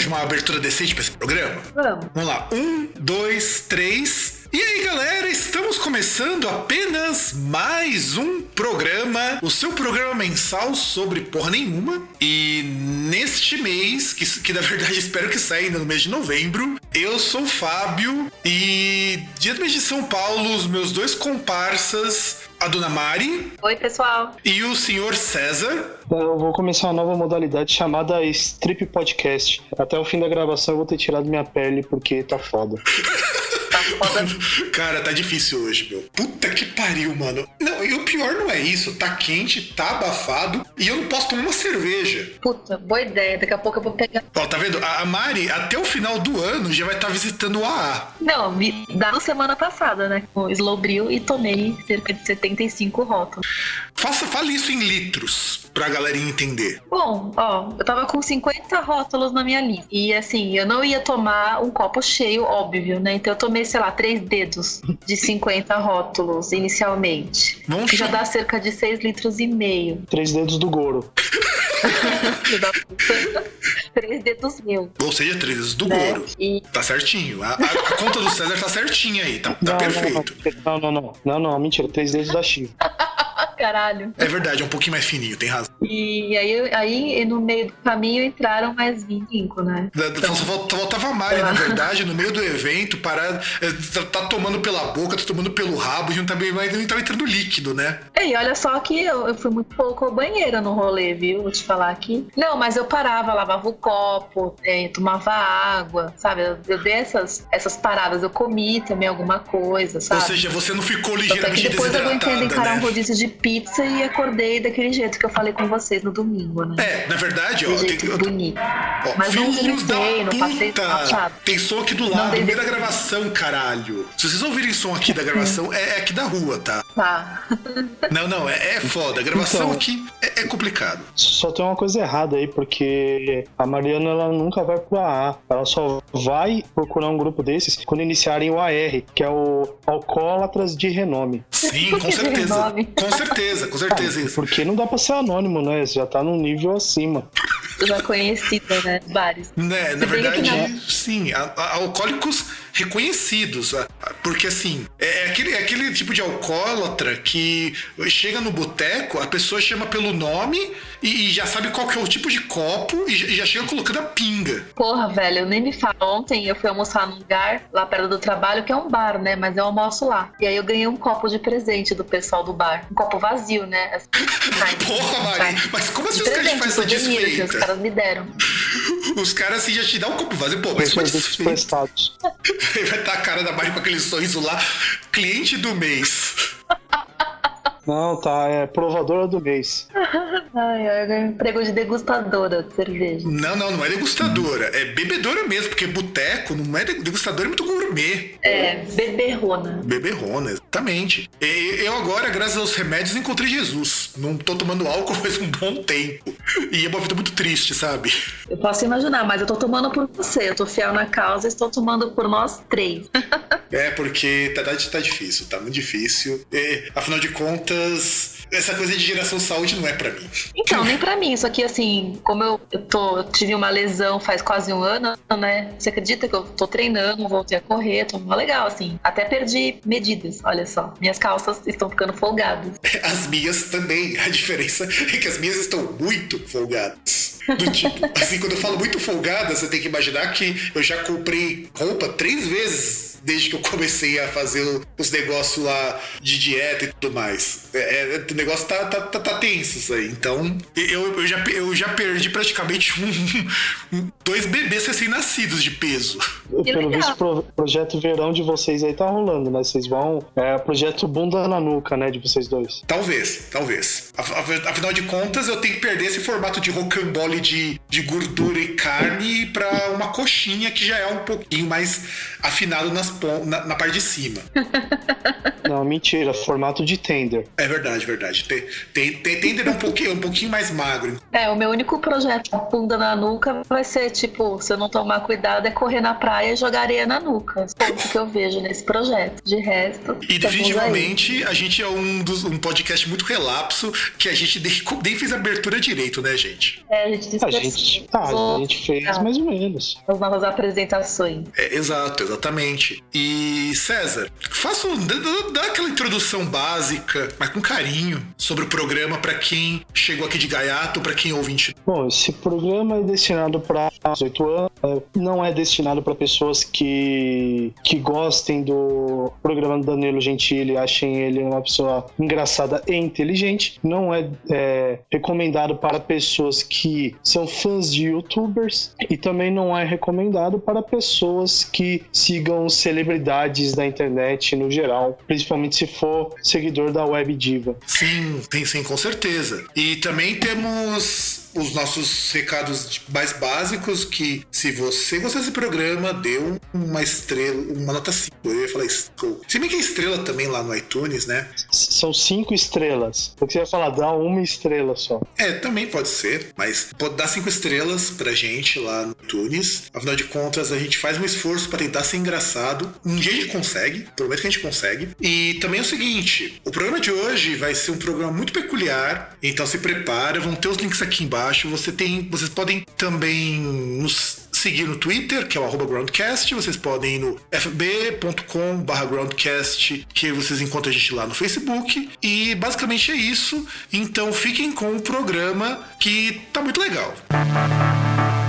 agora hoje uma abertura decente para esse programa? Vamos. Vamos lá. Um, dois, três. E aí, galera, estamos começando apenas mais um programa, o seu programa mensal sobre porra nenhuma. E neste mês, que, que na verdade espero que saia ainda no mês de novembro, eu sou o Fábio e diretamente de São Paulo, os meus dois comparsas, a Dona Mari Oi, pessoal. e o senhor César. Eu vou começar uma nova modalidade chamada Strip Podcast. Até o fim da gravação eu vou ter tirado minha pele porque tá foda. Tá foda. Cara, tá difícil hoje, meu. Puta que pariu, mano. Não, e o pior não é isso. Tá quente, tá abafado e eu não posso tomar uma cerveja. Puta, boa ideia. Daqui a pouco eu vou pegar. Ó, tá vendo? A Mari, até o final do ano, já vai estar visitando o AA. Não, me dá na semana passada, né? Com Slowbril e tomei cerca de 75 rótulos. Faça, fale isso em litros, pra galerinha entender. Bom, ó, eu tava com 50 rótulos na minha lista. E assim, eu não ia tomar um copo cheio, óbvio, né? Então eu tomei, sei lá, três dedos de 50 rótulos inicialmente. Vamos Que já dá cerca de 6 litros e meio. Três dedos do Goro. Três dedos meus. Ou seja, três do Né? Goro. E Tá certinho. A, a- a conta do César tá certinha aí, tá, tá não, perfeito. Não, não, não, não. Não, não, mentira. Três dedos da Chiva. caralho. É verdade, é um pouquinho mais fininho, tem razão. E aí, aí no meio do caminho entraram mais 25, né? Da- da- Só falta- faltava a Mari, na verdade, no meio do evento, parada, é, tá, tá tomando pela boca, tá tomando pelo rabo, e não tá, mas não tava entrando líquido, né? E olha só que eu, eu fui muito pouco ao banheiro no rolê, viu? Vou te falar aqui. Não, mas eu parava, lavava o copo, é, tomava água, sabe? Eu, eu dei essas, essas paradas, eu comi também alguma coisa, sabe? Ou seja, você não ficou que ligeiramente depois eu aguentei encarar um né? rodízio de pizza e acordei daquele jeito que eu falei com vocês no domingo, né? É, na verdade, ó, tem, eu- bonito. ó, Mas não não passei puta! Tem som aqui do lado, no meio da gravação, caralho. Se vocês ouvirem som aqui da gravação, é, é aqui da rua, tá? Tá. Não, não, é, é foda. A gravação Então. aqui é, é complicado. Só tem uma coisa errada aí, porque a Mariana ela nunca vai pro AA. Ela só vai procurar um grupo desses quando iniciarem o AR, que é o Alcoólatras de Renome. Sim, com certeza. Com certeza, com certeza isso. Porque não dá pra ser anônimo, né? Você já tá num nível acima. Já conhecida, né? Bares. Né, na verdade, sim, a- a- alcoólicos reconhecidos. a- a- Porque assim, é, é aquele, é aquele tipo de alcoólatra que chega no boteco, a pessoa chama pelo nome e, e já sabe qual que é o tipo de copo e já, e já chega colocando a pinga. Porra, velho, nem me fala. Ontem eu fui almoçar num lugar lá perto do trabalho, que é um bar, né? Mas eu almoço lá. E aí eu ganhei um copo de presente do pessoal do bar. Um copo vazio, né? Assim, Porra, Mari, mas como assim De os caras presente, fazem essa souvenir que os desfeita? caras me deram. Os caras assim já te dão um copo vazio. Pô, mas desfeita. prestados. Aí vai estar a cara da Mari com aquele sorriso lá. Cliente do mês. Não, tá, é provadora do mês. Ai, um emprego de degustadora de cerveja. Não, não, não é degustadora. É bebedora mesmo, porque boteco não é de- degustadora, é muito gourmet. É, beberrona. Beberrona, exatamente. E- Eu agora, graças aos remédios, encontrei Jesus. Não tô tomando álcool faz um bom tempo. E é uma vida muito triste, sabe? Eu posso imaginar, mas eu tô tomando por você. Eu tô fiel na causa, estou tomando por nós três. É, porque tá, tá, tá difícil, tá muito difícil. E, afinal de contas, essa coisa de geração saúde não é pra mim. Então, nem pra mim. Isso aqui, assim, como eu, eu tô, eu tive uma lesão faz quase um ano, né? Você acredita que eu tô treinando, voltei a correr, tô legal, assim. Até perdi medidas, olha só. Minhas calças estão ficando folgadas. As minhas também. A diferença é que as minhas estão muito folgadas. Do tipo, assim, quando eu falo muito folgada, você tem que imaginar que eu já comprei roupa três vezes desde que eu comecei a fazer os negócios lá de dieta e tudo mais. É, é, o negócio tá, tá, tá, tá, tenso isso aí. Então, eu, eu, já, eu já perdi praticamente um, dois bebês recém-nascidos de peso. Pelo visto, o projeto verão de vocês aí tá rolando, né? Vocês vão. É projeto bunda na nuca, né? De vocês dois. Talvez, talvez. Afinal de contas, eu tenho que perder esse formato de rocambole de, de gordura e carne para uma coxinha que já é um pouquinho mais afinado nas, na, na parte de cima. Não, mentira. Formato de tender. É verdade, verdade. Tem, tem, tem tender é um pouquinho, um pouquinho mais magro. É, o meu único projeto bunda na nuca vai ser, tipo, se eu não tomar cuidado, é correr na praia e jogar areia na nuca. É o que eu vejo nesse projeto. De resto. E definitivamente a gente é um, dos, um podcast muito relapso que a gente nem, nem fez abertura direito, né, gente? É, a gente a gente, tá, a gente fez tá. mais ou menos. As novas apresentações. É, exato, exatamente. E César, faça um, dá, dá aquela introdução básica, mas com carinho, sobre o programa para quem chegou aqui de gaiato, para quem ouvinte. Bom, esse programa é destinado para 18 anos, é, não é destinado para pessoas que, que gostem do programa do Danilo Gentili, achem ele uma pessoa engraçada e inteligente. Não é, é recomendado para pessoas que são fãs de youtubers e também não é recomendado para pessoas que sigam celebridades da internet no geral, principalmente se for seguidor da Web Diva. Sim, tem sim, com certeza. E também temos os nossos recados mais básicos que se você gostar desse programa, dê uma estrela, uma nota 5. Eu ia falar isso. Se bem que é estrela também lá no iTunes, né? São cinco estrelas. Porque você ia falar, dá uma estrela só. É, também pode ser, mas pode dar cinco estrelas pra gente lá no iTunes. Afinal de contas, a gente faz um esforço para tentar ser engraçado. Um dia a gente consegue, prometo que a gente consegue. E também é o seguinte: o programa de hoje vai ser um programa muito peculiar, então se prepara, vão ter os links aqui embaixo baixo. Você tem, vocês podem também nos seguir no Twitter, que é o Groundcast. Vocês podem ir no fb.com groundcast, que vocês encontram a gente lá no Facebook. E basicamente é isso. Então fiquem com o programa que tá muito legal. Música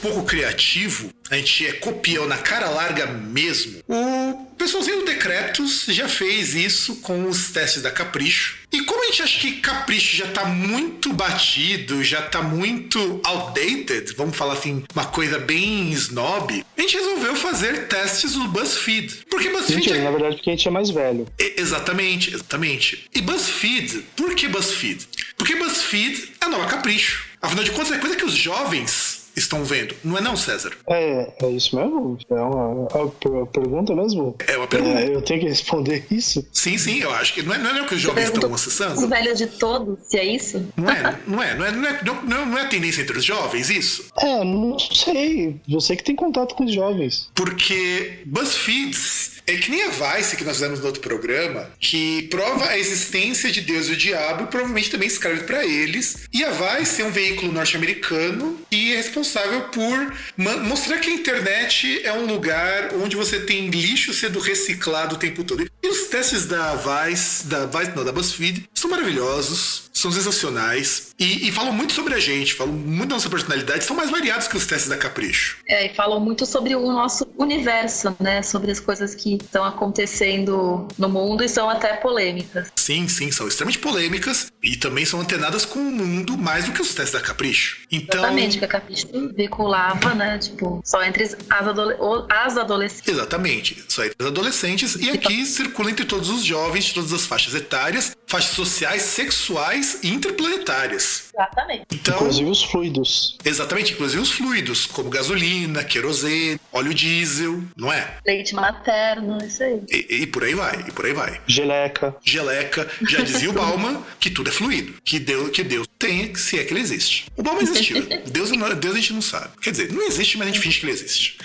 pouco criativo, a gente é copião na cara larga mesmo. O pessoalzinho do Decretos já fez isso com os testes da Capricho. E como a gente acha que Capricho já tá muito batido, já tá muito outdated, vamos falar assim, uma coisa bem snob, a gente resolveu fazer testes do BuzzFeed. Porque BuzzFeed. Mentira, é... na verdade, porque a gente é mais velho. exatamente, exatamente. E BuzzFeed, por que BuzzFeed? Porque BuzzFeed é a nova Capricho. Afinal de contas, é coisa que os jovens estão vendo. Não é não, César? É, é isso mesmo? É uma, é uma pergunta mesmo? É uma pergunta. É, eu tenho que responder isso? Sim, sim, eu acho que não é, não é o que os jovens estão acessando. Os velhos de todos, se é isso? Não é, não é, não é, não é, não, não é tendência entre os jovens isso? É, não sei. Você que tem contato com os jovens. Porque BuzzFeed é que nem a Vice que nós fizemos no outro programa, que prova a existência de Deus e o diabo e provavelmente também escreve para eles. E a Vice é um veículo norte-americano e é responsável por mostrar que a internet é um lugar onde você tem lixo sendo reciclado o tempo todo. E os testes da Vice, da Vice, não, da BuzzFeed, são maravilhosos, são sensacionais e, e, falam muito sobre a gente, falam muito da nossa personalidade, são mais variados que os testes da Capricho. É, e falam muito sobre o nosso universo, né? Sobre as coisas que estão acontecendo no mundo e são até polêmicas. Sim, sim, são extremamente polêmicas. E também são antenadas com o mundo mais do que os testes da Capricho. Então, Exatamente, que a Capricho veiculava, né? Tipo, só entre as, adole as adolescentes. Exatamente, só entre os adolescentes. E aqui circula entre todos os jovens de todas as faixas etárias, faixas sociais, sexuais e interplanetárias. Exatamente. Então, Inclusive os fluidos. exatamente, inclusive os fluidos, como gasolina, querosene, óleo diesel, não é? Leite materno, isso aí. E, e por aí vai, e por aí vai. Geleca. Geleca, já dizia o Bauman que tudo é fluido, que Deus, que Deus tem, se é que ele existe. O Bauman existiu. Deus, Deus a gente não sabe. Quer dizer, não existe, mas a gente finge que ele existe.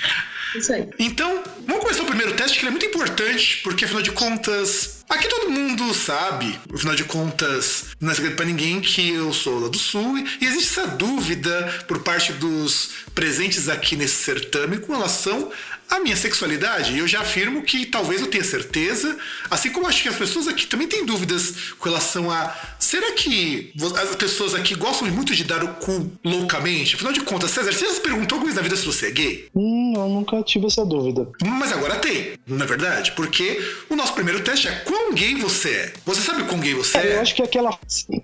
Isso aí. Então, vamos começar o primeiro teste, que ele é muito importante, porque afinal de contas, aqui todo mundo sabe, afinal de contas, não é segredo pra ninguém que eu sou lá do Sul, e existe essa dúvida por parte dos presentes aqui nesse certame com relação à minha sexualidade. Eu já afirmo que talvez eu tenha certeza, assim como acho que as pessoas aqui também têm dúvidas com relação a será que as pessoas aqui gostam muito de dar o cu loucamente? Afinal de contas, César, você já se perguntou alguma vez na vida se você é gay? Hum, eu nunca tive essa dúvida. Mas agora tem, não é verdade? Porque o nosso primeiro teste é quão gay você é. Você sabe quão gay você É, é? eu acho que aquela.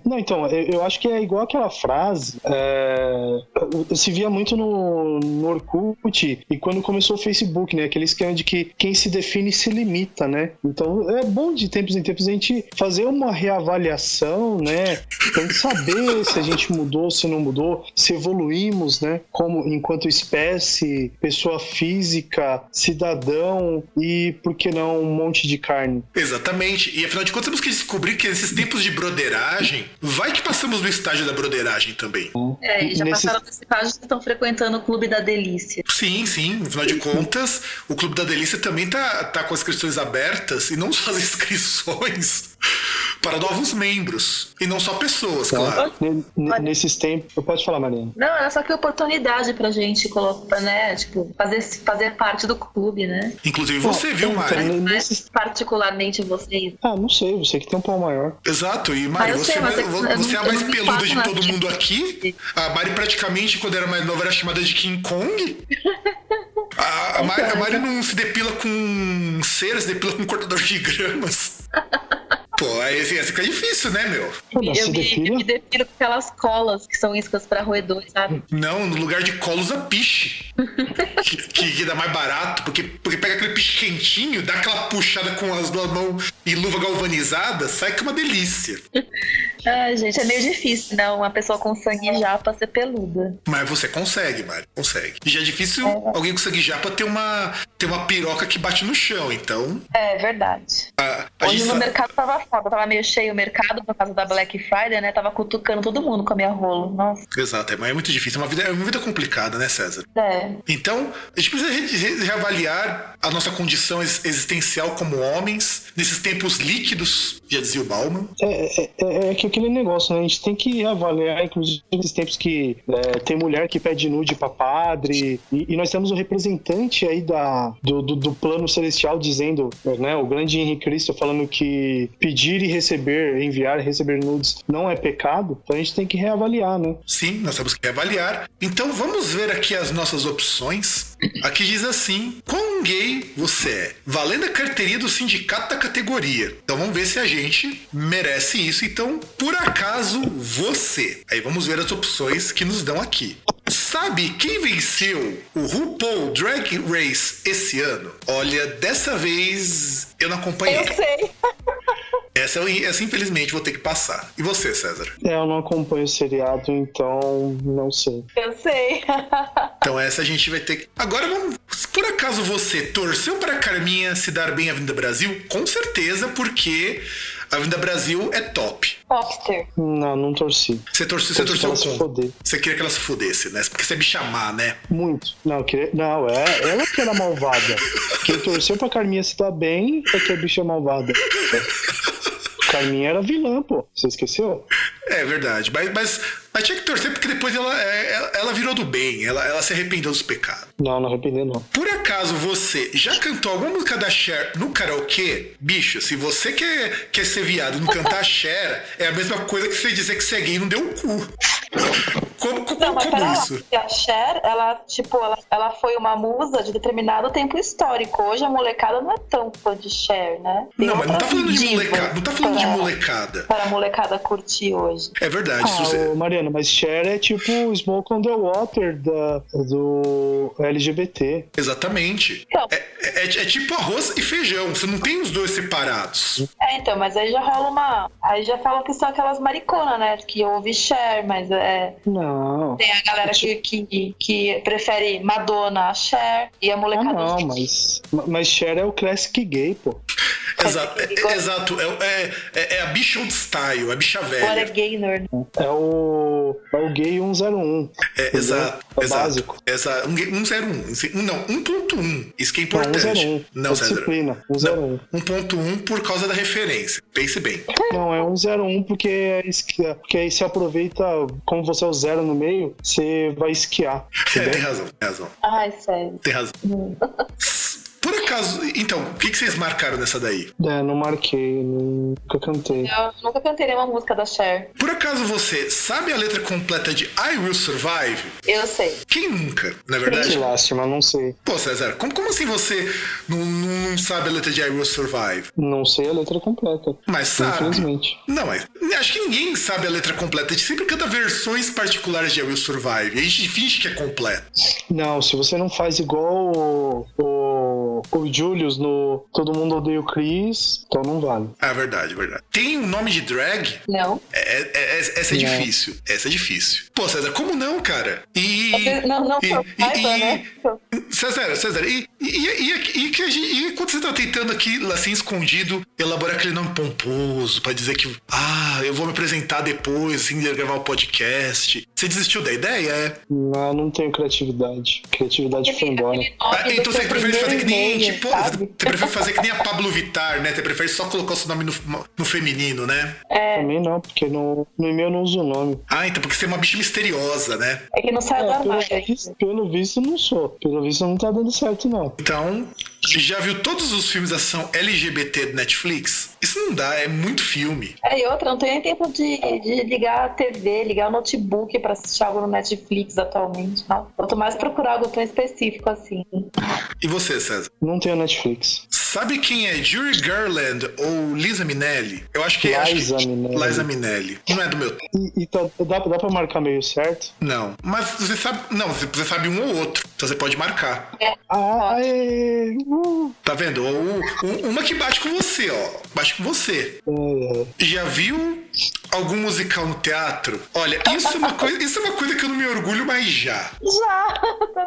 Não, então, eu, eu acho que é igual aquela frase. é, Se via muito no, no Orkut e quando começou o Facebook, né? Aquele esquema de que quem se define se limita, né? Então é bom de tempos em tempos a gente fazer uma reavaliação, né? Pra gente saber se a gente mudou, se não mudou, se evoluímos, né? Como enquanto espécie, pessoa física, cidadão e, por que não, um monte de carne. Exatamente. E afinal de contas, temos que descobrir que nesses tempos de broderagem, vai que passamos no estágio da broderagem também. É, e já Nesse- passaram desse estágio e estão frequentando o Clube da Delícia. Sim, sim. Afinal de contas, o Clube da Delícia também tá, tá com as inscrições abertas, e não só as inscrições para novos membros. E não só pessoas, claro. N- n- Nesses tempos. Pode falar, Mariana. Não, era só que oportunidade pra gente colocar, né? Tipo, fazer, fazer parte do clube, né? Inclusive você, viu, Então, Mari? Mas nesses- particularmente vocês. Ah, não sei, você que tem um pau maior. Exato, e Mari, Ah, eu você, sei, mas é que você eu é a mais eu peluda de todo mundo aqui. A Mari praticamente, quando era mais nova, era chamada de King Kong. A, a, Mari, a Mari não se depila com cera, se depila com cortador de gramas. Pô, aí assim, fica difícil, né, meu? Eu, me, eu me defiro com aquelas colas que são iscas pra roedores, sabe? Não, no lugar de cola usa piche. que, que, dá mais barato, porque, porque pega aquele piche quentinho, dá aquela puxada com as duas mãos e luva galvanizada, sai que é uma delícia. Ai, gente, é meio difícil, não. Uma pessoa com sangue japa ser peluda. Mas você consegue, Mari, consegue. E já é difícil alguém com sangue japa ter uma, ter uma piroca que bate no chão, então. É verdade. A, a Hoje no mercado tava tava meio cheio o mercado por causa da Black Friday, né? Tava cutucando todo mundo com a minha rolo. Nossa. Exato, é, mas é muito difícil. É uma vida, é uma vida complicada, né, César? É. Então, a gente precisa re- re- reavaliar a nossa condição ex- existencial como homens nesses tempos líquidos, já dizia o Bauman. É, é, é, é que aquele negócio, né? A gente tem que avaliar, inclusive, esses tempos que é, tem mulher que pede nude pra padre, e, e nós temos um representante aí da, do, do, do plano celestial dizendo, né? O grande Henrique Cristo falando que pedir e receber, enviar e receber nudes não é pecado, então a gente tem que reavaliar, né? Sim, nós temos que avaliar. Então vamos ver aqui as nossas opções. Aqui diz assim: quão gay você é? Valendo a carteirinha do sindicato da categoria. Então vamos ver se a gente merece isso. Então, por acaso você? Aí vamos ver as opções que nos dão aqui. Sabe quem venceu o RuPaul Drag Race esse ano? Olha, dessa vez eu não acompanhei. Eu sei. Essa, eu- essa infelizmente vou ter que passar. E você, César? É, eu não acompanho o seriado, então não sei. Eu sei. Então essa a gente vai ter que. Agora vamos. Se por acaso você torceu para Carminha se dar bem à Vinda Brasil? Com certeza, porque a Vinda Brasil é top. Popster. Não, não torci. Você torceu, você torceu com. foder. Você queria que ela se fudesse, né? Porque você me chamar, né? Muito. Não, queria... não é ela que era malvada. Quem torceu pra Carminha se dar bem é que a bicha é malvada. Carminha era vilã, pô. Você esqueceu? É verdade. Mas, mas, mas tinha que torcer porque depois ela, é, ela, ela virou do bem. Ela, ela se arrependeu dos pecados. Não, não arrependi, não. Por acaso você já cantou alguma música da Cher no karaokê? Bicho, se você quer, quer ser viado e não cantar Cher, é a mesma coisa que você dizer que você é gay e não deu o cu. Como, como, Não, mas como isso? lá. A Cher, ela, tipo, ela, ela foi uma musa de determinado tempo histórico. Hoje a molecada não é tão fã de Cher, né? Tem Não, mas não tá falando de molecada. Não tá falando de pra- molecada. Para a molecada curtir hoje. É verdade. Ah, você- ô, Mas Cher é tipo o Smoke on the Water da, do LGBT. Exatamente. Então, É, é- é tipo arroz e feijão. Você não tem os dois separados. é, então, mas aí já rola uma. Aí já falam que são aquelas mariconas, né? Que ouve Cher, mas é. Não. Tem a galera que, que, que prefere Madonna a Cher e a Ah, molecada. não, mas, mas Cher é o classic gay, pô. Exato. é- é- exato. É, é- é- a bicha old style, é a bicha é velha. gaynor. né? É o, é o gay 101. É, exato. É exato. básico. Exato. Um, 101. Não, 1.1. Isso que é Não, importante. 101. Não, é César. disciplina. 101. 1.1 por causa da referência. Pense bem. Não, é 101 porque, é esqui- porque aí você aproveita, como você é o zero no meio, você vai esquiar. É, tem razão, tem razão. Ai, sério. Tem razão. Por acaso, então, o que, que vocês marcaram nessa daí? É, não marquei, nunca cantei. Eu nunca cantei nenhuma música da Cher. Por acaso você sabe a letra completa de I Will Survive? Eu sei. Quem nunca, na é Que verdade? lástima, não sei. Pô, César, como, como assim você não, não sabe a letra de I Will Survive? Não sei a letra completa. Mas sabe. Infelizmente. Não, mas acho que ninguém sabe a letra completa. A gente sempre canta versões particulares de I Will Survive. A gente finge que é completo. Não, se você não faz igual o, o, o Julius no Todo Mundo Odeia o Chris, então não vale. Ah, verdade, verdade. Tem um nome de drag? Não. É, é- é- essa é Não. difícil. Essa é difícil. Pô, César, como não, cara? E. Não, não, e- não e- saiba, e- né? César, César, e, e, e, e que a gente, e quando você tá tentando aqui, assim, escondido, elaborar aquele nome pomposo pra dizer que, ah, eu vou me apresentar depois, assim, gravar o podcast. Você desistiu da ideia, é? Não, não tenho criatividade. Criatividade foi embora. Ah, então você prefere fazer que nem, e-mail, tipo, sabe? você prefere fazer que nem a Pablo Vittar, né? Você prefere só colocar o seu nome no, no feminino, né? É, Também não, porque no, no e-mail eu não uso o nome. Ah, então porque você é uma bicha misteriosa, né? é que não sai do É, pelo, armário. visto, pelo visto não sou. Pelo visto não tá dando certo, não. Então, já viu todos os filmes de ação LGBT do Netflix? Isso não dá, é muito filme. É, e outra, não tenho nem tempo de, de ligar a TV, ligar o notebook pra assistir algo no Netflix atualmente. Não. Quanto mais procurar algo tão específico assim. E você, César? Não tenho Netflix. Sabe quem é Jury Garland ou Lisa Minelli? Eu acho que é. Liza Minnelli. Liza Minelli. Não é do meu. E, e tá- dá, dá pra marcar meio certo? Não. Mas você sabe. Não, você sabe um ou outro. Então você pode marcar. Ah, é. Uh, Tá vendo? O- o- uma que bate com você, ó. Bate com você. é, Já viu algum musical no teatro? Olha, isso é uma coisa, isso é uma coisa que eu não me orgulho, mas já. Já!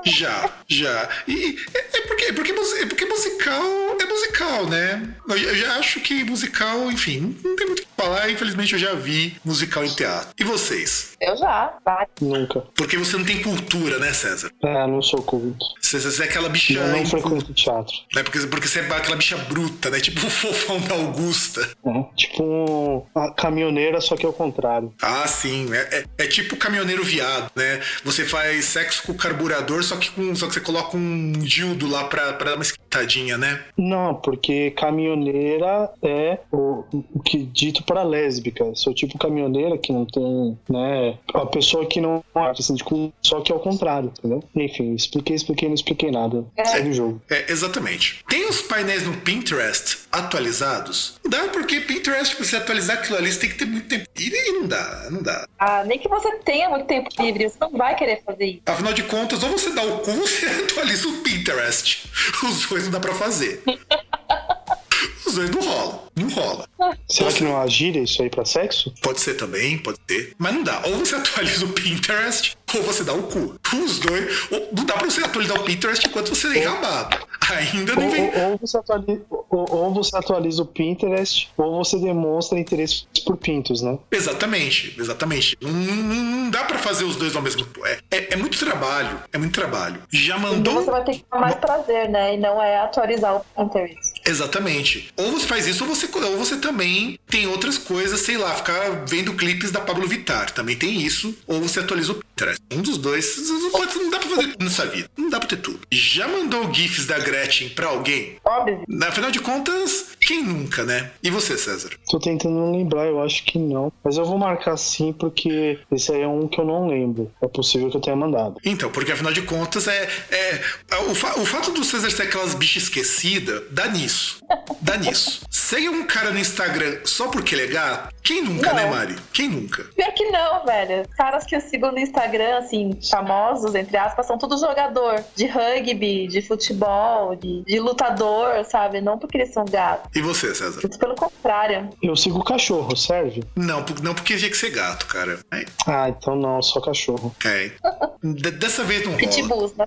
Já, já. E é, é porque, é porque, é porque musical é musical, né? Eu, eu já acho que musical, enfim, não tem muito o que falar. Infelizmente eu já vi musical em teatro. E vocês? Eu já. Vai. nunca. Porque você não tem cultura, né, César? É, não sou culto. Você, você é aquela bicha. Eu não frequento teatro. né? Porque, porque você é aquela bicha bruta, né? Tipo o fofão da Augusta. É, tipo a caminhoneira, só que ao contrário. Ah, sim. É, é, é tipo caminhoneiro viado, né? Você faz sexo com o carburador, só que, com, só que você coloca um dildo lá pra, pra dar uma esquentadinha, né? Não, porque caminhoneira é o, o que dito para lésbica. Sou tipo caminhoneira que não tem, né? A pessoa que não é assim, tipo, só que ao contrário, entendeu? Enfim, expliquei, expliquei, não expliquei nada. Segue o jogo. É, exatamente. Tem os painéis no Pinterest atualizados? Não dá, porque Pinterest, pra você atualizar aquilo ali, você tem que ter muito tempo. E não dá, não dá. Ah, nem que você tenha muito tempo livre, você não vai querer fazer isso. Afinal de contas, ou você dá o cu, ou você atualiza o Pinterest. Os dois não dá pra fazer. Os dois não rolam. Não rola. Será que não gíria isso aí pra sexo? Pode ser também, pode ser. Mas não dá. Ou você atualiza o Pinterest, ou você dá o cu. Os dois. Ou, não dá pra você atualizar o Pinterest enquanto você é enrabado. Ainda não Ou, vem. ou- ou você atualiza, ou, ou você atualiza o Pinterest, ou você demonstra interesse por pintos, né? Exatamente, exatamente. Não, não- não dá pra fazer os dois ao mesmo tempo. É, é, é muito trabalho. É muito trabalho. Já Então mandou. você vai ter que ter mais prazer, né? E não é atualizar o Pinterest. Exatamente. Ou você faz isso, ou você, ou você também tem outras coisas, sei lá, ficar vendo clipes da Pablo Vittar. Também tem isso. Ou você atualiza o. Um dos dois. Não, pode, não dá pra fazer tudo nessa vida. Não dá pra ter tudo. Já mandou GIFs da Gretchen pra alguém? Óbvio. Afinal de contas, quem nunca, né? E você, César? Tô tentando lembrar, eu acho que não. Mas eu vou marcar sim, porque esse aí é um que eu não lembro. É possível que eu tenha mandado. Então, porque afinal de contas, é, é o, fa- o fato do César ser aquelas bichas esquecidas, dá nisso. Dá nisso. Segue um cara no Instagram só porque ele é gato? Quem nunca, Não. né, Mari? Quem nunca? Pior que não, velho. Caras que eu sigo no Instagram, assim, famosos, entre aspas, são tudo jogador de rugby, de futebol, de, de lutador, sabe? Não porque eles são gatos. E você, César? Muito pelo contrário. Eu sigo cachorro, serve? Não, não porque tinha que ser gato, cara. É, Ah, então não, só cachorro. é. D- dessa vez não rola. Pitbulls, né?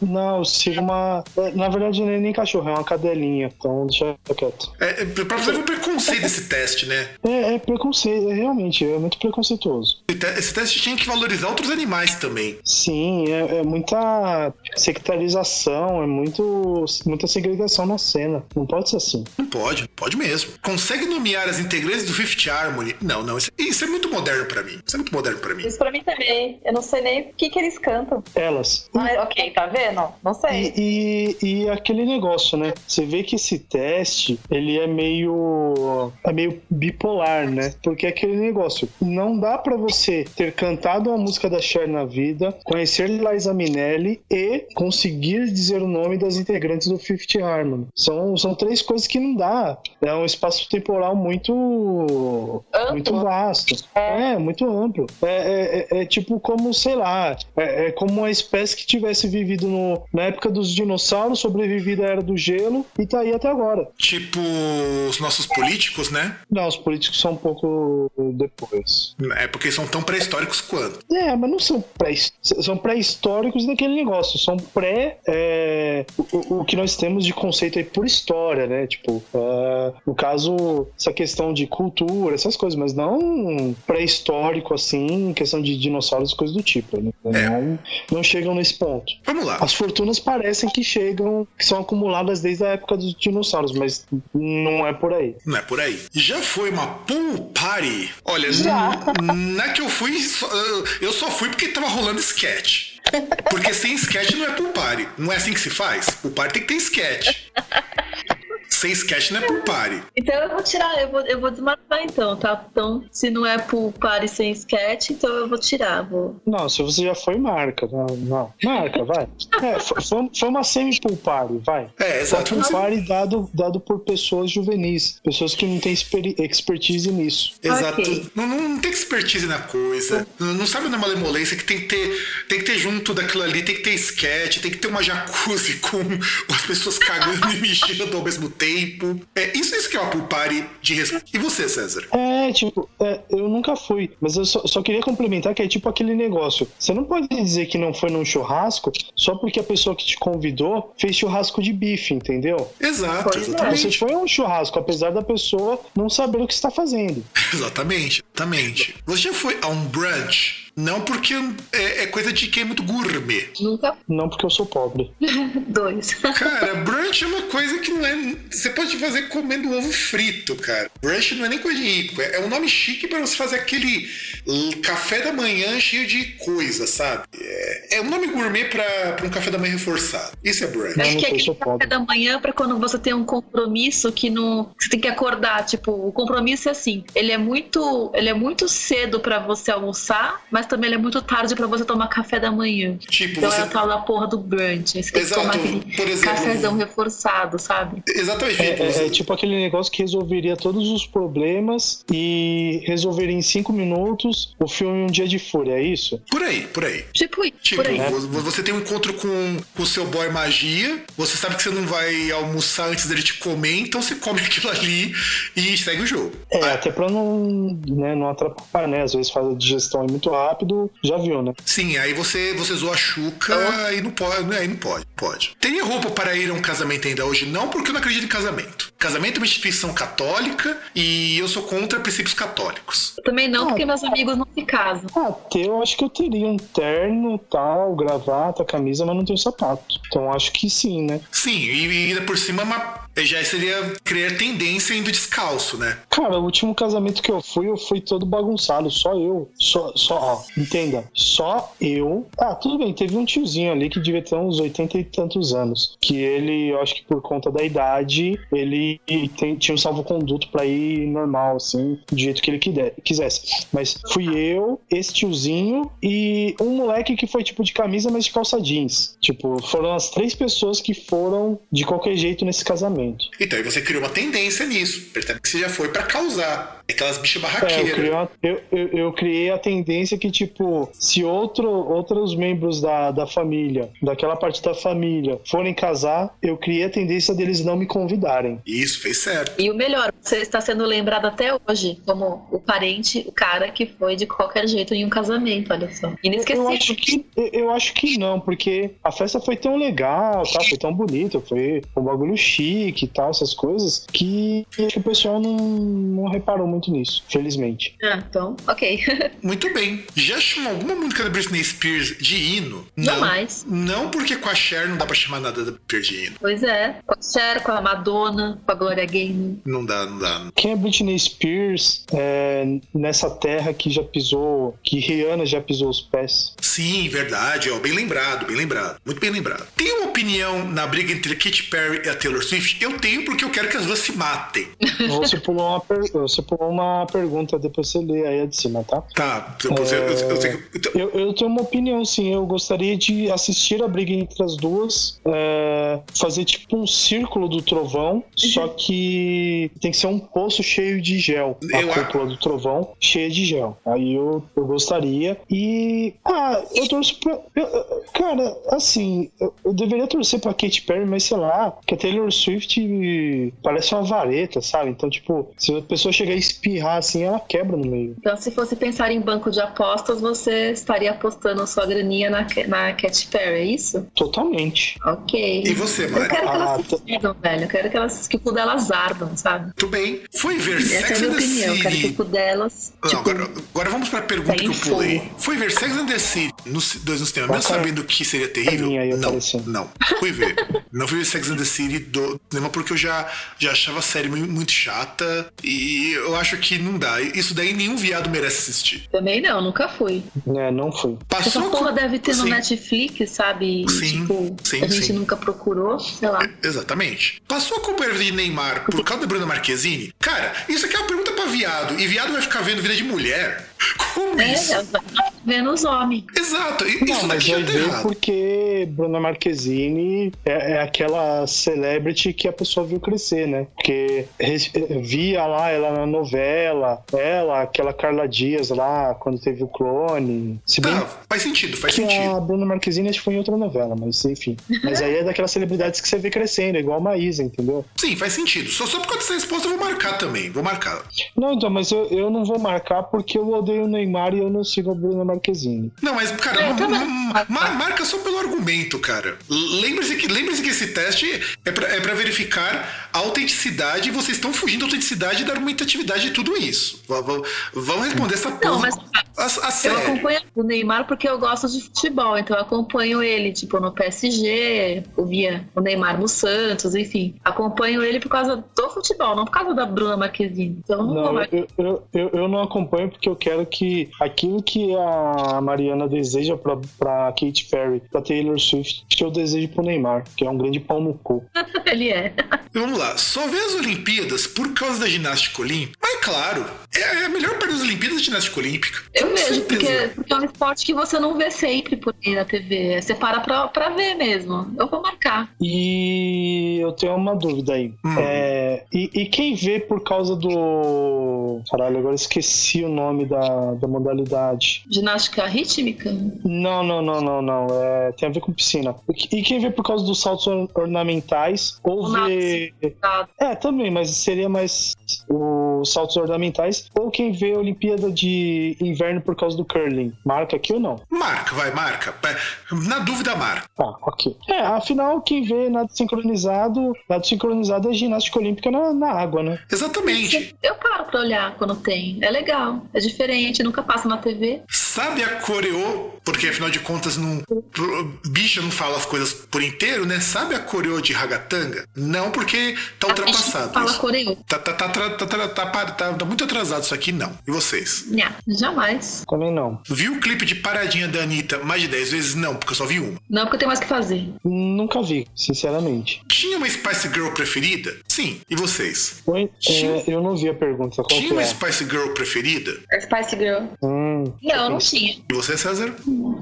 Não, eu sigo uma. Na verdade, não é nem cachorro, é uma cadelinha. Então deixa quieto. É, é, pra você ver o preconceito desse teste, né? É, é preconceito, é, realmente, é muito preconceituoso. Esse teste tinha que valorizar outros animais também. Sim, é, é muita sectarização, é muito, muita segregação na cena. Não pode ser assim. Não pode, pode mesmo. Consegue nomear as integrantes do Fifth Harmony? Não, não. Isso, isso é muito moderno pra mim. Isso é muito moderno pra mim. Isso pra mim também. Eu não sei nem o que, que eles cantam. Elas. Mas, ok, tá vendo? Não sei. E, e, e aquele negócio, né? Você vê que esse teste, ele é meio é meio bipolar, né? Porque é aquele negócio, não dá pra você ter cantado uma música da Cher na vida, conhecer Liza Minnelli e conseguir dizer o nome das integrantes do Fifth Harmony. São, são três coisas que não dá. É um espaço temporal muito Amplo. muito vasto. É, muito amplo. É, é- é- é tipo como, sei lá, é, é como uma espécie que tivesse vivido no- na época dos dinossauros, sobrevivido à era do gelo e tá aí até agora. Tipo os nossos políticos, né? Não, os políticos são um pouco depois. É porque são tão pré-históricos quanto. É, mas não são pré são pré-históricos daquele negócio, são pré é, o, o que nós temos de conceito aí por história, né? Tipo, é, no caso, essa questão de cultura, essas coisas, mas não pré-histórico assim, questão de dinossauros e coisas do tipo, né? Não, não chegam nesse ponto. Vamos lá. As fortunas parecem que chegam, que são acumuladas desde a época dos dinossauros, mas não é por aí. Não é por aí. Já foi uma pool party? Olha, Já. na que eu fui, eu só fui porque tava rolando sketch. Porque sem sketch não é pool party. Não é assim que se faz? Pool party tem que ter sketch. Sem sketch não é pool party. Então eu vou tirar, eu vou, eu vou desmarcar então, tá? Então, se não é pool party sem sketch, então eu vou tirar. Vou... Não, se você já foi, marca. Não, não. Marca, vai. É, foi, foi- uma semi-pool party, vai. É, exato. Foi um party dado, dado por pessoas juvenis, pessoas que não têm expertise nisso. Exato. Ok. Não, não, não tem expertise na coisa. Não, não sabe na malemolência que tem que ter. Tem que ter junto daquilo ali, tem que ter sketch, tem que ter uma jacuzzi com as pessoas cagando e mijando ao mesmo tempo. É isso, isso que é uma pool party de respeito. E você, César? É, tipo, é, eu nunca fui, mas eu só, só queria complementar que é tipo aquele negócio. Você não pode dizer que não foi num churrasco só porque a pessoa que te convidou fez churrasco de bife, entendeu? Exato, é. Você exatamente. foi um churrasco, apesar da pessoa não saber o que está fazendo. Exatamente, exatamente. Você já foi a um brunch? Não porque é, é coisa de quem é muito gourmet. Nunca Não porque eu sou pobre. dois. Cara, brunch é uma coisa que não é. Você pode fazer comendo ovo frito, cara. Brunch não é nem coisa de rico. É é um nome chique pra você fazer aquele café da manhã cheio de coisa, sabe? É, é um nome gourmet pra, pra um café da manhã reforçado. Isso é brunch. Não, Acho que é aquele café pobre. da manhã pra quando você tem um compromisso que não. Você tem que acordar. Tipo, o compromisso é assim. Ele é muito. Ele é muito cedo pra você almoçar, mas também ele é muito tarde pra você tomar café da manhã. Tipo, Então você. é o tal da porra do brunch. Você tem que Exato, tomar aquele por exemplo- cafezão reforçado, sabe? Exatamente. É, tipo, é- é tipo aquele negócio que resolveria todos os problemas e resolveria em cinco minutos o filme Um Dia de Fúria, é isso? Por aí, por aí. Tipo, isso, Tipo, por aí. vo- você tem um encontro com o seu boy magia, você sabe que você não vai almoçar antes dele te comer, então você come aquilo ali e segue o jogo. É, até pra não, né, não atrapalhar, né? Às vezes faz a digestão muito rápido, já viu, né? Sim, aí você, você zoa a Xuca e não pode, aí não pode, pode. Teria roupa para ir a um casamento ainda hoje? Não, porque eu não acredito em casamento. Casamento é uma instituição católica e eu sou contra princípios católicos. Também não, Ah. porque meus amigos não se casam. Ah, eu acho que eu teria um terno, tal, gravata, camisa, mas não tenho sapato. Então acho que sim, né? Sim, e ainda por cima uma Já seria criar tendência indo descalço, né? Cara, o último casamento que eu fui, eu fui todo bagunçado, só eu. Só, só, ó, entenda, só eu. Ah, tudo bem, teve um tiozinho ali que devia ter uns 80 e tantos anos. Que ele, eu acho que por conta da idade, ele tem, tinha um salvo-conduto pra ir normal, assim, do jeito que ele quisesse. Mas fui eu, esse tiozinho e um moleque que foi tipo de camisa, mas de calça jeans. Tipo, foram as três pessoas que foram de qualquer jeito nesse casamento. Então, aí você criou uma tendência nisso. Percebe que você já foi para causar. Aquelas bichas barraqueiras. É, eu, criei uma, eu, eu, eu, criei a tendência que, tipo, se outro, outros membros da, da família, daquela parte da família, forem casar, eu criei a tendência deles não me convidarem. Isso, fez certo. E o melhor, você está sendo lembrado até hoje como o parente, o cara que foi de qualquer jeito em um casamento, olha só. Inesquecível. Eu acho que, eu acho que não, porque a festa foi tão legal, tá? foi tão bonita, foi um bagulho chique e tal, essas coisas, que o pessoal não, não reparou muito nisso, felizmente. Ah, então, ok. muito bem. Já chamou alguma música da Britney Spears de hino? Não, não mais. Não porque com a Cher não dá pra chamar nada da Spears de hino. Pois é. Com a Cher, com a Madonna, com a Gloria Gaynor. Não dá, não dá. Quem é Britney Spears é, nessa terra que já pisou, que Rihanna já pisou os pés? Sim, verdade. Ó, bem lembrado, bem lembrado. Muito bem lembrado. Tem uma opinião na briga entre Katy Perry e a Taylor Swift? Eu tenho porque eu quero que as duas se matem. Você pulou uma, per... você pulou uma pergunta, depois você lê aí a de cima, tá? Tá. Depois é... eu, eu, tenho... eu, eu, tenho uma opinião, sim. Eu gostaria de assistir a briga entre as duas, é... fazer tipo um círculo do trovão, uhum. só que tem que ser um poço cheio de gel. Eu... A cúpula do trovão cheia de gel. Aí eu, eu gostaria. E. Ah, eu torço pra. Eu, cara, assim, eu, eu deveria torcer pra Katy Perry, mas sei lá, que a Taylor Swift parece uma vareta, sabe? Então, tipo, se a pessoa chegar a espirrar assim, ela quebra no meio. Então, se fosse pensar em banco de apostas, você estaria apostando sua graninha na, na Katy Perry, é isso? Totalmente. Ok. E você, Mari? Eu quero que elas ah, se tá... velho. Eu quero que elas que o cu delas ardam, sabe? Tudo bem. Foi ver Essa Sex é a minha opinião. Eu quero que o cu delas. Não, tipo, agora, agora, vamos pra pergunta que eu pulei. Fogo. Foi ver Sex and the City no, dois no cinema, mesmo sabendo que seria terrível? não, não. Fui ver. não fui ver Sex and the City do cinema porque eu já, já achava a série muito chata e eu acho que não dá. Isso daí nenhum viado merece assistir. Também não, nunca fui. É, não fui. Passou Essa porra com... deve ter sim. no Netflix, sabe? Sim, tipo, sim, a gente sim. nunca procurou, sei lá. É, exatamente. Passou a culpa de Neymar por causa da Bruna Marquezine? Cara, isso aqui é uma pergunta pra viado. E viado vai ficar vendo vida de mulher? Como é, isso? Vendo os homens. Exato. Isso não, mas vai ver errado. porque Bruna Marquezine é, é, aquela celebrity que a pessoa viu crescer, né? Porque via lá ela na novela, ela, aquela Carla Dias lá, quando teve o clone. Se bem ah, faz sentido, faz sentido. A Bruna Marquezine acho que foi em outra novela, mas enfim. Mas aí é daquelas celebridades que você vê crescendo, igual a Maísa, entendeu? Sim, faz sentido. Só, só por causa dessa resposta eu vou marcar também. Vou marcar. Não, então, mas eu, eu não vou marcar porque eu odeio o Neymar e eu não sigo a Bruna Marquezine. Não, mas, cara, é, ma ma marca só pelo argumento, cara. Lembre-se que, lembre que esse teste é pra, é pra verificar a autenticidade e vocês estão fugindo da autenticidade da argumentatividade de tudo isso. Vamos responder essa porra. Não, mas a, a sério. eu acompanho o Neymar porque eu gosto de futebol, então eu acompanho ele, tipo, no PSG, eu via o Neymar no Santos, enfim. Acompanho ele por causa do futebol, não por causa da Bruna Marquezine. Então não, não eu, eu, eu, eu, não acompanho porque eu quero que aquilo que a Mariana deseja pra, pra Katy Perry, pra Taylor Swift, que eu desejo pro Neymar, que é um grande pau no cu. ele é. Vamos lá, só vê as Olimpíadas por causa da ginástica olímpica? Mas claro, é a melhor parte das Olimpíadas de ginástica olímpica. Eu vejo, porque, porque, é um esporte que você não vê sempre por aí na TV. Você para pra, pra ver mesmo. Eu vou marcar. E eu tenho uma dúvida aí. Hum. É, e, e, quem vê por causa do. Caralho, agora esqueci o nome da, da modalidade. Ginástica rítmica? Não, não, não, não, não. É, tem a ver com piscina. E quem vê por causa dos saltos ornamentais ou vê. É, também, mas seria mais os saltos ornamentais. Ou quem vê a Olimpíada de Inverno por causa do curling. Marca aqui ou não? Marca, vai, marca. Na dúvida, marca. Tá, ok. É, afinal, quem vê nada sincronizado, nada sincronizado é ginástica olímpica na, na água, né? Exatamente. Eu paro pra olhar quando tem. É legal, é diferente, nunca passa na TV. sabe a coreô, porque afinal de contas não, bicha não fala as coisas por inteiro, né? Sabe a coreô de ragatanga? Não, porque tá ultrapassado. Fala isso. coreô. Tá, tá, tá, tá, tá, tá, tá, tá- tá muito atrasado isso aqui, não. E vocês? Nha, jamais. Também não. Viu o clipe de paradinha da Anitta mais de 10 vezes? Não, porque eu só vi uma. Não, porque eu tenho mais o que fazer. Nunca vi, sinceramente. Tinha uma Spice Girl preferida? Sim. E vocês? Oi? É, eu não vi a pergunta. Qual Tinha que uma é? Spice Girl preferida? A Spice Girl. Hum, Não, eu não tinha. E você, César?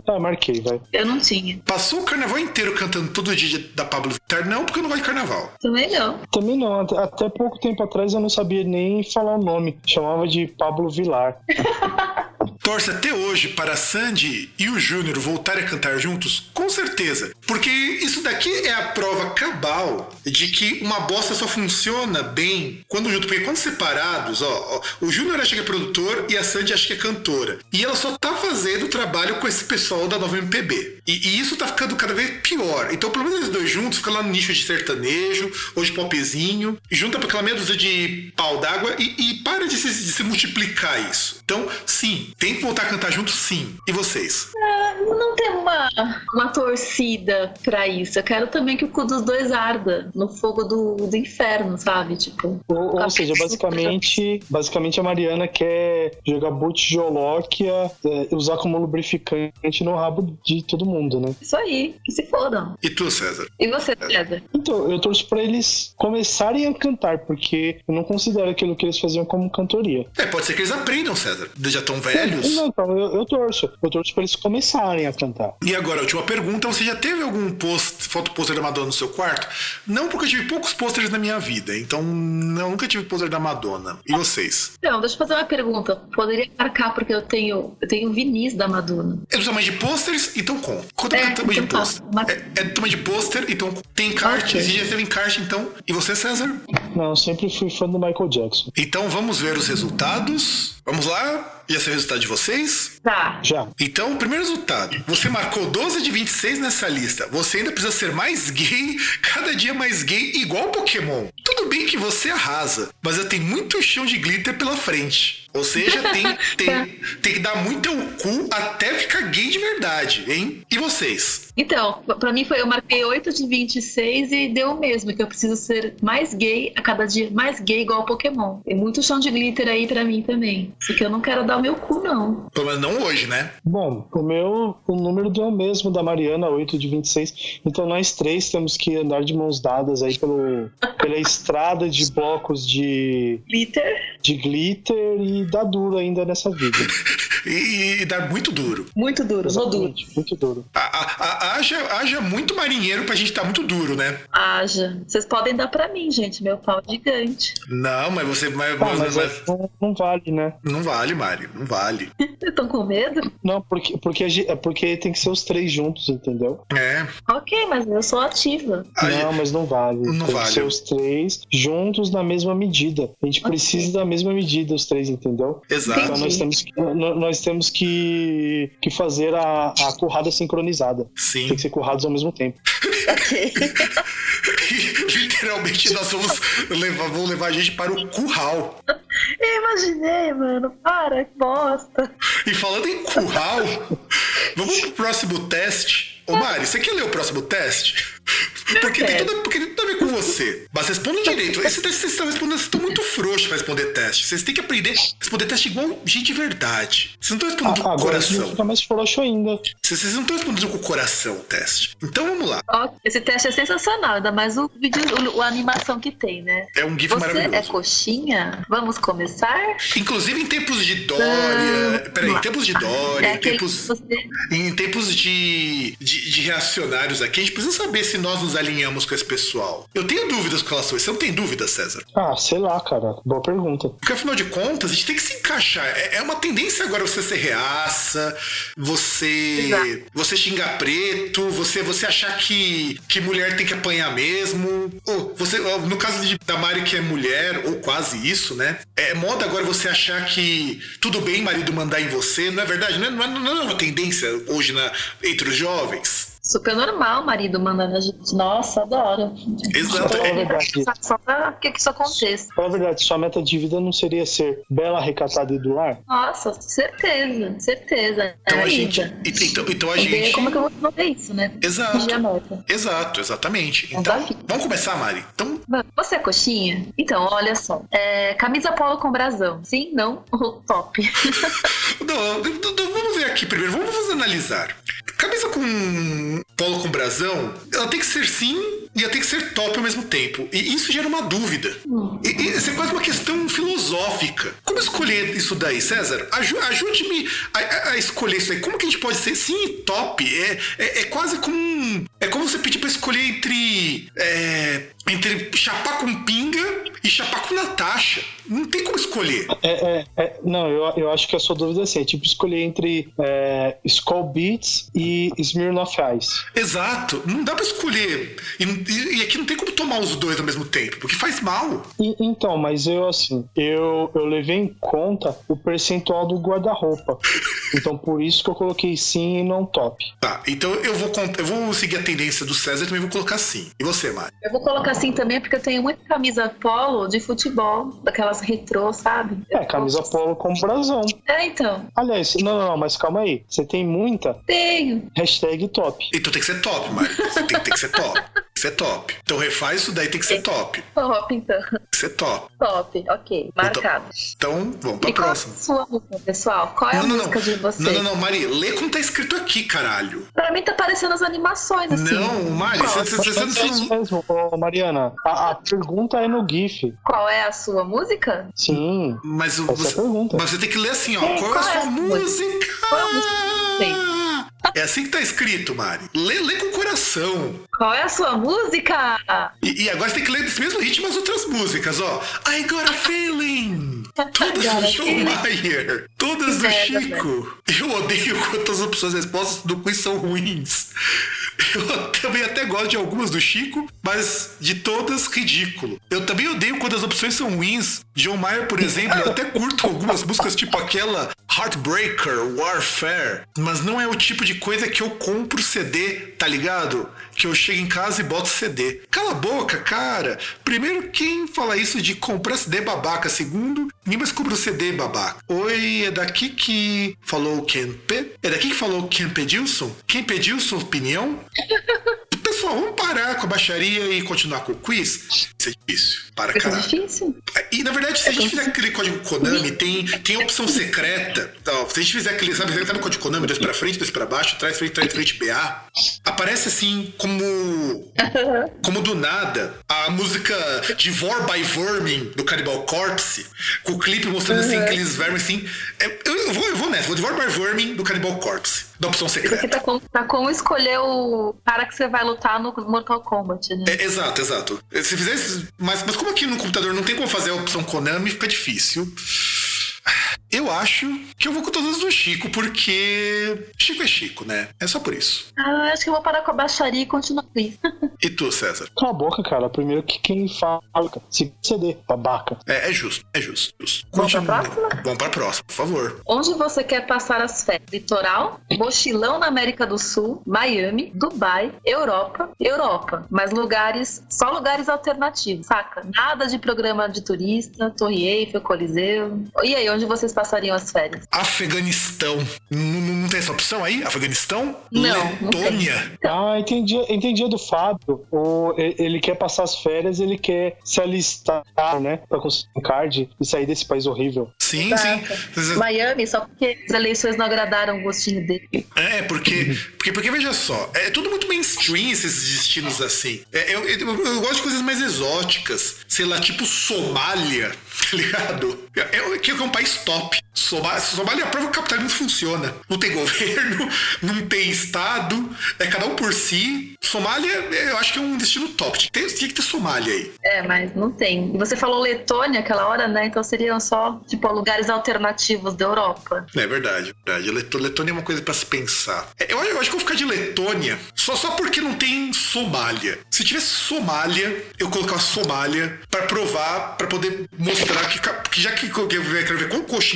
ah, marquei, vai. Eu não tinha. Passou o carnaval inteiro cantando todo dia da Pablo? Não, porque eu não gosto de carnaval. Também não. Também não, até, pouco tempo atrás eu não sabia nem falar o nome. Chamava de Pablo Vilar. Torce até hoje para Sandy e o Júnior voltarem a cantar juntos? Com certeza. Porque isso daqui é a prova cabal de que uma bosta só funciona bem quando junto. Porque quando separados, ó, ó, o Júnior acha que é produtor e a Sandy acha que é cantora. E ela só tá fazendo trabalho com esse pessoal da nova MPB. E, e isso tá ficando cada vez pior. Então, pelo menos eles dois juntos ficam lá no nicho de sertanejo ou de popzinho, junta pra aquela meia dúzia de pau d'água e, e para de se, de se multiplicar isso. Então, sim, tem que voltar a cantar junto, sim. E vocês? Não tem uma, uma torcida pra isso. Eu quero também que o cu dos dois arda no fogo do, do inferno, sabe? Tipo. Ou, ou seja, basicamente, basicamente a Mariana quer jogar butijolóquia, é, usar como lubrificante no rabo de todo mundo, né? Isso aí, que se fodam. E tu, César? E você, César? Então, eu torço pra eles começarem a cantar, porque eu não considero aquilo que eles faziam como cantoria. É, pode ser que eles aprendam, César. Eles já tão velhos. Não, então, eu, eu torço. Eu torço pra eles começarem a cantar. E agora, a última pergunta: você já teve algum post, foto pôster da Madonna no seu quarto? Não, porque eu tive poucos pôsteres na minha vida. Então, não, nunca tive pôster da Madonna. E vocês? Não, deixa eu fazer uma pergunta. Poderia marcar porque eu tenho, eu tenho vinis da Madonna. É do tamanho de pôsteres, então com. Quanto é, É, o tamanho de então tá. pôster? Mas- É, é do tamanho de pôster, então tem encarte. Esse já teve encarte, então. E você, César? Não, eu sempre fui fã do Michael Jackson. Então vamos ver os resultados. Vamos lá? Já sei o resultado de vocês? Tá. Já. Então, o primeiro resultado. Você marcou 12 de 26 nessa lista. Você ainda precisa ser mais gay, cada dia mais gay, igual Pokémon. Tudo bem que você arrasa, mas eu tenho muito chão de glitter pela frente. Ou seja, tem, tem, tem que dar muito o cu até ficar gay de verdade, hein? E vocês? Então, pra mim foi, eu marquei 8 de 26 e deu o mesmo, que eu preciso ser mais gay a cada dia, mais gay igual Pokémon. Tem muito chão de glitter aí pra mim também. Porque eu não quero dar meu cu, não. Pelo menos não hoje, né? Bom, o meu o número deu o mesmo da Mariana, 8 de 26. Então nós três temos que andar de mãos dadas aí pelo, pela estrada de blocos de, Glitter? de glitter e dar duro ainda nessa vida. E, e dar muito duro. Muito duro, sou duro. Muito duro. A- a- a- haja, haja muito marinheiro pra gente estar muito duro, né? Haja. Vocês podem dar pra mim, gente. Meu pau é gigante. Não, mas você. Mas, Tá, mas- mas mas- não, não vale, né? não vale, Mari. Não vale. Vocês estão com medo? Não, porque, porque, é porque tem que ser os três juntos, entendeu? É. Ok, mas eu sou ativa. A não, mas não vale. Não tem vale. que ser os três juntos na mesma medida. A gente Ok. precisa da mesma medida, os três, entendeu? Exato. Então nós temos que, no- nós temos que, que fazer a, a currada sincronizada. Sim. Tem que ser currados ao mesmo tempo. Ok. Literalmente nós vamos levar, vão levar a gente para o curral. eu imaginei, mano. Para, que bosta. E falando em curral, vamos pro próximo teste. Ô Mari, você quer ler o próximo teste? Porque tem, quero. tudo, porque tem tudo a ver com você. Mas responda direito. Esse teste vocês estão respondendo, vocês estão muito frouxos pra responder teste. Vocês têm que aprender a responder teste igual gente de verdade. Vocês não estão respondendo Ah, com o coração. fica mais frouxo ainda. Vocês, vocês não estão respondendo com o coração o teste. Então vamos lá. Esse teste é sensacional, ainda mais o vídeo, o, a animação que tem, né? É um GIF Você maravilhoso. é coxinha? Vamos começar? Inclusive em tempos de Dória. Peraí, em tempos de Dória, É em tempos. você... Em tempos de, de, de reacionários aqui, a gente precisa saber se nós nos alinhamos com esse pessoal. Eu tenho dúvidas com relação a isso. Você não tem dúvida, César? Ah, sei lá, cara. Boa pergunta. Porque afinal de contas, a gente tem que se encaixar. É, é uma tendência agora você ser reaça, você Exato. você xingar preto, você você achar que, que mulher tem que apanhar mesmo. Ou você, no caso de, da Mari que é mulher, ou quase isso, né? É moda agora você achar que tudo bem marido mandar em você, não é verdade? Não é, não é, não é uma tendência hoje na, entre os jovens? Super normal, marido mandando a gente. Nossa, adoro. Exato. A. Só pra que que isso aconteça. Fala a verdade, sua meta de vida não seria ser bela, recatada e do lar? Nossa, certeza, certeza. Então a Ainda. gente. Então, então a gente. Como é que eu vou resolver isso, né? Exato. Exato, exatamente. Então, desafio. vamos começar, Mari. Então, Você é coxinha? Então, olha só. É, camisa polo com brasão. Sim? Não? O top. não, não, não, vamos ver aqui primeiro, vamos analisar. Camisa com polo com brasão, ela tem que ser sim e ela tem que ser top ao mesmo tempo. E isso gera uma dúvida. E, e isso é quase uma questão filosófica. Como escolher isso daí, César? Aju- Ajude-me a, a- escolher isso aí. Como que a gente pode ser sim e top? É, é, é quase como É como você pedir pra escolher entre. é, entre chapar com pinga e chapar com Natasha. Não tem como escolher. É, é, é, não, eu, eu acho que a sua dúvida é assim, é tipo escolher entre é, Skull Beats e Smirnoff Ice. Exato, não dá pra escolher. E, e- e aqui não tem como tomar os dois ao mesmo tempo, porque faz mal. E- então, mas eu assim, eu, eu levei em conta o percentual do guarda-roupa. Então por isso que eu coloquei sim e não top. Tá, então eu vou, eu vou seguir a tendência do César e também vou colocar sim. E você, Mari? Eu vou colocar assim também porque eu tenho muita camisa polo de futebol, daquelas retrô, sabe? É, camisa polo com brasão. É, então. Aliás, não, não, não, mas calma aí. Você tem muita? Tenho. Hashtag top. Então tem que ser top, Mari. Você tem, tem que ser top. Tem que ser top. Então refaz isso daí, tem que ser top. Tem Top, então. que ser top. Top, ok. Marcado. Então, vamos pra E qual é a próxima. sua música, pessoal? Qual é a Não, não, não. música de vocês? Não, não, não, Mari, lê como tá escrito aqui, caralho. Pra mim tá parecendo as animações, assim. Não, Mari, Qual? você, você, você, Mas é isso você, mesmo, ô, Mariana. A, a pergunta é no GIF. Qual é a sua música? Sim. Mas, o- é a você, pergunta. mas você tem que ler assim, ó. É, qual é a qual é sua música? música? Qual é a música que você É assim que tá escrito, Mari. Lê, lê com o coração. Qual é a sua música? E, e agora você tem que ler desse mesmo ritmo as outras músicas, ó. I got a feeling. Todas do. Maier. Todas do Chico. Eu odeio quando as opções respostas do quiz são ruins. Eu também até gosto de algumas do Chico, mas de todas, ridículo. Eu também odeio quando as opções são ruins. John Mayer, por exemplo, eu até curto algumas músicas, tipo aquela Heartbreaker, Warfare, mas não é o tipo de coisa que eu compro CD, tá ligado? Que eu chego em casa e boto CD. Cala a boca, cara. Primeiro, quem fala isso de comprar CD babaca? Segundo, mais compra o CD babaca. Oi, é daqui que falou o Kempe? É daqui que falou o Kempe Dilson? Kempe Dilson, opinião? Pessoal, vamos parar com a baixaria e continuar com o quiz? Isso é difícil. Para, Isso é caralho. difícil? E na verdade, se a gente fizer aquele código Konami, tem, tem opção secreta. Ó, se a gente fizer aquele, sabe, sabe o código Konami? Dois pra frente, dois pra baixo, trás, frente, trás, frente, BA. Aparece assim, como. Como do nada, a música de Vor by Vermin do Cannibal Corpse, com o clipe mostrando assim aqueles vermes assim. É, eu, eu vou, eu vou nessa, vou de Vor by Vermin do Cannibal Corpse, da opção secreta. tá como, tá como escolher o cara que você vai lutar no Mortal Kombat, né? É, exato, exato. Se fizer isso, mas, mas como aqui no computador não tem como fazer a opção Konami, fica difícil. Eu acho que eu vou com todas do Chico, porque Chico é Chico, né? É só por isso. Ah, acho que eu vou parar com a baixaria e continuar com isso. E tu, César? Cala a boca, cara. Primeiro que quem fala. Se CD, babaca. É, é justo, é justo. justo. Vamos pra próxima? Vamos pra próxima, por favor. Onde você quer passar as férias? Litoral, mochilão na América do Sul, Miami, Dubai, Europa, Europa. Mas lugares, só lugares alternativos, saca? Nada de programa de turista, Torre Eiffel, Coliseu. E aí, onde vocês passariam as férias? Afeganistão. Não, não- não tem essa opção aí? Afeganistão? Não, não. Letônia? Ah, entendi, entendi do Fábio. O, ele quer passar as férias, ele quer se alistar, né? Pra conseguir um card e sair desse país horrível. Sim, sim. Miami, só porque as eleições não agradaram o gostinho dele. É, porque, porque, porque veja só, é tudo muito mainstream esses destinos assim. É, eu, eu- eu gosto de coisas mais exóticas, sei lá, tipo Somália, tá ligado? É, é, é um país top. Somália, Somália prova que o capitalismo funciona. Não tem governo, não tem estado, é cada um por si. Somália, é, eu acho que é um destino top. Ter, tinha que ter Somália aí. É, mas não tem. E você falou Letônia aquela hora, né? Então seriam só, tipo, lugares alternativos da Europa. É verdade, verdade. Letônia é uma coisa pra se pensar. É, Eu, eu acho que eu vou ficar de Letônia só, só porque não tem Somália. Se tivesse Somália, eu colocar Somália pra provar, pra poder mostrar que, que já que eu quero ver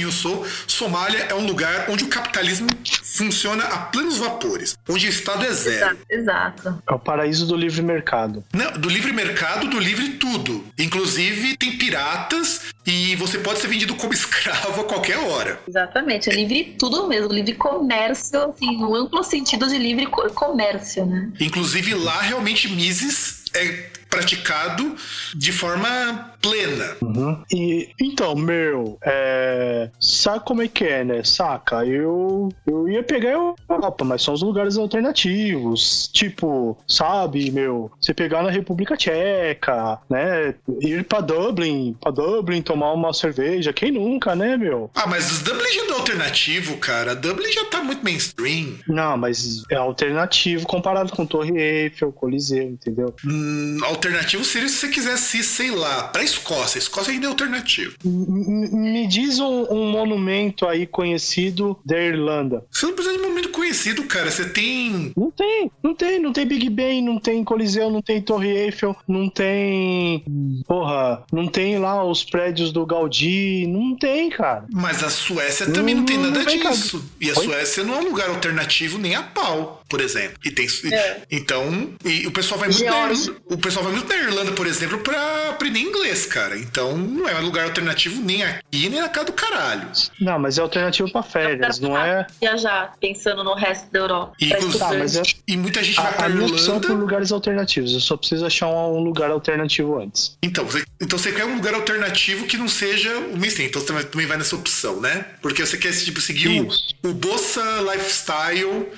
eu sou, pensou, Somália é um lugar onde o capitalismo funciona a plenos vapores, onde o Estado é zero. Exato. É o paraíso do livre mercado. Não, do livre mercado, do livre tudo. Inclusive, tem piratas e você pode ser vendido como escravo a qualquer hora. Exatamente. É livre tudo mesmo. Livre comércio, assim, no amplo sentido de livre co- comércio, né? Inclusive, lá realmente Mises é praticado de forma plena. Uhum. E então, meu, é... sabe como é que é, né? Saca? Eu eu ia pegar a Europa, mas são os lugares alternativos. Tipo, sabe, meu, você pegar na República Tcheca, né? Ir pra Dublin, pra Dublin tomar uma cerveja. Quem nunca, né, meu? Ah, mas Dublin já não é alternativo, cara. Dublin já tá muito mainstream. Não, mas é alternativo comparado com Torre Eiffel, Coliseu, entendeu? Hum, alternativo seria se você quisesse ir, sei lá, pra Escócia. Escócia ainda é alternativo. M- m- Me diz um, um monumento aí conhecido da Irlanda. Você não precisa de um momento conhecido, cara. Você tem. Não tem, não tem, não tem Big Ben, não tem Coliseu, não tem Torre Eiffel, não tem. Porra, não tem lá os prédios do Gaudí, não tem, cara. Mas a Suécia também não, tem Não nada vem cá. disso. E a Oi? Suécia não é um lugar alternativo nem a pau, por exemplo. E tem. É. Então, e o pessoal vai muito. Irlanda, o pessoal vai muito da Irlanda, por exemplo, pra aprender inglês, cara. Então, não é um lugar alternativo nem aqui, nem na casa do caralho. Não, mas é alternativo pra férias, não é? Viajar, pensando no resto da Europa. E, Tá, mas é, e muita gente vai a, pra a minha opção Irlanda. por lugares alternativos. Eu só preciso achar um, um lugar alternativo antes. Então você, então você quer um lugar alternativo que não seja o mainstream. Então você também vai nessa opção, né? Porque você quer tipo, seguir o, o Bossa Lifestyle,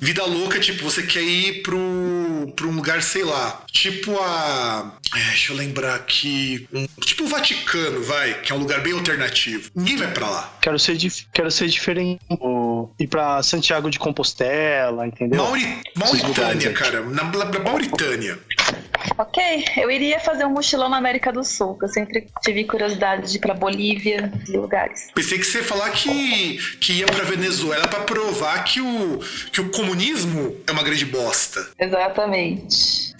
vida louca, tipo, você quer ir pro, pro um lugar, sei lá, tipo a. é, deixa eu lembrar aqui. um- tipo o Vaticano, vai, que é um lugar bem alternativo. Ninguém vai pra lá. Quero ser, dif- quero ser diferente. Ir pra Santiago de Compostela, entendeu? Mauri, Mauritânia, cara. Na, na, na Mauritânia. Ok, eu iria fazer um mochilão na América do Sul, que eu sempre tive curiosidade de ir pra Bolívia e lugares. Pensei que você ia falar que, que ia pra Venezuela pra provar que o, que o comunismo é uma grande bosta. Exatamente.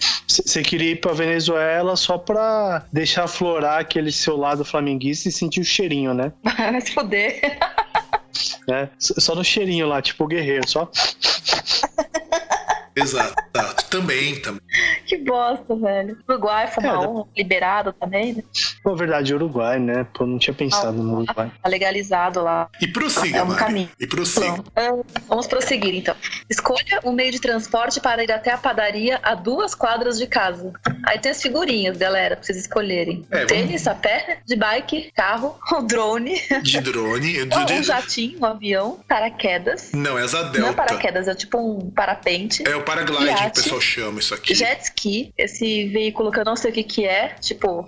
Você queria ir pra Venezuela só pra deixar aflorar aquele seu lado flamenguista e sentir o cheirinho, né? Vai se foder. S- Só no cheirinho lá, tipo o guerreiro, só. Exato. Também, também. Que bosta, velho. Uruguai foi uma honra, liberado também, né? Pô, verdade, Uruguai, né? Pô, não tinha pensado no Uruguai. Tá legalizado lá. E prossiga, É um Mari. caminho. E prossiga. Ah, Vamos prosseguir, então. Escolha um meio de transporte para ir até a padaria a duas quadras de casa. Aí tem as figurinhas, galera, pra vocês escolherem. É, vamos- Tênis, a pé, de bike, carro, um drone, De drone. ou de- um jatinho, um avião, paraquedas. Não, é asa Não é delta. paraquedas, é tipo um parapente. É o paragliding que o pessoal chama isso aqui. Jet ski, esse veículo que eu não sei o que que é, tipo,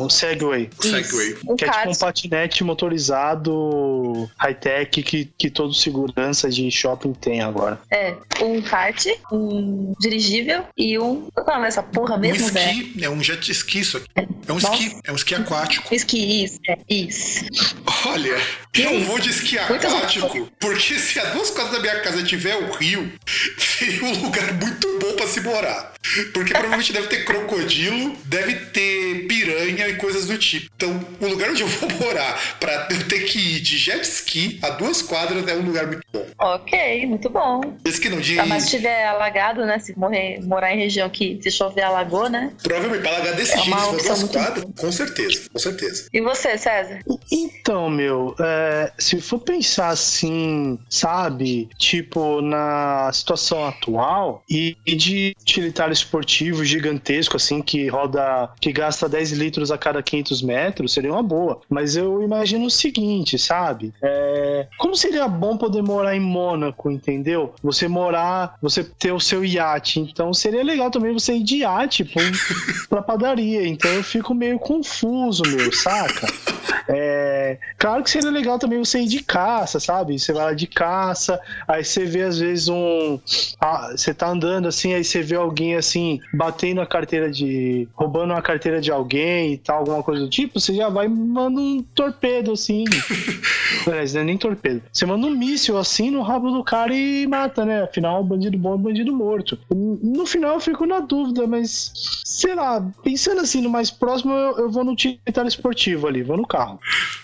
Um Segway. O Segway. Um Que é tipo um patinete motorizado high-tech que, que todo segurança de shopping tem agora. é, um kart, um dirigível e um. Qual é dessa porra Um mesmo, velho? esqui, é um jet ski isso aqui. É um Nossa. esqui, é um esqui aquático. Esqui, isso, é, isso. Olha, eu vou de esqui aquático, porque se a duas casas da minha casa tiver o rio, seria um lugar muito bom pra se morar. Porque provavelmente deve ter crocodilo, deve ter piranha e coisas do tipo. Então, o lugar onde eu vou morar pra eu ter que ir de jet ski a duas quadras é um lugar muito bom. Ok, muito bom. Esse que não, de. Ah, mas se tiver alagado, né? Se morrer, morar em região que se chover alagou, né? Provavelmente, pra largar desse É jeito, se for duas quadras, com certeza, com certeza. E você, César? Então, meu, é, se for pensar assim, sabe, tipo, na situação atual e, e de utilitário esportivo gigantesco, assim, que roda, que gasta 10 litros a cada 500 metros, seria uma boa. Mas eu imagino o seguinte, sabe? É, como seria bom poder morar em Mônaco, entendeu? Você morar, você ter o seu iate. Então seria legal também você ir de iate pra, pra padaria. Então eu fico meio confuso, meu, saca? É, claro que seria legal também você ir de caça, sabe? Você vai lá de caça, aí você vê às vezes um. ah, você tá andando assim, aí você vê alguém assim, batendo a carteira de. roubando a carteira de alguém e tal, alguma coisa do tipo, você já vai e manda um torpedo assim. Aliás, não é nem torpedo. Você manda um míssil assim no rabo do cara e mata, né? Afinal, bandido bom é bandido morto. No final eu fico na dúvida, mas sei lá, pensando assim no mais próximo, eu, eu vou no utilitário esportivo ali, vou no carro.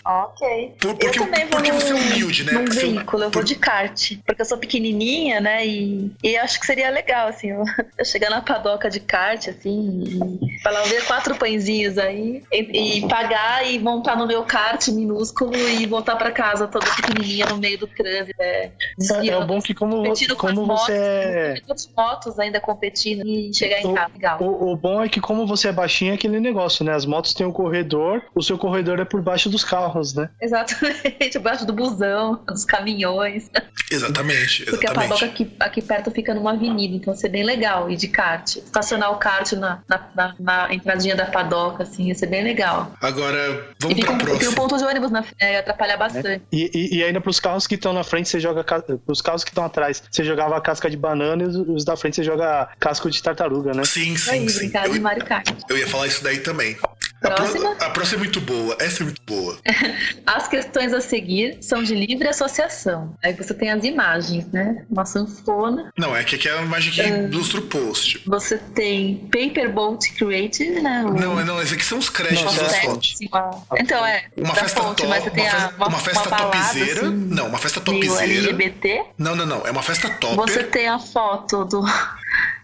Ok. Por- porque eu também vou porque você é humilde, né? Num Porque você- veículo, eu vou de kart. Porque eu sou pequenininha, né? E, e acho que seria legal, assim, eu, eu chegar na padoca de kart, assim, e falar, ver quatro pãezinhos aí, e, e pagar e montar no meu kart minúsculo e voltar pra casa toda pequenininha no meio do trânsito. É, É, é o bom que como, competindo com como as motos, você é. As motos ainda competindo e chegar em casa. Legal. O, o bom é que como você é baixinho é aquele negócio, né? As motos têm um corredor, o seu corredor é por baixo dos carros, né? Exatamente, abaixo do busão, dos caminhões. Exatamente, Porque a padoca exatamente. aqui, aqui perto fica numa avenida, então ia ser bem legal ir de kart. Estacionar o kart na, na, na- na entradinha da padoca, assim, ia ser bem legal. Agora, vamos pra um, tem um próxima. ponto de ônibus na frente, ia atrapalhar bastante. E, e, e ainda pros carros que estão na frente, você joga. Pros carros que estão atrás, você jogava casca de banana e os, os da frente você joga casco de tartaruga, né? Sim, sim, Aí, sim. brincar de Eu, Mario Kart. eu ia falar isso daí também. A, pró- Próxima. a próxima é muito boa. Essa é muito boa. As questões a seguir são de livre associação. Aí você tem as imagens, né? Uma sanfona. Não, é que aqui é uma imagem que ilustra o post. Você tem Paperboat Creative, né? O- Não, é não, esses aqui são os créditos Não, das fotos. Uma- Então, é. Uma festa fonte, top, mas você tem uma, a- festa, uma festa balada, topzeira. assim, não, uma festa topzeira. LGBT. Não, não, não. É uma festa topper. Você tem a foto do,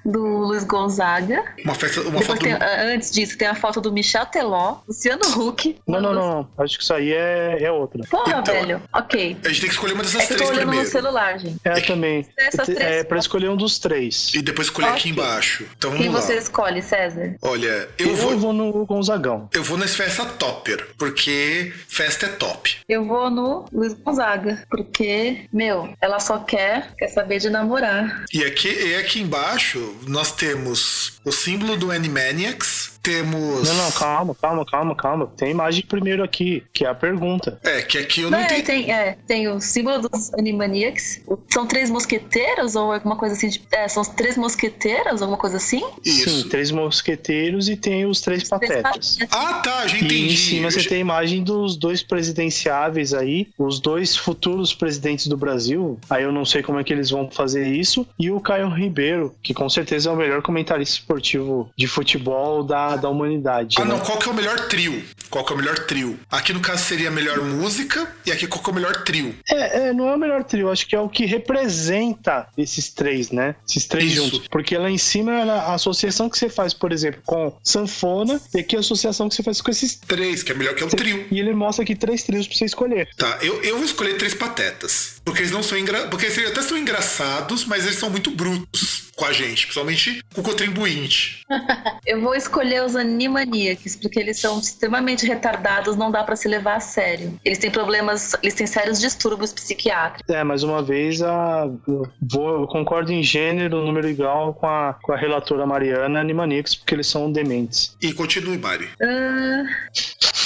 do Luiz Gonzaga. Uma festa. Uma foto. tem, ah, antes disso, tem a foto do Michel Teló, Luciano Huck. Não, não, não, não. Acho que isso aí é, é outra. Porra, Então, velho. Ok. A gente tem que escolher uma dessas É que eu três tô olhando primeiro. no celular, gente. É também. Essas É três pra escolher um dos três. E depois escolher aqui Ok. embaixo. Então vamos Quem lá. você escolhe, César? Olha, eu Eu vou. vou no Gonzagão. Eu vou nessa festa topper, porque festa é top. Eu vou no Luiz Gonzaga, porque, meu, ela só quer, quer saber de namorar. E aqui, e aqui embaixo nós temos o símbolo do Animaniacs, temos. Não, não, calma, calma, calma, calma. Tem imagem primeiro aqui, que é a pergunta. É, que aqui eu Não, não é, entendi. tem, é, tem o símbolo dos Animaniacs. São três mosqueteiros ou alguma coisa assim? De, é, são os três mosqueteiros, alguma coisa assim? Isso. Sim, três mosqueteiros e tem os três Três patetas. patetas. Ah, tá, já E entendi. em cima você tem a imagem dos dois presidenciáveis aí, os dois futuros presidentes do Brasil. Aí eu não sei como é que eles vão fazer isso. E o Caio Ribeiro, que com certeza é o melhor comentarista esportivo de futebol da, da humanidade. Ah, né? não, qual que é o melhor trio? Qual que é o melhor trio? Aqui no caso seria a melhor música e aqui qual que é o melhor trio? É, é, não é o melhor trio, acho que é o que representa esses três, né? Esses três Isso. juntos. Porque lá em cima é a associação que você faz, por exemplo, com sanfona, e aqui a associação que você faz com esses Três, que é melhor que é o trio. E ele mostra aqui três trios pra você escolher. Tá, eu, eu vou escolher três patetas. Porque eles não são engra... Porque eles até são engraçados, mas eles são muito brutos com a gente, principalmente com o contribuinte. Eu vou escolher os Animaniacs, porque eles são extremamente retardados, não dá pra se levar a sério. Eles têm problemas, eles têm sérios distúrbios psiquiátricos. É, mais uma vez, a, eu, vou, eu concordo em gênero, número igual com a, com a relatora Mariana Animaniacs, porque eles são dementes. E continue, Mari. Ah,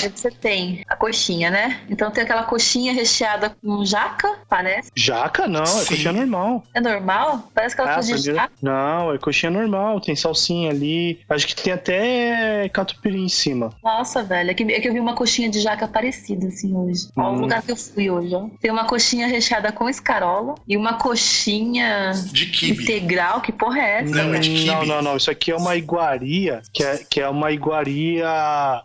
aí você tem a coxinha, né? Então tem aquela coxinha recheada com jaca, parece. Jaca não, é Sim. coxinha normal. É normal? Parece aquela Ah, coisa de jaca. Não, é coxinha normal, tem salsinha ali. Acho que tem até catupiry em cima. Nossa, velho, é que, é que eu vi uma coxinha de jaca parecida, assim, hoje. Ó, o Hum. lugar que eu fui hoje, ó. Tem uma coxinha recheada com escarola e uma coxinha De integral. Que porra é essa, Não, é de quibe. Não, não, não. Isso aqui é uma iguaria, que é, que é uma iguaria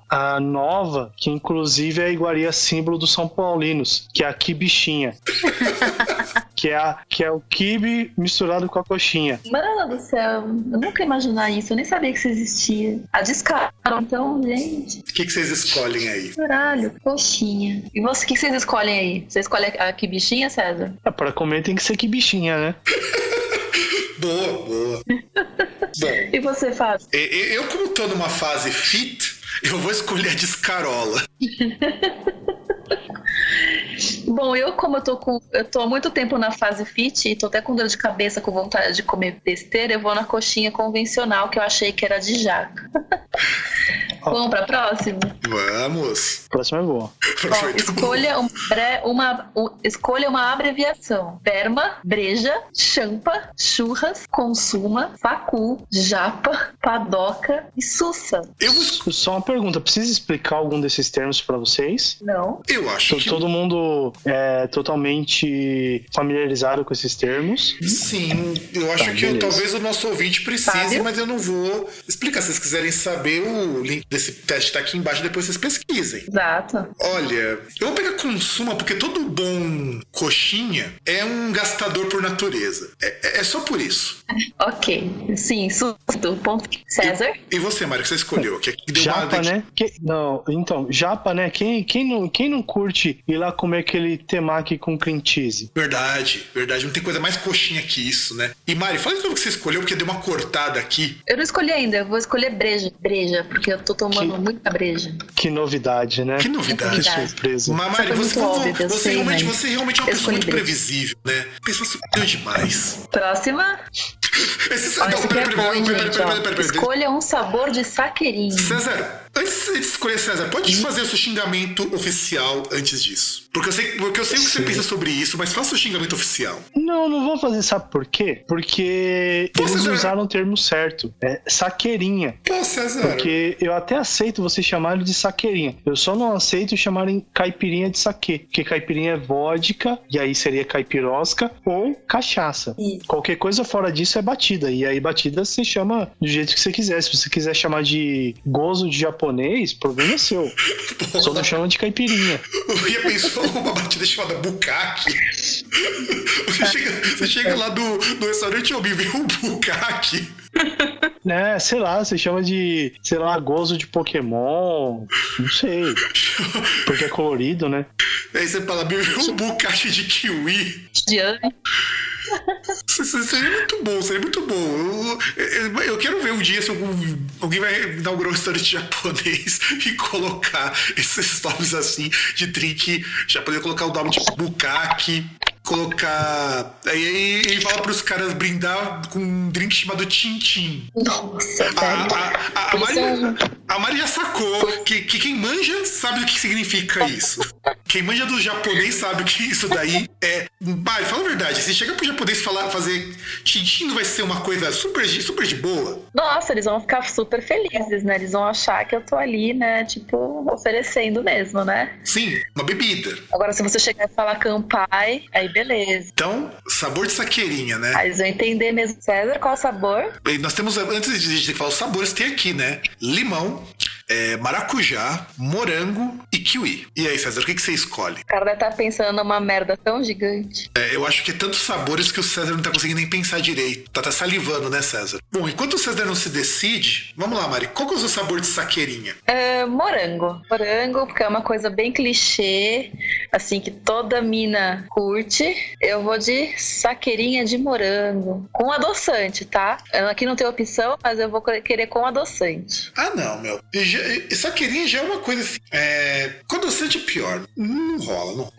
a nova, que inclusive é a iguaria símbolo dos São Paulinos, que é a quibichinha. que, é a, que é o quibe misturado com a coxinha. Mano do céu, eu nunca ia imaginar isso, eu nem sabia que isso existia. A descaro, então, gente, O que, que vocês escolhem aí? caralho, coxinha. E você, o que vocês escolhem aí? Você escolhe a que bichinha, César? É, pra comer tem que ser quibichinha, né? Boa, boa. Bom, E você, Fábio? e- e- eu como tô numa fase fit, eu vou escolher a descarola. Bom, eu como eu tô com. Eu tô há muito tempo na fase fit e tô até com dor de cabeça, com vontade de comer besteira, eu vou na coxinha convencional que eu achei que era de jaca. Vamos pra próxima? Vamos. Próxima é boa. Perfeito. escolha, um, bre- uma, um- escolha uma abreviação. Berma, breja, champa, churras, consuma, facu, japa, padoca e sussa. Eu, vou Só uma pergunta, precisa explicar algum desses termos pra vocês? Não? eu acho que. Todo mundo é totalmente familiarizado com esses termos. Sim, eu acho Tá, que beleza. talvez o nosso ouvinte precise, Fábio? mas eu não vou explicar. Se vocês quiserem saber, o link desse teste tá aqui embaixo, depois vocês pesquisem. Exato. Olha, eu vou pegar consuma porque todo bom coxinha é um gastador por natureza. É, é- é só por isso. Ok. Sim, susto. Ponto. César? E você, Mário, que você escolheu? Que aqui deu Japa, uma... né? Que- não, então, japa, né? Quem, quem, não, quem não curte ir lá comer aquele temaki com cream cheese? Verdade, verdade. Não tem coisa mais coxinha que isso, né? E Mari, fala de novo o que você escolheu, porque deu uma cortada aqui. Eu não escolhi ainda, eu vou escolher breja. Breja, porque eu tô tomando Que- muita breja. Que novidade, né? Que novidade. Que surpresa. Mas, Mari, você, óbvio, você sei, realmente, mas você realmente é uma eu pessoa muito escolhi. previsível, né? Pessoa surpreendeu demais. Próxima. Esse, Olha, não, esse aqui pera, pera, bom, pera, hein, pera, gente, pera, ó. pera, pera, pera. Escolha um sabor de saqueirinho. César, antes de escolher César, pode fazer o seu xingamento oficial antes disso. Porque eu sei, porque eu sei o que você pensa sobre isso, mas faça o xingamento oficial. Não, não vou fazer, sabe por quê? Porque Pô, eles César. usaram o termo certo. É saqueirinha. Pô, César. Porque eu até aceito você chamarem de saqueirinha. Eu só não aceito chamarem caipirinha de saque. Porque caipirinha é vodka, e aí seria caipirosca ou cachaça. Qualquer coisa fora disso é batida. E aí batida você chama do jeito que você quiser. Se você quiser chamar de gozo de japonês, o problema é seu. Só não chama de caipirinha. Eu ia pensar uma batida chamada bukkake. Você chega, você chega lá do, do restaurante e vê um bukkake. Né, sei lá, você chama de, sei lá, gozo de Pokémon. Não sei. Porque é colorido, né? Aí você fala, me um bukkake de kiwi. Diane. Seria muito bom, seria muito bom. Eu, eu- quero ver um dia se algum, alguém vai inaugurar um restaurante japonês e colocar esses nomes assim de drink. Poder colocar o nome de bukkake. Colocar. Aí ele fala pros caras brindar com um drink chamado Tintin. Nossa, A, velho. a, a, a, Eles Mari, são- a Mari já sacou que, que quem manja sabe o que significa isso. Quem manja do japonês sabe que isso daí é. Mari, fala a verdade. Se chegar pro japonês falar, fazer tintin, não vai ser uma coisa super, de- super de boa. Nossa, eles vão ficar super felizes, né? Eles vão achar que eu tô ali, né? Tipo, oferecendo mesmo, né? Sim, uma bebida. Agora, se você chegar e falar campai, aí beleza. Então, sabor de saqueirinha, né? Eles vão entender mesmo. César, qual o sabor? E nós temos, antes de a gente falar os sabores, tem aqui, né? Limão, é, maracujá, morango e kiwi. E aí, César, o que, que você escolhe? O cara deve estar pensando numa merda tão gigante. É, eu acho que é tantos sabores que o César não tá conseguindo nem pensar direito. Tá até salivando, né, César? Bom, enquanto o César não se decide, vamos lá, Mari. Qual que é o seu sabor de saqueirinha? É, morango. Morango, porque é uma coisa bem clichê, assim, que toda mina curte. Eu vou de saqueirinha de morango. Com adoçante, tá? Aqui não tem opção, mas eu vou querer com adoçante. Ah, não, meu. E já- saqueirinha já é uma coisa assim. É. Com adoçante pior. Não rola, não.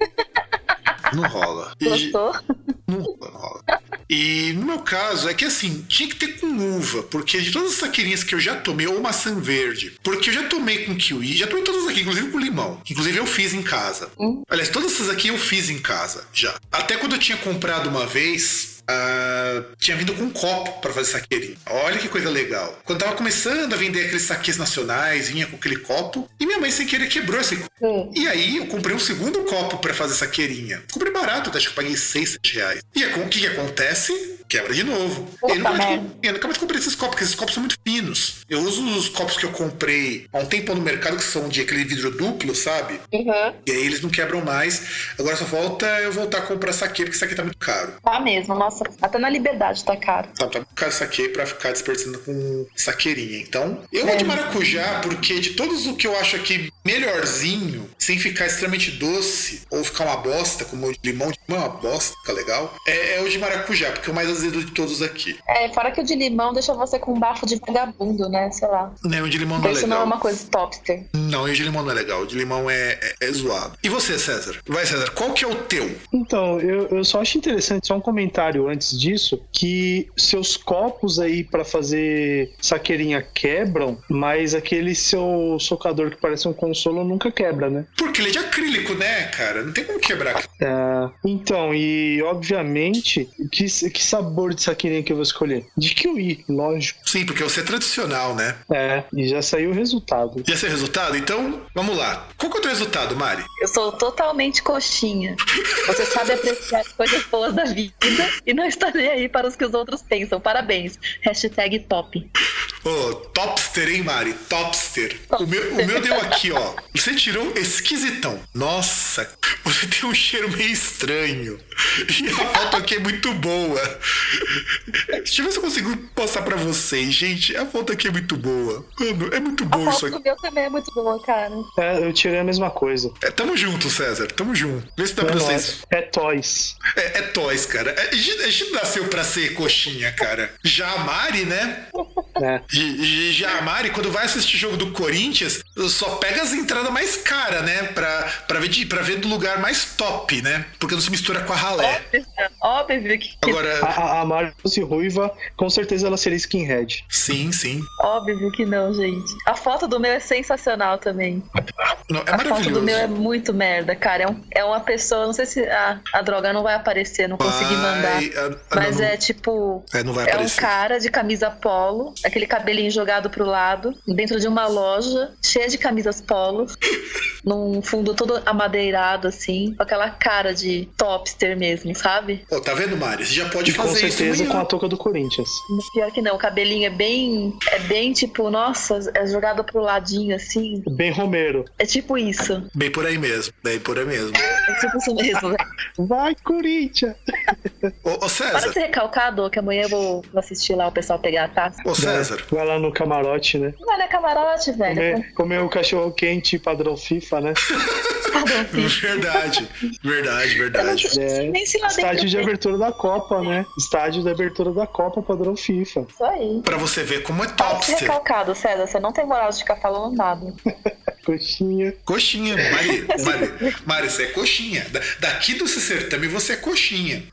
Não rola. E- Gostou? Não rola, não rola. E no meu caso, é que assim, tinha que ter com uva, porque de todas as saqueirinhas que eu já tomei, ou maçã verde, porque eu já tomei com kiwi, já tomei todas aqui, inclusive com limão, inclusive eu fiz em casa. Hum. Aliás, todas essas aqui eu fiz em casa, já. Até quando eu tinha comprado uma vez, ah, tinha vindo com um copo pra fazer saqueirinha. Olha que coisa legal. Quando tava começando a vender aqueles saquês nacionais, vinha com aquele copo, e minha mãe sem querer quebrou esse copo. Hum. E aí eu comprei um segundo copo pra fazer saqueirinha. Comprei barato, acho que eu paguei 6, 7 reais. E aí, o que, que acontece? Quebra de novo. Eu, nunca mais, merda. com- eu nunca mais comprei esses copos, porque esses copos são muito finos. Eu uso os copos que eu comprei há um tempo no mercado, que são de aquele vidro duplo, sabe? Uhum. E aí eles não quebram mais. Agora só falta eu voltar a comprar saque, porque saque tá muito caro. Tá mesmo, nossa. Até na liberdade tá caro. Tá, tá muito caro saque pra ficar desperdiçando com saqueirinha. Então, eu vou É. de maracujá, porque de todos o que eu acho aqui melhorzinho, sem ficar extremamente doce, ou ficar uma bosta, como o de limão, de limão é uma bosta, fica legal, é, é o de maracujá, porque o mais azedo de todos aqui. É, fora que o de limão deixa você com um bafo de vagabundo, né? Sei lá. Né, o de limão não é Isso não é legal. uma coisa topster. Não, e o de limão não é legal. O de limão é, é, é zoado. E você, César? Vai, César, qual que é o teu? Então, eu, eu só acho interessante, só um comentário antes disso, que seus copos aí pra fazer saqueirinha quebram, mas aquele seu socador que parece um consolo nunca quebra, né? Porque ele é de acrílico, né, cara? Não tem como quebrar. É, então, e obviamente, que, que sabor sabor de saquinha que eu vou escolher? De kiwi, lógico. Sim, porque você é tradicional, né? É, e já saiu o resultado. Já sei o resultado? Então, vamos lá. Qual que é o teu resultado, Mari? Eu sou totalmente coxinha. Você sabe apreciar as coisas boas da vida e não está nem aí para os que os outros pensam. Parabéns. Hashtag top. Ô, topster, hein, Mari? Topster. O meu, o meu deu aqui, ó. Você tirou esquisitão. Nossa, você tem um cheiro meio estranho. E a foto aqui é muito boa. Deixa eu ver se eu consigo passar pra vocês, gente. A foto aqui é muito boa. Mano, é muito A bom isso foto do aqui. meu também é muito boa, cara. É, eu tirei a mesma coisa. É, tamo junto, César. Tamo junto. Vê se dá É, pra vocês. nóis. é Toys. É, é toys, cara. É, a, gente, a gente nasceu pra ser coxinha, cara. Já a Mari, né? É. E- e Já a Mari, quando vai assistir jogo do Corinthians, só pega as entradas mais caras, né? Pra, pra, ver de, pra ver do lugar mais top, né? Porque não se mistura com a ralé. Óbvio, óbvio que, Agora, A, a, Mari fosse ruiva, com certeza ela seria skinhead. sim, sim. óbvio que não, gente. A foto do meu é sensacional também. Não, é a foto do meu é muito merda, cara. É, um- é uma pessoa, não sei se a, a droga não vai aparecer, não consegui mandar. A- a- Mas não, é tipo. É, não vai É um aparecer. cara de camisa polo, aquele cabelinho jogado pro lado, dentro de uma loja cheia de camisas polo, num fundo todo amadeirado, assim, com aquela cara de topster mesmo, sabe? Ó, tá vendo, Mari? Você já pode E com fazer isso certeza amanhã. com a touca do Corinthians. Pior que não, o cabelinho é bem. É bem tipo, nossa, é jogado pro ladinho, assim. Bem Romero. É tipo isso. Bem por aí mesmo. Bem por aí mesmo. É tipo isso mesmo, velho. Vai, Corinthians! Ô, ô Para César, de ser recalcado, que amanhã eu vou assistir lá o pessoal pegar a taça. ô César. Vai lá no camarote, né? Vai na camarote, velho. Comer, comer o cachorro quente padrão FIFA, né? Padrão. Verdade, verdade, verdade. É. Nem se lá dentro Estádio de tem. abertura da Copa, né? Estádio de abertura da Copa padrão FIFA. Isso aí. Pra você ver como é Para de ser recalcado, César. Você não tem moral de ficar falando nada. Coxinha. Coxinha, Mari, Mari, Mari, você é coxinha. Da- daqui do Cicertame você é coxinha.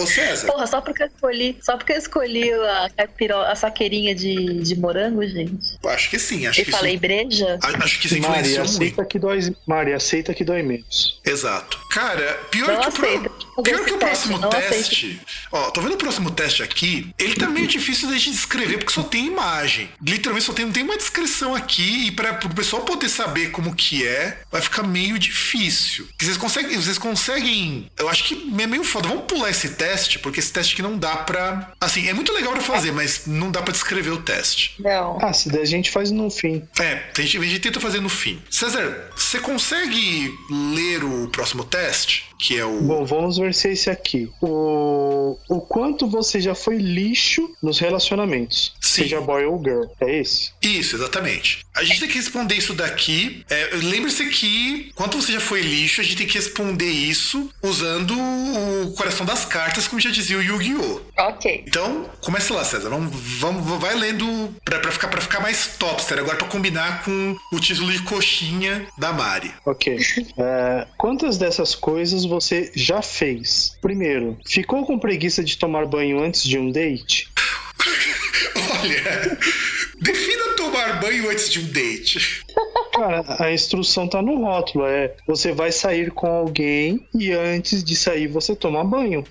Ô César, Porra, só porque eu escolhi, só porque eu escolhi a, caipiro- a saqueirinha de, de morango, gente. acho que sim, acho E que falei isso, breja. a- acho que isso Mari, aceita muito. que dói. Mari, aceita que dói menos. Exato. Cara, pior Não que o, pro-. Pior que o próximo teste. Ó, tô vendo o próximo teste aqui. Ele tá meio difícil da gente descrever porque só tem imagem. Literalmente só tem, não tem uma descrição aqui e para o pessoal poder saber como que é, vai ficar meio difícil. Vocês conseguem, vocês conseguem. Eu acho que é meio foda. Vamos pular esse teste porque esse teste aqui não dá pra. Assim, é muito legal pra fazer, mas não dá pra descrever o teste. Não. Ah, se der, a gente faz no fim. É, a gente, a gente tenta fazer no fim. César, você consegue ler o próximo teste? Que é o. Bom, vamos ver se é esse aqui. O, o quanto você já foi lixo nos relacionamentos. Sim. Seja boy ou girl. É esse? Isso, exatamente. A gente tem que responder isso daqui. É, Lembre-se que, quanto você já foi lixo, a gente tem que responder isso usando o coração das cartas, como já dizia o Yu-Gi-Oh! Ok. Então, começa lá, César. Vamos, vamos, vai lendo pra, pra, ficar, pra ficar mais topster, agora pra combinar com o título de coxinha da Mari. Ok. É, quantas dessas coisas você já fez? Primeiro, ficou com preguiça de tomar banho antes de um date? Olha, defina tomar banho antes de um date. Cara, a instrução tá no rótulo. É você vai sair com alguém e antes de sair você toma banho.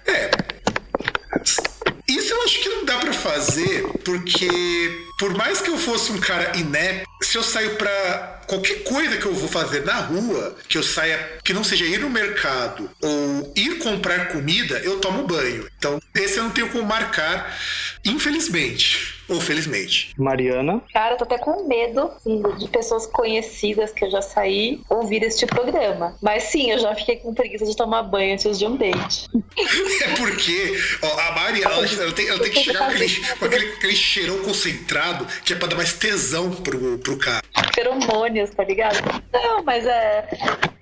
Isso eu acho que não dá pra fazer, porque por mais que eu fosse um cara inepto, se eu saio pra qualquer coisa que eu vou fazer na rua, que eu saia, que não seja ir no mercado ou ir comprar comida, eu tomo banho. Então, esse eu não tenho como marcar, infelizmente. Ou felizmente. Mariana, Cara, eu tô até com medo assim, de pessoas conhecidas que eu já saí ouvir este programa. Mas sim, eu já fiquei com preguiça de tomar banho antes de um date. É porque ó, a Mari, ela, ela tem, ela tem que chegar com aquele, com aquele, com aquele cheirão concentrado, que é pra dar mais tesão pro, pro cara. Feromônios, tá ligado? Não, mas é.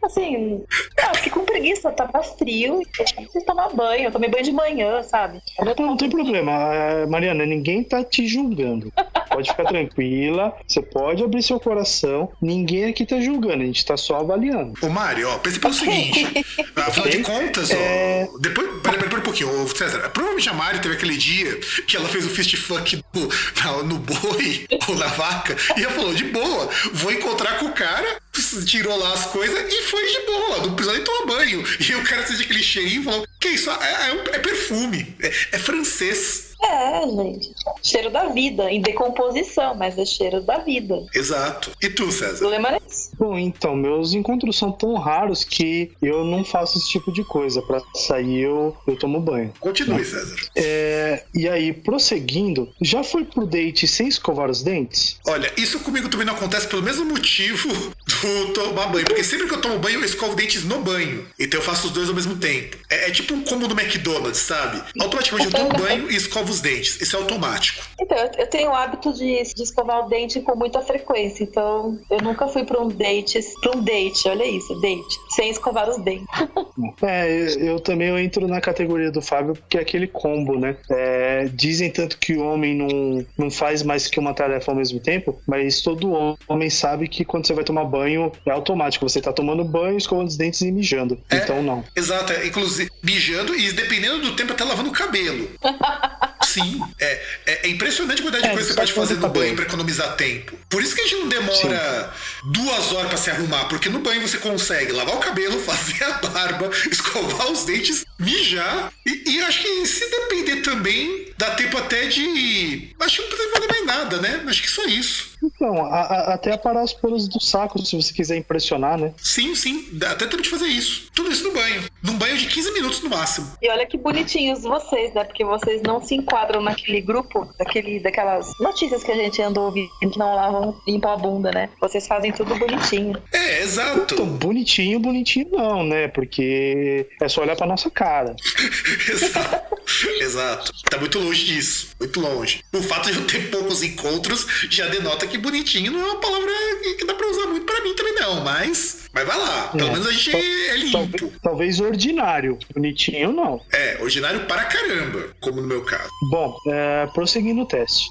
Assim. Ah, fiquei com preguiça, tava frio e eu preciso tomar banho. Eu tomei banho de manhã, sabe? não, não tem problema. Ah, Mariana, ninguém tá te julgando. Pode ficar tranquila. Você pode abrir seu coração. Ninguém aqui tá julgando. A gente tá só avaliando. Ô, Mário, ó, pense pelo seguinte. Afinal de contas, É. ó. Depois. Peraí, peraí, peraí um pouquinho, ô, César. Provavelmente a Mari teve aquele dia que ela fez o fist fuck no, na- no boi ou na vaca e ela falou: de boa, vou encontrar com o cara, tirou lá as coisas e foi de boa, não precisou nem tomar banho. E o cara sente aquele cheirinho e falou: Que isso? É, é, é perfume, é, é francês. É, gente. Cheiro da vida, em decomposição, mas é cheiro da vida. Exato. E tu, César? O lema é esse. Bom, então, meus encontros são tão raros que eu não faço esse tipo de coisa. Pra sair, eu, eu tomo banho. Continue, César. É, e aí, prosseguindo, já foi pro date sem escovar os dentes? Olha, isso comigo também não acontece pelo mesmo motivo do tomar banho. Porque sempre que eu tomo banho, eu escovo dentes no banho. Então eu faço os dois ao mesmo tempo. É, é tipo um combo do McDonald's, sabe? Automaticamente eu tomo banho e escovo os dentes. Isso é automático. Então, eu- eu tenho o hábito de, de escovar o dente com muita frequência. Então, eu nunca fui pra um date, pra um date, olha isso, date, sem escovar os dentes. É, eu, eu também eu entro na categoria do Fábio porque é aquele combo, né? É, dizem tanto que o homem não, não faz mais que uma tarefa ao mesmo tempo, mas todo homem sabe que quando você vai tomar banho é automático. Você tá tomando banho, escovando os dentes e mijando. É. Então não. Exato, é, inclusive mijando e dependendo do tempo até lavando o cabelo. Sim, é, é, é impressionante a quantidade de É, coisa que você pode fazer no banho pra economizar tempo. Por isso que a gente não demora duas horas pra se arrumar, porque no banho você consegue lavar o cabelo, fazer a barba, escovar os dentes, mijar. E, e acho que se depender também, dá tempo até de. Acho que não precisa fazer mais nada, né? Acho que só isso. Então, a- a- até aparar os pelos do saco, se você quiser impressionar, né? Sim, sim, dá até tempo de fazer isso. Tudo isso no banho. Num banho de 15 minutos no máximo. E olha que bonitinhos vocês, né? Porque vocês não se enquadram naquele grupo, daquele, daquelas notícias que a gente andou ouvindo que não lavam, limpam a bunda, né? Vocês fazem tudo bonitinho. É, exato. Então, bonitinho, bonitinho não, né? Porque é só olhar pra nossa cara. Exato. Exato. Tá muito longe disso. Muito longe. O fato de eu ter poucos encontros já denota que bonitinho não é uma palavra que- que dá pra usar muito pra mim também, não. Mas, mas vai lá. Pelo É. menos a gente é limpo. Talvez, talvez ordinário. Bonitinho não. É, ordinário para caramba, como no meu caso. Bom, é, prosseguindo o teste.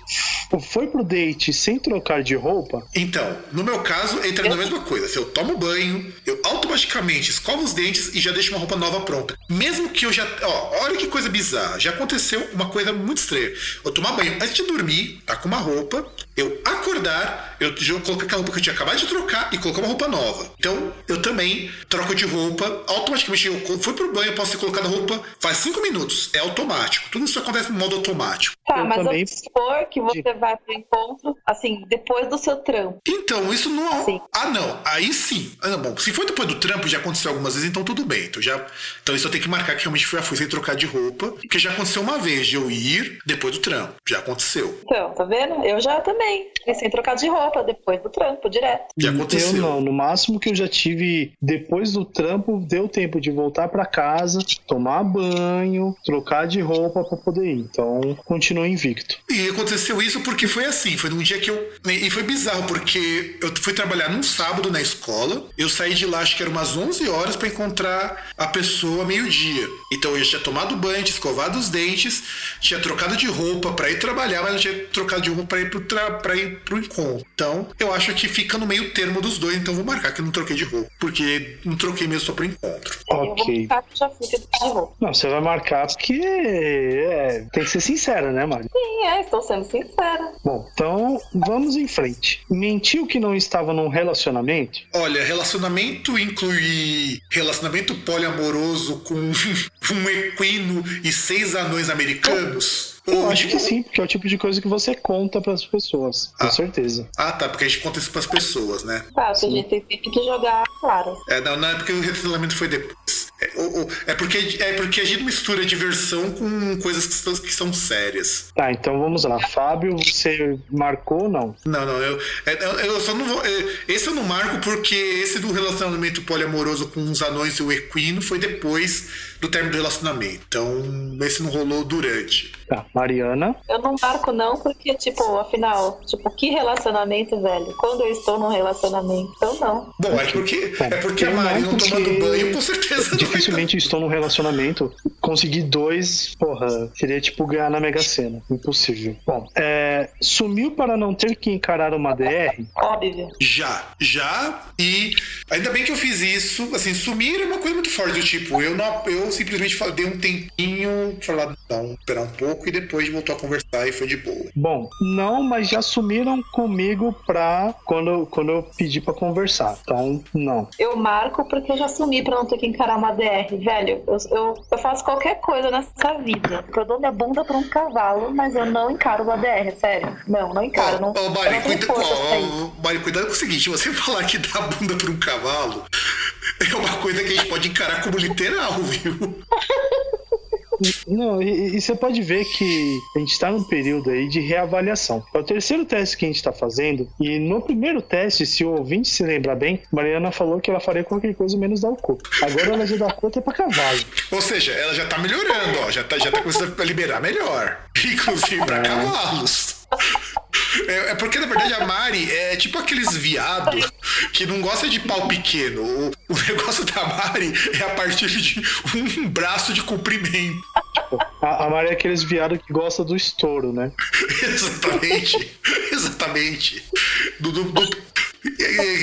Foi pro date sem trocar de roupa? Então, no meu caso, entra na mesma coisa. Se eu tomo banho, eu automaticamente escovo os dentes e já deixo uma roupa nova pronta. Mesmo que eu já. Ó, olha que coisa bizarra. Já aconteceu uma coisa muito estranha. Eu tomar banho antes de dormir, tá com uma roupa. Eu acordar, eu já coloco aquela roupa que eu tinha acabado de trocar e colocar uma roupa nova. Então, eu também troco de roupa. Automaticamente, eu fui pro banho, eu posso ter colocado a roupa faz cinco minutos. É automático. Tudo isso acontece no modo automático. Tá, Eu mas também- vamos supor que você vai pro encontro, assim, depois do seu trampo. Então, isso não. Sim. Ah, não. Aí sim. Ah, não, bom, se foi depois do trampo, já aconteceu algumas vezes, então tudo bem. Então, já... então isso eu tenho que marcar que realmente foi, fui sem trocar de roupa. Porque já aconteceu uma vez de eu ir depois do trampo. Já aconteceu. Então, tá vendo? Eu já também. Fui sem trocar de roupa, depois do trampo, direto. Já aconteceu. Eu não. No máximo que eu já tive depois do trampo, deu tempo de voltar pra casa, tomar banho, trocar de roupa pra poder ir. Então, continua invicto. E aconteceu isso porque foi assim, foi num dia que eu. E foi bizarro, porque eu fui trabalhar num sábado na escola, eu saí de lá, acho que era umas 11 horas pra encontrar a pessoa meio-dia. Então eu já tinha tomado banho, tinha escovado os dentes, tinha trocado de roupa pra ir trabalhar, mas não tinha trocado de roupa pra ir pro, tra... pra ir pro encontro. Então eu acho que fica no meio termo dos dois, então eu vou marcar que eu não troquei de roupa, porque não troquei mesmo só pro encontro. Eu vou Ok. ficar que já fui sem trocar de roupa. Não, você vai marcar porque é, tem que ser sincera, né, Mari? Sim, é, estou sendo sincera. Bom, então vamos em frente. Mentiu que não estava num relacionamento? Olha, relacionamento inclui relacionamento poliamoroso com um equino e seis anões americanos? Eu Ou acho que sim, porque é o tipo de coisa que você conta pras pessoas, com Ah. certeza. Ah, tá, porque a gente conta isso pras pessoas, né? Tá, a gente tem que jogar claro. É, não, não é porque o relacionamento foi depois. É, o- o- é porque, é porque a gente mistura diversão com coisas que são, que são sérias. Tá, então vamos lá. Fábio, você marcou ou não? Não, não, eu, é, eu, eu só não vou. é, esse eu não marco porque esse do relacionamento poliamoroso com os anões e o equino foi depois do término do relacionamento. Então, esse não rolou durante. Tá, Mariana. Eu não marco não, porque, tipo, afinal, tipo, que relacionamento, velho? Quando eu estou num relacionamento, então não. Bom, é porque, Bom, é porque a Mari não porque tomando banho, com certeza não Dificilmente estou num relacionamento. Conseguir dois, porra, seria tipo ganhar na Mega Sena. Impossível. Bom, é, é, sumiu para não ter que encarar uma DR? Óbvio. Já, já. E ainda bem que eu fiz isso. Assim, sumir é uma coisa muito forte. Do tipo, eu, não, eu simplesmente dei um tempinho, falar, não, esperar um pouco e depois voltou a conversar e foi de boa. Bom, não, mas já sumiram comigo pra quando, quando eu pedi pra conversar. Então, não. Eu marco porque eu já sumi pra não ter que encarar uma DR. Velho, eu, eu, eu faço qualquer coisa nessa vida. Eu dou minha bunda pra um cavalo, mas eu não encaro uma DR, sério. Não, não encaro. Não, Ô, Mari, cuida, isso. Mari, cuidado com o seguinte: você falar que dá a bunda pra um cavalo é uma coisa que a gente pode encarar como literal, viu? Não, e, e você pode ver que a gente está num período aí de reavaliação. É o terceiro teste que a gente está fazendo, e no primeiro teste, se o ouvinte se lembrar bem, Mariana falou que ela faria qualquer coisa menos dar o cu. Agora ela já dá cu até pra cavalo. Ou seja, ela já tá melhorando, ó. Já tá, já tá começando a liberar melhor. Inclusive pra cavalos. É, é porque, na verdade, a Mari é tipo aqueles viado que não gosta de pau pequeno. O, o negócio da Mari é a partir de um braço de comprimento. A, a Maria é aqueles viados que gosta do estouro, né? Exatamente. Exatamente. Do, do- do-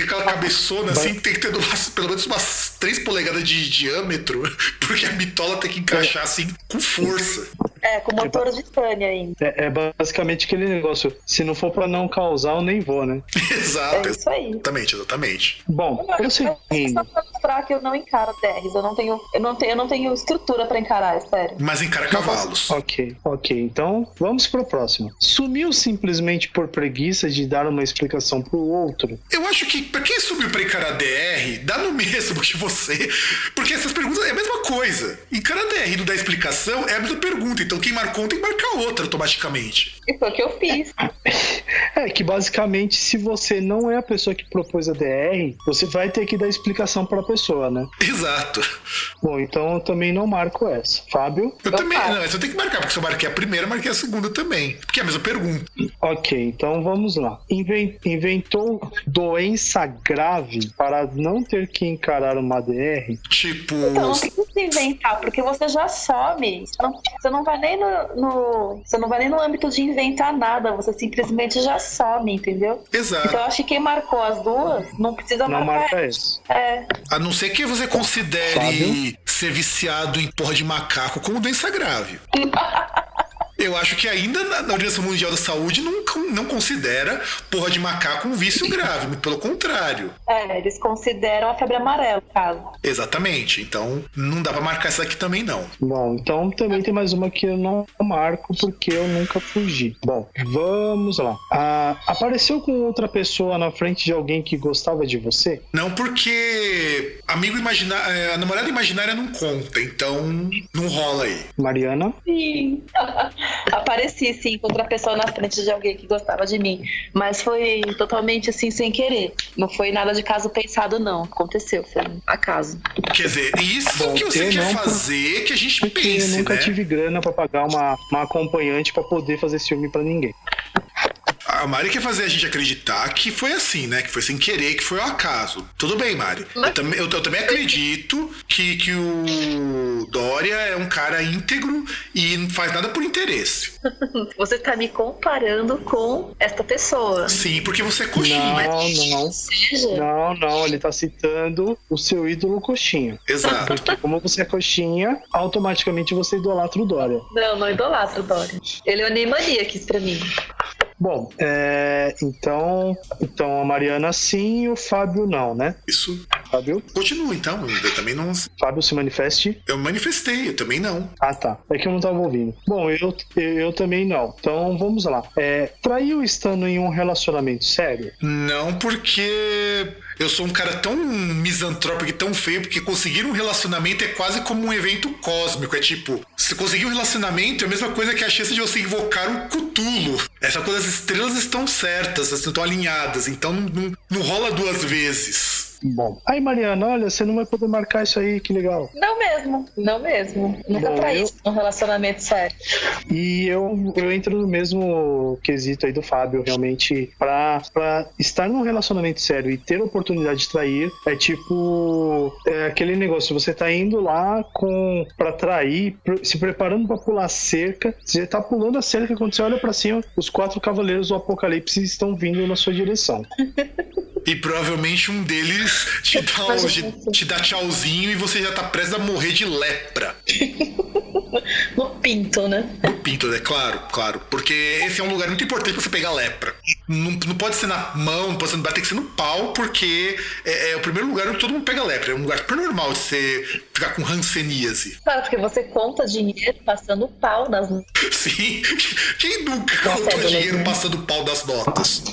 aquela cabeçona assim tem que ter umas- pelo menos umas 3 polegadas de diâmetro, porque a bitola tem que encaixar assim com força. É, com motor de Tânia ainda. É, é basicamente aquele negócio. Se não for pra não causar, eu nem vou, né? Exato. É isso aí. Exatamente, exatamente. Bom, Eu, eu, prosseguindo. só pra mostrar que eu não encaro DRs. Eu não tenho, eu não tenho, eu não tenho estrutura pra encarar, é sério. Mas encara cavalos. Ok, ok. Então vamos pro próximo. Sumiu simplesmente por preguiça de dar uma explicação pro outro. Eu acho que pra quem subiu pra encarar DR, dá no mesmo que você. Porque essas perguntas é a mesma coisa. Encarar DR e não dar explicação é a mesma pergunta. Então quem marcou um tem que marcar outra automaticamente. E foi o que eu fiz. É que basicamente, se você não é a pessoa que propôs a DR, você vai ter que dar explicação pra pessoa, né? Exato. Bom, então eu também não marco essa. Fábio? Eu Eu também, faço. não, eu tenho que marcar, porque se eu marquei a primeira, eu marquei a segunda também. Porque é a mesma pergunta. Ok, então vamos lá. Inven- inventou doença grave para não ter que encarar uma DR? Tipo. Então, não precisa inventar, porque você já some. Você não, você não vai nem no, no- Você não vai nem no âmbito de inventar nada, você simplesmente já some, entendeu? Exato. Então eu acho que quem marcou as duas não precisa Não marcar. marca essa. É. A não ser que você considere Fábio? ser viciado em porra de macaco como doença grave. Eu acho que ainda na na Organização Mundial da Saúde não, não considera porra de macaco um vício grave, pelo contrário. É, eles consideram a febre amarela, caso. Exatamente. Então não dá pra marcar essa aqui também, não. Bom, então também tem mais uma que eu não marco porque eu nunca fugi. Bom, vamos lá. Ah, apareceu com outra pessoa na frente de alguém que gostava de você? Não porque amigo imaginário, a namorada imaginária não conta, então não rola aí. Mariana? Sim. Apareci, sim, com outra pessoa na frente de alguém que gostava de mim. Mas foi totalmente assim, sem querer. Não foi nada de caso pensado, não. Aconteceu, foi um acaso. Quer dizer, isso Bom, que você eu quer não- fazer que a gente Porque eu pense, nunca né? tive grana pra pagar uma, uma acompanhante pra poder fazer filme pra ninguém. A Mari quer fazer a gente acreditar que foi assim, né? Que foi sem querer, que foi ao acaso. Tudo bem, Mari. Eu, também- eu- eu também acredito que, que o Dória é um cara íntegro e não faz nada por interesse. Você tá me comparando com esta pessoa. Sim, porque você é coxinha. Não, não. Seja, Não, não, ele tá citando o seu ídolo coxinha. Exato. Porque como você é coxinha, automaticamente você idolatra o Dória. não, não idolatro o Dória. Ele é o Neymaniacs pra mim. Bom, é, então, então a Mariana sim e o Fábio não, né? Isso. Fábio? Continua, então. Eu também não. Fábio se manifeste. Eu manifestei, eu também não. Ah, tá. É que eu não tava ouvindo. Bom, eu, eu, eu também não. Então vamos lá. É, traiu estando em um relacionamento sério? Não, porque eu sou um cara tão misantrópico e tão feio, porque conseguir um relacionamento é quase como um evento cósmico. É tipo, se conseguir um relacionamento é a mesma coisa que a chance de você invocar um Cthulhu. Essa coisa, as estrelas estão certas, estão alinhadas, então não, não- não rola duas vezes. Bom, aí Mariana, olha, você não vai poder marcar isso aí, que legal. Não mesmo, não mesmo. Nunca Bom, traí eu- num relacionamento sério. E eu, eu entro no mesmo quesito aí do Fábio, realmente, pra, pra estar num relacionamento sério e ter a oportunidade de trair, é tipo é aquele negócio, você tá indo lá com pra trair, pr- se preparando pra pular a cerca, você tá pulando a cerca, quando você olha pra cima, os quatro cavaleiros do apocalipse estão vindo na sua direção. E provavelmente um deles te dá, um- te- te dá tchauzinho e você já tá prestes a morrer de lepra. No pinto, né? No pinto, é claro, claro. Porque esse é um lugar muito importante pra você pegar lepra. Não, não pode ser na mão, não pode ser no braço, tem que ser no pau, porque é, é o primeiro lugar onde todo mundo pega lepra. É um lugar super normal de você ficar com ranceníase. Claro, porque você conta dinheiro passando pau nas. Sim. Quem nunca Nossa, é dinheiro doloroso. passando pau das notas?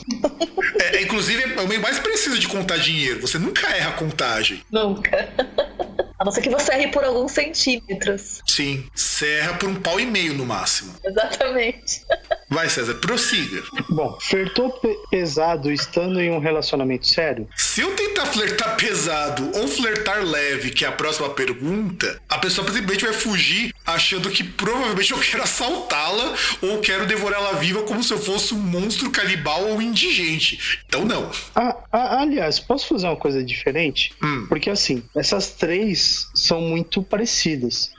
É, é, inclusive, é o meio mais preciso de contar dinheiro. Você nunca erra a contagem. Nunca. A não ser que você erre por alguns centímetros. Sim. Você erra por um pau e meio no máximo. Exatamente. Vai, César, prossiga. Bom, flertou pe- pesado estando em um relacionamento sério? Se eu tentar flertar pesado ou flertar leve, que é a próxima pergunta, a pessoa simplesmente vai fugir achando que provavelmente eu quero assaltá-la ou quero devorá-la viva como se eu fosse um monstro canibal ou indigente. Então não. Ah, ah, aliás, posso fazer uma coisa diferente? Hum. Porque assim, essas três são muito parecidas.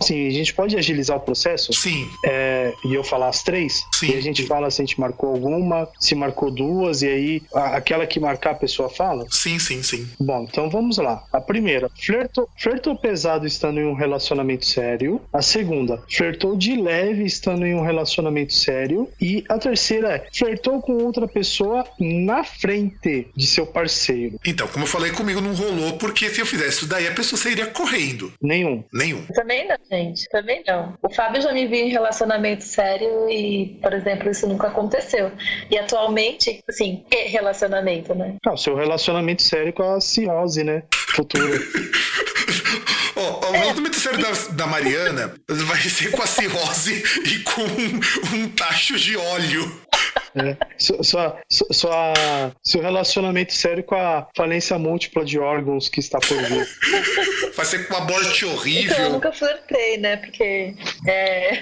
Assim, a gente pode agilizar o processo Sim, é, e eu falar as três. Sim. E a gente fala se a gente marcou alguma, se marcou duas, e aí a- aquela que marcar a pessoa fala. sim, sim, sim. Bom, então vamos lá. A primeira, flertou, flertou pesado estando em um relacionamento sério. A segunda, flertou de leve estando em um relacionamento sério. E a terceira é, flertou com outra pessoa na frente de seu parceiro. Então, como eu falei comigo, não rolou, porque se eu fizesse isso daí, a pessoa correndo. Nenhum. Nenhum. Também não, gente. Também não. O Fábio já me viu em relacionamento sério e, por exemplo, isso nunca aconteceu. E atualmente, assim, que relacionamento, né? Ah, o seu relacionamento sério com a Ciose, né? Futura. Ó, ó, o relacionamento sério da, da Mariana vai ser com a cirrose e com um, um tacho de óleo. É. Sua, sua, sua- seu relacionamento sério com a falência múltipla de órgãos que está por vir. Vai ser com uma morte Então eu horrível. nunca flertei, né? Porque é,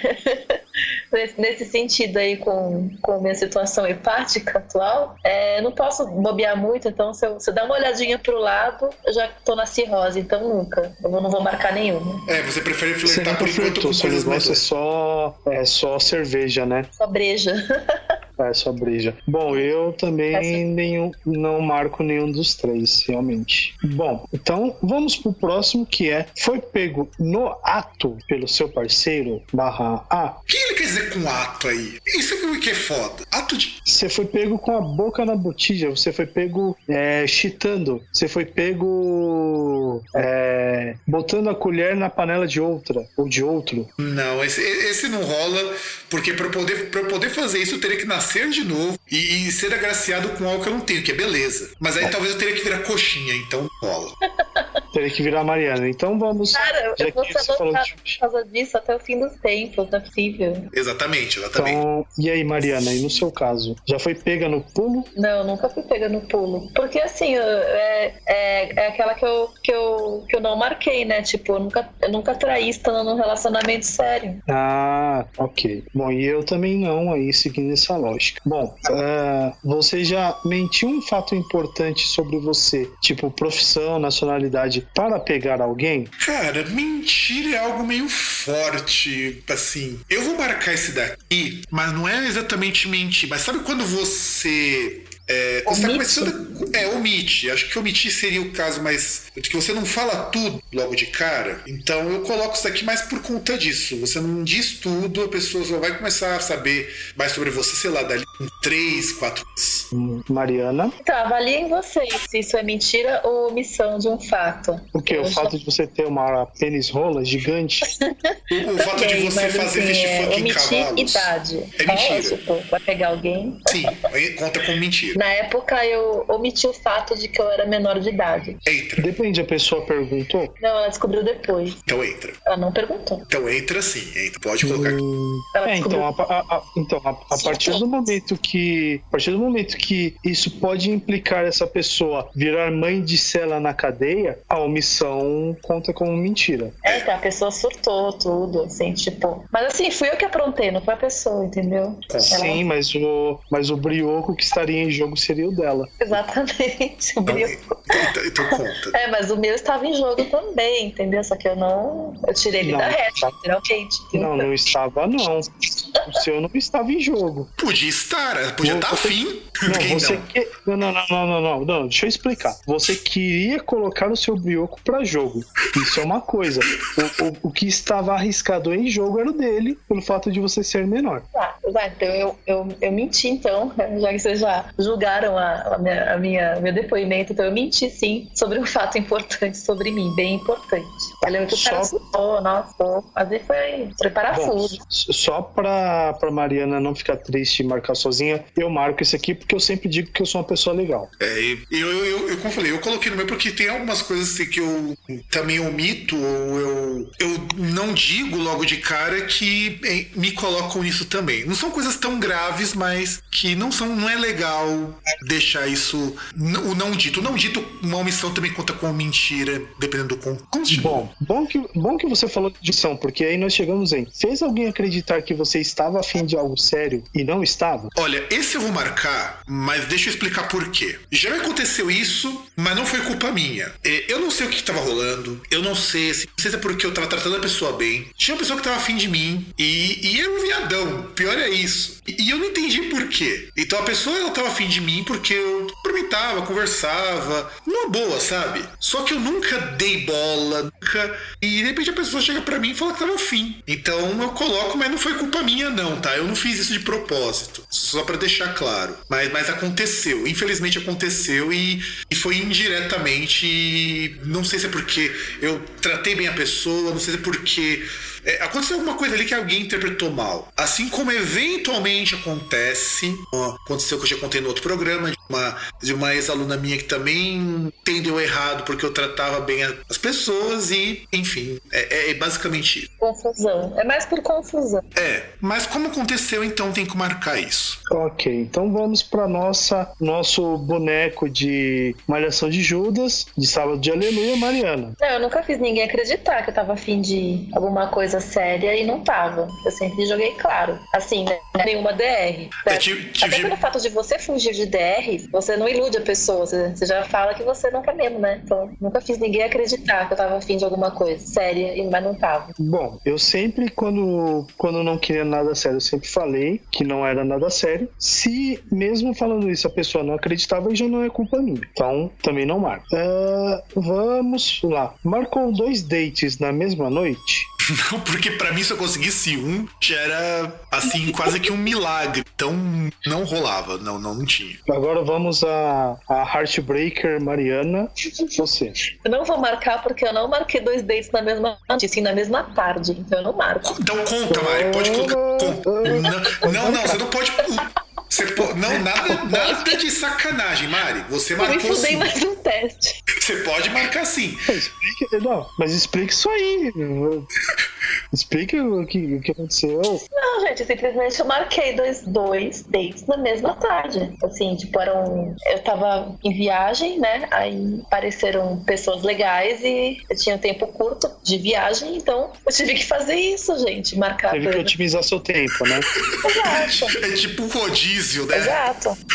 nesse- sentido aí com, com minha situação hepática atual, é, eu não posso bobear muito, então se eu, se eu dar uma olhadinha pro lado, eu já tô na cirrose, então nunca. Eu não vou marcar nenhuma. É, você prefere flertar por enquanto com seu coisas mais é só, é só cerveja, né? Só breja. É só breja. Bom, eu também Essa- nenhum, não marco nenhum dos três, realmente. Bom, então vamos pro próximo que é foi pego no ato pelo seu parceiro barra A. O que ele quer dizer com ato aí? Isso é que é foda. Ato de. Você foi pego com a boca na botija, você foi pego é, chitando, você foi pego é, botando a colher na panela de outra ou de outro. Não, esse, esse não rola, porque pra eu poder, pra eu poder fazer isso, eu teria que nascer de novo e, e ser agraciado com algo que eu não tenho, que é beleza. Mas aí talvez eu teria que virar coxinha, então rola. Teria que virar Mariana. Então vamos. Cara, já eu vou que ser você falou de- por causa disso até o fim dos tempos, não é possível. Exatamente, exatamente. Então, e aí, Mariana, e no seu caso? Já foi pega no pulo? Não, nunca fui pega no pulo. Porque assim, eu- é, é, é aquela que eu, que, eu, que eu não marquei, né? Tipo, eu nunca, eu nunca traí estando num relacionamento sério. Ah, ok. Bom, e eu também não, aí seguindo essa lógica. Bom, ah, você já mentiu um fato importante sobre você, tipo profissão, nacionalidade, para pegar alguém? Cara, mentira é algo meio forte, assim. Eu vou marcar esse daqui, mas não é exatamente mentir. Mas sabe quando você. É, você tá Omite? começando. a- É, omite. Acho que omitir seria o caso mais. Que você não fala tudo logo de cara. Então eu coloco isso aqui mais por conta disso. Você não diz tudo, a pessoa só vai começar a saber mais sobre você, sei lá, dali com 3, 4 meses. Hum, Mariana, Tá, avaliem vocês se isso é mentira ou omissão de um fato. o que? O Eu fato de você ter uma pênis rola gigante? O, o fato de você mas, fazer assim, fist é, funk em cavalos. idade. É mentira. Lógico, vai pegar alguém. Sim, conta como mentira. Na época eu omiti o fato de que eu era menor de idade. Entra. Depende, a pessoa perguntou. Não, ela descobriu depois. Então entra. Ela não perguntou. Então entra sim, entra. Pode colocar Ela é, então, a, a- a- então a, a partir do momento que, a partir do momento que isso pode implicar essa pessoa virar mãe de cela na cadeia, a omissão conta como mentira. É, que a pessoa surtou tudo, assim, tipo. Mas assim, fui eu que aprontei, não foi a pessoa, entendeu? Sim, Ela... mas o, mas o brioco que estaria em jogo seria o dela. Exatamente, o brioco. Então, então conta. É, mas o meu estava em jogo também, entendeu? Só que eu não. Eu tirei ele Não. da reta, literalmente. Não, não estava, não. O seu não estava em jogo. Podia estar, podia estar Você- afim. Não, você não? que... não, não, não, não, não, não, não, deixa eu explicar. Você queria colocar o seu brioco pra jogo. Isso é uma coisa. O, o, o que estava arriscado em jogo era o dele, pelo fato de você ser menor. Tá, tá, então eu, eu, eu menti, então, já que vocês já julgaram a, a minha, a minha, meu depoimento, então eu menti sim sobre um fato importante sobre mim, bem importante. Eu lembro que o cara Só- assustou, nossa, mas aí foi, foi parafuso. S- Só pra, pra Mariana não ficar triste e marcar sozinha, eu marco isso aqui porque eu sempre digo que eu sou uma pessoa legal. É, e eu, eu, eu, eu, como eu falei, eu coloquei no meu porque tem algumas coisas assim, que eu também omito ou eu, eu não digo logo de cara que eh, me colocam nisso também. Não são coisas tão graves, mas que não são, não é legal deixar isso o não dito. O não dito, uma omissão também conta com mentira, dependendo do con- como se chama? Bom, bom que, bom que você falou de edição, porque aí nós chegamos em. Fez alguém acreditar que você estava afim de algo sério e não estava? Olha, esse eu vou marcar, mas deixa eu explicar por quê. Já me aconteceu isso, mas não foi culpa minha. É, Eu não sei o que estava rolando, eu não sei se, não sei se é porque eu tava tratando a pessoa bem. Tinha uma pessoa que tava afim de mim e, e era um viadão, pior é isso. E, e eu não entendi por quê. Então a pessoa ela tava afim de mim porque eu cumprimentava, conversava, numa boa, sabe? Só que eu nunca dei bola, nunca. E de repente a pessoa chega pra mim e fala que tava afim. Então eu coloco, mas não foi culpa minha, não, tá? Eu não fiz isso de propósito. Só pra deixar claro. Mas, mas aconteceu. Infelizmente aconteceu e, e foi indiretamente. Não sei se é porque eu tratei bem a pessoa, não sei se é porque. É, aconteceu alguma coisa ali que alguém interpretou mal. Assim como eventualmente acontece, aconteceu que eu já contei no outro programa, de uma, de uma ex-aluna minha que também entendeu errado porque eu tratava bem a- as pessoas e, enfim, é, é basicamente isso. Confusão. É mais por confusão. É, mas como aconteceu, então tem que marcar isso. Ok, então vamos para nossa nosso boneco de Malhação de Judas, de Sábado de Aleluia, Mariana. Não, eu nunca fiz ninguém acreditar que eu tava afim de alguma coisa séria e não tava. Eu sempre joguei claro. Assim, né? Nenhuma DR. É, tipo- tipo Até pelo fato de você fugir de DR, você não ilude a pessoa. Você, você já fala que você não quer mesmo, né? Então, nunca fiz ninguém acreditar que eu tava afim de alguma coisa séria, e- mas não tava. Bom, eu sempre, quando, quando não queria nada sério, eu sempre falei que não era nada sério. Se, mesmo falando isso, a pessoa não acreditava, já não é culpa minha. Então, também não marco. É, vamos lá. Marcou dois dates na mesma noite? Não, porque pra mim, se eu conseguisse um, já era, assim, quase que um milagre. Então, não rolava. Não, não, não tinha. Agora vamos a, a Heartbreaker Mariana. Você. Eu não vou marcar porque eu não marquei dois dates na mesma noite, sim, na mesma tarde. Então eu não marco. Então conta, Mari, pode colocar. con- Não, não, não, você não pode. Você po- não, nada, nada de sacanagem, Mari. Você Eu me marcou fudei sim. mais um teste. Você pode marcar sim. Explique, não, mas explique isso aí. Explique o que, o que aconteceu. Não, gente, simplesmente eu marquei dois, dois dates na mesma tarde. Assim, tipo, eram. Eu tava em viagem, né? Aí apareceram pessoas legais e eu tinha um tempo curto de viagem, então eu tive que fazer isso, gente. Marcar. Teve que otimizar seu tempo, né? Exato. É tipo um rodízio, né? Exato.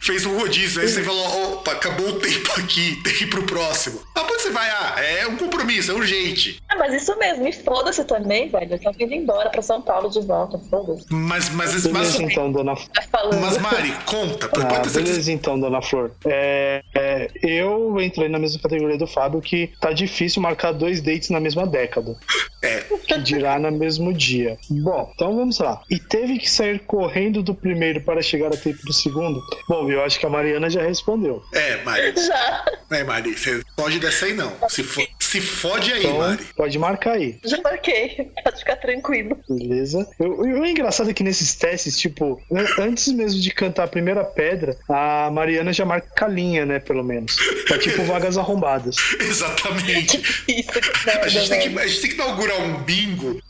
Fez um rodízio, aí você falou, opa, acabou o tempo aqui, tem que ir pro próximo. Ah, onde você vai? Ah, é um compromisso, é urgente. Ah, mas isso mesmo, e foda-se também, velho. Eu tava indo embora pra São Paulo de volta, foda-se. Mas, mas, mas, Beleza, então, dona Tá falando. mas Mari, conta. Pode Ah, certeza. beleza então, dona Flor. É, é, eu entrei na mesma categoria do Fábio que tá difícil marcar dois dates na mesma década. É, Que dirá no mesmo dia. Bom, então vamos lá. E teve que sair correndo do primeiro para chegar a tempo do segundo? Bom, eu acho que a Mariana já respondeu. é, Mari. Já. É, Mari, você pode dessa aí não. Se, for, Se fode aí, Então, Mari. pode marcar aí. Já marquei, pode ficar tranquilo. Beleza. O, o engraçado é que nesses testes, tipo, an- antes mesmo de cantar a primeira pedra, a Mariana já marca a linha, né? Pelo menos. Tá tipo vagas arrombadas. Exatamente. Isso que A gente, tem que, a gente tem que inaugurar um bingo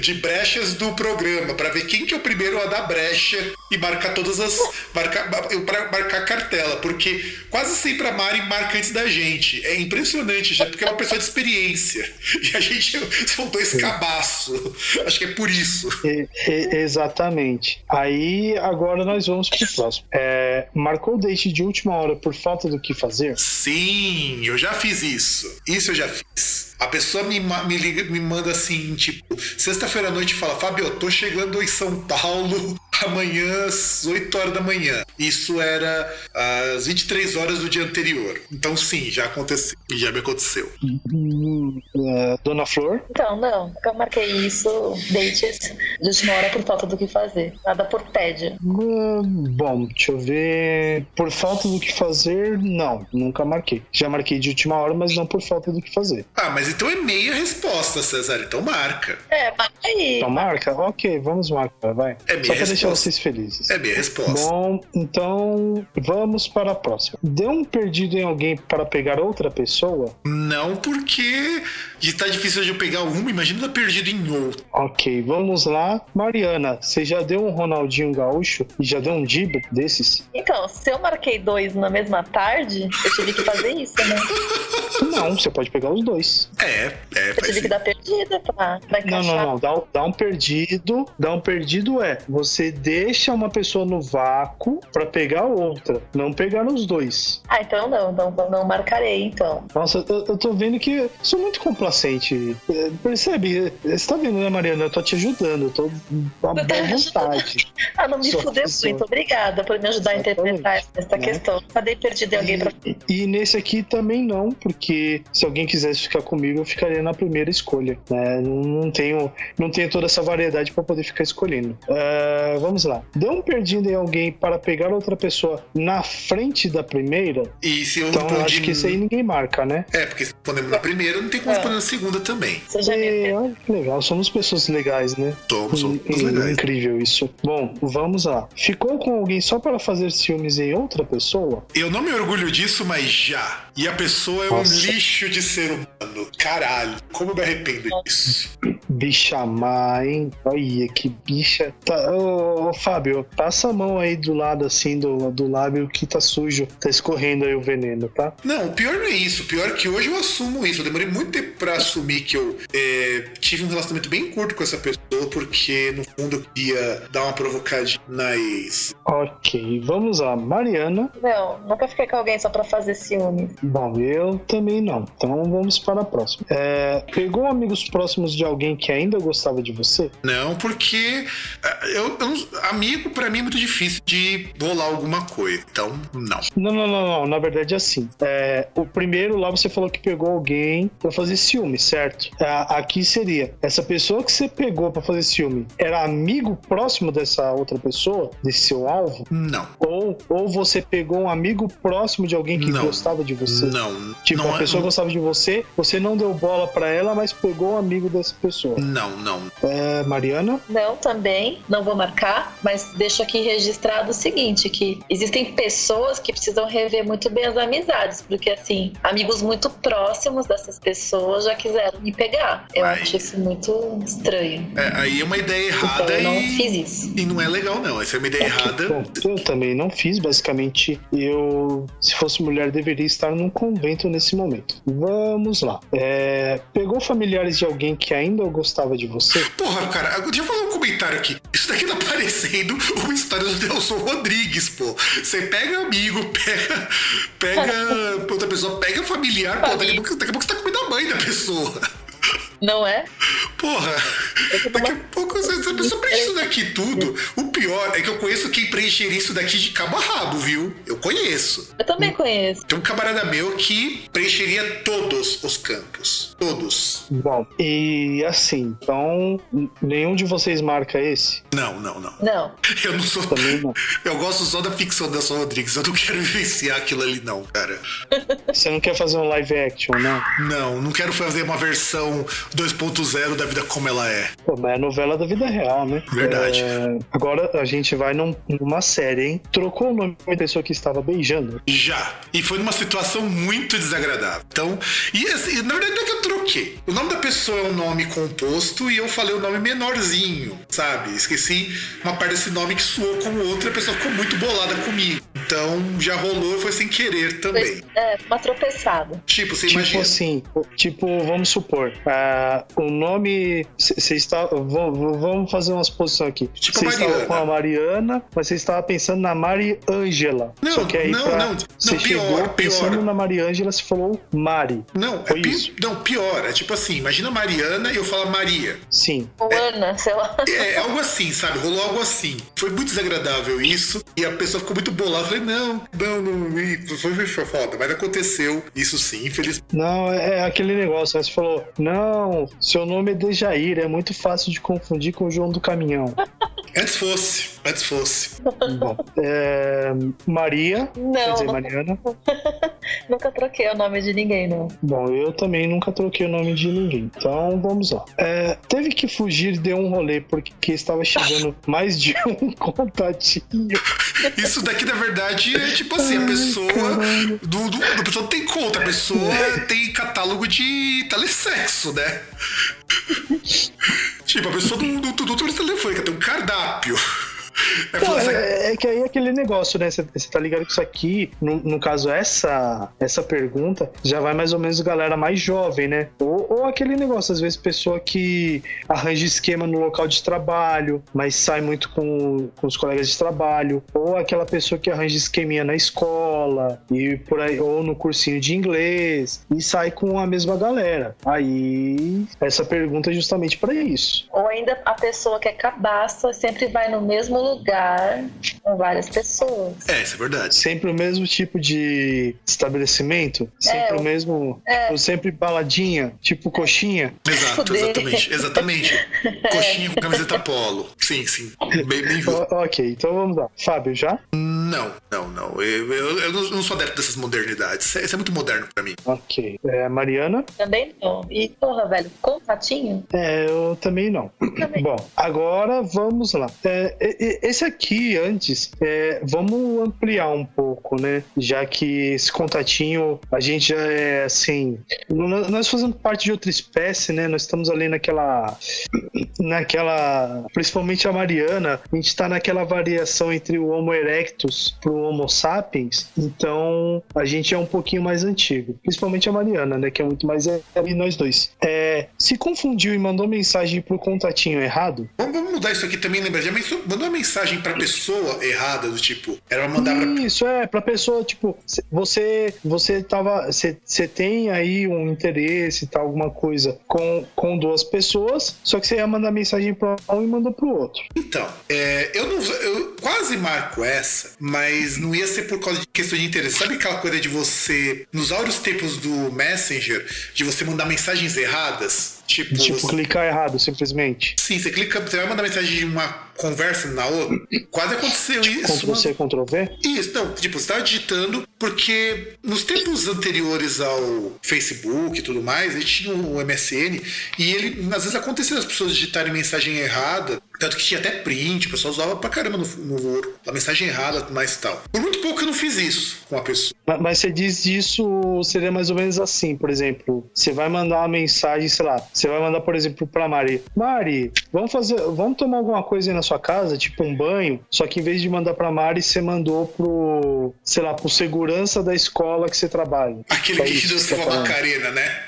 de brechas do programa pra ver quem que é o primeiro a dar brecha e marcar todas as. marcar, pra marcar a cartela, porque quase sempre a Mari marca antes da gente. É impressionante, já, porque é uma pessoa de experiência. E a gente são dois cabaços. Acho que é por isso. E- e- exatamente. Aí agora nós vamos pro próximo. É, marcou o date de última hora por falta do que fazer? Sim, eu já fiz isso. Isso eu já fiz. A pessoa me, me liga, me manda assim, tipo, sexta-feira à noite e fala, Fábio, eu tô chegando em São Paulo amanhã às 8 horas da manhã. Isso era às 23 horas do dia anterior. Então sim, já aconteceu. E já me aconteceu. Dona Flor? Então, não, nunca marquei isso, dates de última hora por falta do que fazer. Nada por tédio. Hum, Bom, deixa eu ver. Por falta do que fazer, não, nunca marquei. Já marquei de última hora, mas não por falta do que fazer. Ah, mas então é meia resposta, César. Então marca. É, marca aí. Então marca? Ok, vamos marcar, vai. É minha Só pra deixar vocês felizes. É meia resposta. Bom, então vamos para a próxima. Deu um perdido em alguém para pegar outra pessoa? Não porque tá difícil de eu pegar uma, imagina tá perdido em outro. Ok, vamos lá. Mariana, você já deu um Ronaldinho Gaúcho e já deu um Dib desses? Então, se eu marquei dois na mesma tarde, eu tive que fazer isso, né? Não, você pode pegar os dois. É, é, Eu faz tive que dar perdida pra, pra Não, não, não. Dá, um- dá um perdido. Dá um perdido é você deixa uma pessoa no vácuo para pegar outra, não pegar os dois. Ah, então não, não, não marcarei, então. Nossa, eu, eu tô vendo que sou muito complacente. É, Percebe? Você tá vendo, né, Mariana? Eu tô te ajudando, eu tô com boa vontade. Ah, não me fudeu pessoa. muito. Obrigada por me ajudar a interpretar Exatamente. essa Né? questão. Cadê perdido em alguém pra. E, e nesse aqui também não, porque se alguém quisesse ficar comigo, eu ficaria na primeira escolha. né? Não, tenho, não tenho toda essa variedade para poder ficar escolhendo. Ah, vamos lá. Deu um perdido em alguém para pegar outra pessoa na frente da primeira? E se eu Então eu respondi. acho que isso aí ninguém marca, né? É, porque se respondemos na primeira, não tem como É. responder na segunda também. Você já E, olha que legal, somos pessoas legais, né? Somos, somos In- legais. Incrível isso. Bom, vamos lá. Ficou com alguém só para fazer ciúmes em outra pessoa? Eu não me orgulho disso, mas já. E a pessoa é um Nossa. lixo de ser humano. Caralho, como eu me arrependo disso. Bicha má, hein? Olha que bicha. Tá, ô, ô, Fábio, passa a mão aí do lado assim do, do lábio que tá sujo. Tá escorrendo aí o veneno, tá? Não, o pior não é isso. O pior é que hoje eu assumo isso. Eu demorei muito tempo pra assumir que eu é, tive um relacionamento bem curto com essa pessoa, porque no fundo eu queria dar uma provocadinha na ex. Ok, vamos lá. Mariana. Não, nunca fiquei com alguém só pra fazer ciúme. Bom, eu também não. Então vamos para a próxima. É, pegou amigos próximos de alguém que ainda gostava de você? Não, porque ah, eu, eu amigo pra mim é muito difícil de rolar alguma coisa. Então, não. Não, não, não, não. Na verdade é assim. É, o primeiro lá você falou que pegou alguém pra fazer ciúme, certo? É, aqui seria essa pessoa que você pegou pra fazer ciúme era amigo próximo dessa outra pessoa, desse seu alvo? Não. Ou, ou você pegou um amigo próximo de alguém que Não. gostava de você? Não. Tipo, não a é- pessoa gostava de você, você não deu bola pra ela, mas pegou um amigo dessa pessoa. Não, não. É, Mariana? Não, também, não vou marcar, mas deixo aqui registrado o seguinte, que existem pessoas que precisam rever muito bem as amizades, porque assim, amigos muito próximos dessas pessoas já quiseram me pegar. Eu Ai. acho isso muito estranho. É, aí é uma ideia Então errada eu não e, fiz isso. e não é legal, não. Essa é uma ideia errada. Bom, eu também não fiz, basicamente. Eu, se fosse mulher, deveria estar num convento nesse momento. Vamos lá. É, pegou familiares de alguém que ainda gostava de você? Porra, cara, deixa eu fazer um comentário aqui. Isso daqui tá parecendo uma história do Nelson Rodrigues, pô. Você pega amigo, pega. Pega. outra pessoa, pega familiar, pô. Daqui a pouco, daqui a pouco você tá comendo a mãe da pessoa. Não é? Porra. Daqui a pouco pessoa preenche isso daqui tudo. O pior é que eu conheço quem preencheria isso daqui de cabo a rabo, viu? Eu conheço. Eu também conheço. Tem um camarada meu que preencheria todos os campos. Todos. Bom, e assim, então nenhum de vocês marca esse? Não, não, não. Não. Eu não sou. Também não. Eu gosto só da ficção da Sol Rodrigues. Eu não quero vivenciar aquilo ali, não, cara. Você não quer fazer um live action, né? Não, não quero fazer uma versão 2.0 da vida como ela é. Pô, mas é novela da vida real, né? Verdade. É, agora a gente vai num- numa série, hein? Trocou o nome da pessoa que estava beijando. Já. E foi numa situação muito desagradável. Então, e assim, na verdade não é que eu troquei. O nome da pessoa é um nome composto e eu falei o nome menorzinho, sabe? Esqueci uma parte desse nome que soou como outro e a pessoa ficou muito bolada comigo. Então, já rolou e foi sem querer também. É, uma tropeçada. Tipo, você Tipo imagina. assim, tipo, vamos supor, ah, o nome. Você está. Vamos, fazer umas posições aqui. Tipo Você a estava Mariana. com a Mariana, mas você estava pensando na Mari Ângela. Não, Só que aí não, pra- não, você não, pior, chegou pior. pensando na Mari Ângela, você falou Mari. Não, é Foi pi- isso. não, pior. É tipo assim, imagina a Mariana e eu falo Maria. Sim. Ou Ana, sei lá. É algo assim, sabe? Rolou algo assim. Foi muito desagradável isso. E a pessoa ficou muito bolada. Falei, não, não, não. Foi, foi, foi foda. Mas aconteceu isso sim, infelizmente. Não, é é aquele negócio, né? Você falou, não, seu nome é Dejair, é muito fácil de confundir com o João do Caminhão. Antes fosse, antes fosse. Bom, é, Maria, quer Não, dizer, não- Mariana. nunca troquei o nome de ninguém, não. Bom, eu também nunca troquei o nome de ninguém. Então vamos lá. É, teve que fugir de um rolê porque estava chegando mais de um contatinho. Isso daqui, na verdade, é tipo assim, a pessoa. Do, do, a pessoa não tem conta, a pessoa tem catálogo de telesexo, né? tipo, a pessoa do, do, do, do telefônica tem um cardápio. Não, assim, é, é que aí é aquele negócio, né? Você tá ligado que isso aqui, no, no caso, essa, essa pergunta, já vai mais ou menos galera mais jovem, né? Ou, ou aquele negócio, às vezes, pessoa que arranja esquema no local de trabalho, mas sai muito com, com os colegas de trabalho. Ou aquela pessoa que arranja esqueminha na escola, e por aí, ou no cursinho de inglês, e sai com a mesma galera. Aí, essa pergunta é justamente para isso. Ou ainda a pessoa que é cabaça sempre vai no mesmo lugar com várias pessoas. É, isso é verdade. Sempre o mesmo tipo de estabelecimento? Sempre É, o mesmo. é. ou Sempre baladinha? Tipo coxinha? Exato, exatamente. Exatamente. Coxinha com camiseta polo. Sim, sim. Bem, bem justo. O- ok, então vamos lá. Fábio, já? Não, não, não. Eu, eu, eu não sou adepto dessas modernidades. Isso é, isso é muito moderno pra mim. Ok. É, Mariana? Também não. E, porra, velho, contatinho? É, eu também não. Também. Bom, agora vamos lá. É, esse aqui, antes, é, vamos ampliar um pouco, né? Já que esse contatinho, a gente já é assim. Nós nós fazemos parte de outra espécie, né? Nós estamos ali naquela. Naquela. Principalmente a Mariana, a gente tá naquela variação entre o Homo erectus pro Homo sapiens. Então, a gente é um pouquinho mais antigo. Principalmente a Mariana, né? Que é muito mais. É, e nós dois. É, se confundiu e mandou mensagem pro contatinho errado? Vamos, vamos mudar isso aqui também, lembra? Já mandou uma mensagem pra pessoa errada, do tipo, era pra mandar pra. Isso é pra pessoa, tipo, você você tava, você você tem aí um interesse, tal, alguma coisa com, com duas pessoas, só que você ia mandar mensagem para um e mandou pro outro. Então, é, eu não eu quase marco essa, mas não ia ser por causa de questão de interesse. Sabe aquela coisa de você, nos áureos tempos do Messenger, de você mandar mensagens erradas? Tipo, Tipo, você- clicar errado, simplesmente. sim, você clica, você vai mandar mensagem de uma conversa na outra. Quase aconteceu isso. Ctrl C, Ctrl V. Isso, não, tipo, você tava digitando, porque nos tempos anteriores ao Facebook e tudo mais, ele tinha o MSN, e ele, às vezes acontecia as pessoas digitarem mensagem errada, tanto que tinha até print, o pessoal usava pra caramba no, no a mensagem errada, mais tal. Por muito pouco eu não fiz isso com a pessoa. Ma- Mas você diz isso, seria mais ou menos assim, por exemplo, você vai mandar uma mensagem, sei lá, você vai mandar, por exemplo, pra Mari, Mari, vamos fazer, vamos tomar alguma coisa aí na sua casa, tipo um banho, só que em vez de mandar pra Mari, você mandou pro, sei lá, pro segurança da escola que você trabalha. Aquele É que te tá falando. Macarena, né?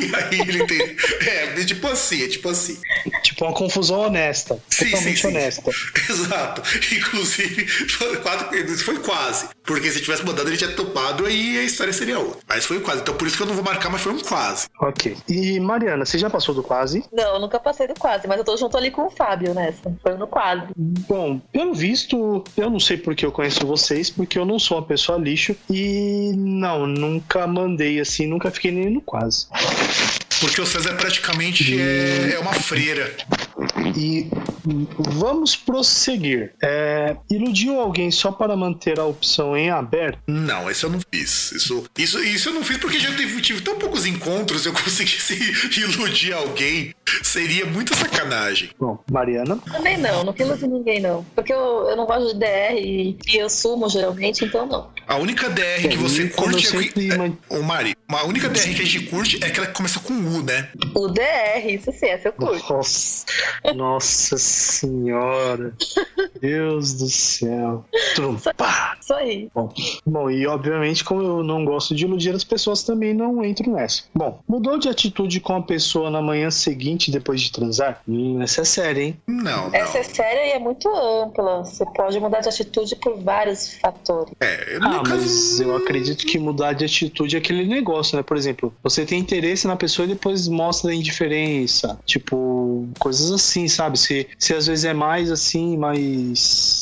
E aí ele tem. É, é tipo assim, é tipo assim. Tipo uma confusão honesta. Sim, totalmente sim, sim. honesta. Exato. Inclusive, foi quase, foi quase. Porque se tivesse mandado, ele tinha topado, aí a história seria outra. Mas foi quase. Então por isso que eu não vou marcar, mas foi um quase. Ok. E Mariana, você já passou do quase? Não, eu nunca passei do quase, mas eu tô junto ali com o Fábio nessa. Foi no quase. Bom, pelo visto, eu não sei porque eu conheço vocês, porque eu não sou uma pessoa lixo e não, nunca mandei assim, nunca fiquei nem no quase. Porque o César praticamente é, é uma freira. E vamos prosseguir. É, iludiu alguém só para manter a opção em aberto? Não, isso eu não fiz. Isso, isso, isso eu não fiz porque já tive, tive tão poucos encontros, eu conseguisse iludir alguém. Seria muita sacanagem. Bom, Mariana. Também não, não iludir ninguém, não. Porque eu, eu não gosto de DR e, e eu sumo geralmente, então não. A única DR que você curte é, sempre é, Ô Mari, a única DR que a gente curte é aquela que começa com U, né? O DR, isso sim, essa eu curto. Nossa, nossa senhora. Deus do céu. Trum, pá. Isso aí. Bom, e obviamente, como eu não gosto de iludir as pessoas, também não entro nessa. Bom, mudou de atitude com a pessoa na manhã seguinte depois de transar? Hum, essa é séria, hein? Não, não. Essa é séria e é muito ampla. Você pode mudar de atitude por vários fatores. É, no Ah, caso- mas eu acredito que mudar de atitude é aquele negócio, né? Por exemplo, você tem interesse na pessoa e depois mostra a indiferença. Tipo, coisas assim, sabe? Se, se às vezes é mais assim, mais.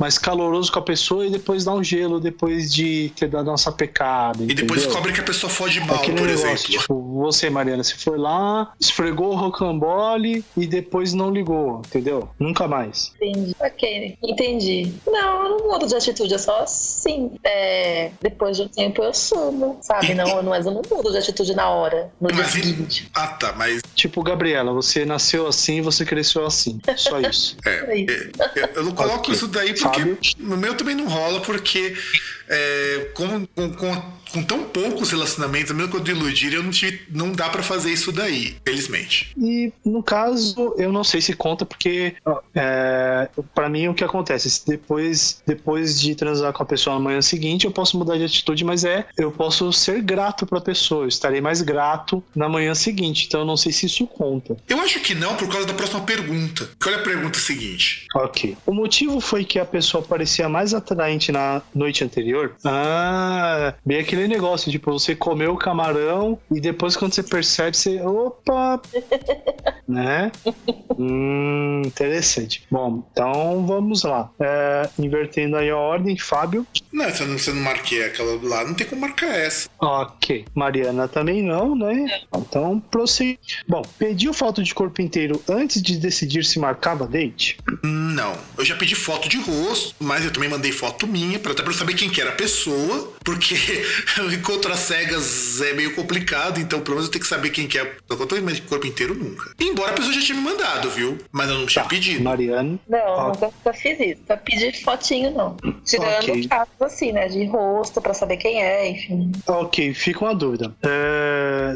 Mais caloroso com a pessoa e depois dá um gelo depois de ter dado uma sapecada. E depois descobre que a pessoa fode mal, Aquele por negócio, exemplo. tipo, você, Mariana, você foi lá, esfregou o rocambole e depois não ligou, entendeu? Nunca mais. Entendi. Ok, entendi. Não, eu não mudo de atitude, é só assim. É, depois de um tempo eu sumo, sabe? Não, mas eu não mudo de atitude na hora, no dia Mas e- seguinte. Ah, tá, mas Tipo, Gabriela, você nasceu assim, você cresceu assim. Só isso. é, É isso. eu, eu não coloco Ok. isso daí porque no meu também não rola, porque é, com, com, com, com tão poucos relacionamentos, mesmo quando iludir, eu não tive, não dá pra fazer isso daí, felizmente. E no caso, eu não sei se conta, porque é, para mim o que acontece? Depois, depois de transar com a pessoa na manhã seguinte, eu posso mudar de atitude, mas é eu posso ser grato pra pessoa, eu estarei mais grato na manhã seguinte. Então eu não sei se isso conta. Eu acho que não, por causa da próxima pergunta. Que olha a pergunta seguinte. Ok. O motivo foi que a pessoa parecia mais atraente na noite anterior? Ah, bem aquele negócio, tipo, você comeu o camarão e depois quando você percebe, você. Opa! né? Hum, interessante. Bom, então vamos lá. É, invertendo aí a ordem, Fábio. Não, se eu não, se eu não marquei aquela lá, não tem como marcar essa. Ok. Mariana também não, né? Então prossegue. Bom, pediu foto de corpo inteiro antes de decidir se marcava date? Não. Eu já pedi foto de rosto, mas eu também mandei foto minha, pra, até pra eu saber quem que era a pessoa, porque às cegas é meio complicado, então pelo menos eu tenho que saber quem que é. Eu tô mas de corpo inteiro nunca. Embora a pessoa já tinha me mandado, viu? Mas eu não tinha pedido. Mariana. Não, Ah. nunca, nunca fiz isso. Pra pedir fotinho, não. Tirando Ok. casos assim, né? De rosto, pra saber quem é, enfim. Ok, fica uma dúvida. É,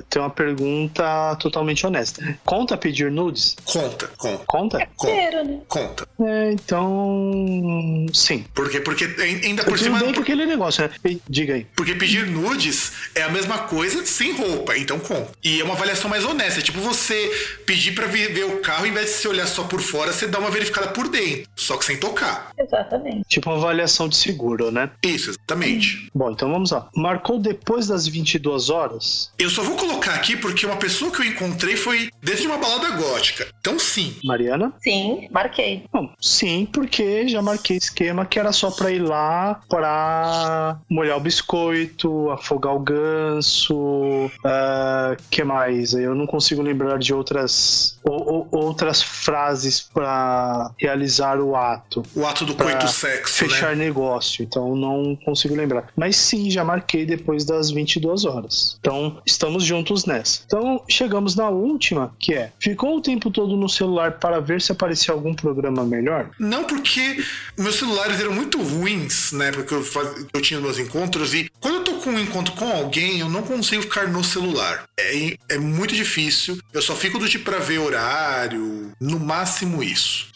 tem uma pergunta totalmente honesta. Conta pedir nudes? Conta, conta, Conta? conta. Cheiro, né? Conta. É, então. Sim. Por quê? Porque ainda por cima. bem com aquele negócio, né? Diga aí. Porque pedir nudes é a mesma coisa sem roupa, então conta. E é uma avaliação mais honesta. É tipo você pedir pra ver o carro, ao invés de você olhar só por fora, você dá uma verificada por dentro, só que sem tocar. Exatamente. Tipo uma avaliação de seguro, né? Isso, exatamente. Bom, então vamos lá. Marcou depois das 22 horas? Eu só vou colocar aqui porque uma pessoa que eu encontrei foi dentro de uma balada gótica. Então sim. Mariana? Sim, marquei. Bom, sim, porque já marquei esquema que era só pra ir lá pra molhar o biscoito, afogar o ganso, ah, que mais? Eu não consigo lembrar de outras ou- ou- outras frases pra realizar o ato, O ato do coito sexo, fechar né? negócio. Então não consigo lembrar. Mas sim, já marquei depois das 22 horas. Então estamos juntos nessa. Então chegamos na última, que é: ficou o tempo todo no celular para ver se aparecia algum programa melhor? Não porque meus celulares eram muito ruins, né? Porque eu, faz... eu tinha meus encontros e quando eu tô com um encontro com alguém, eu não consigo ficar no celular. É, é muito difícil. Eu só fico do tipo pra ver horário, no máximo isso.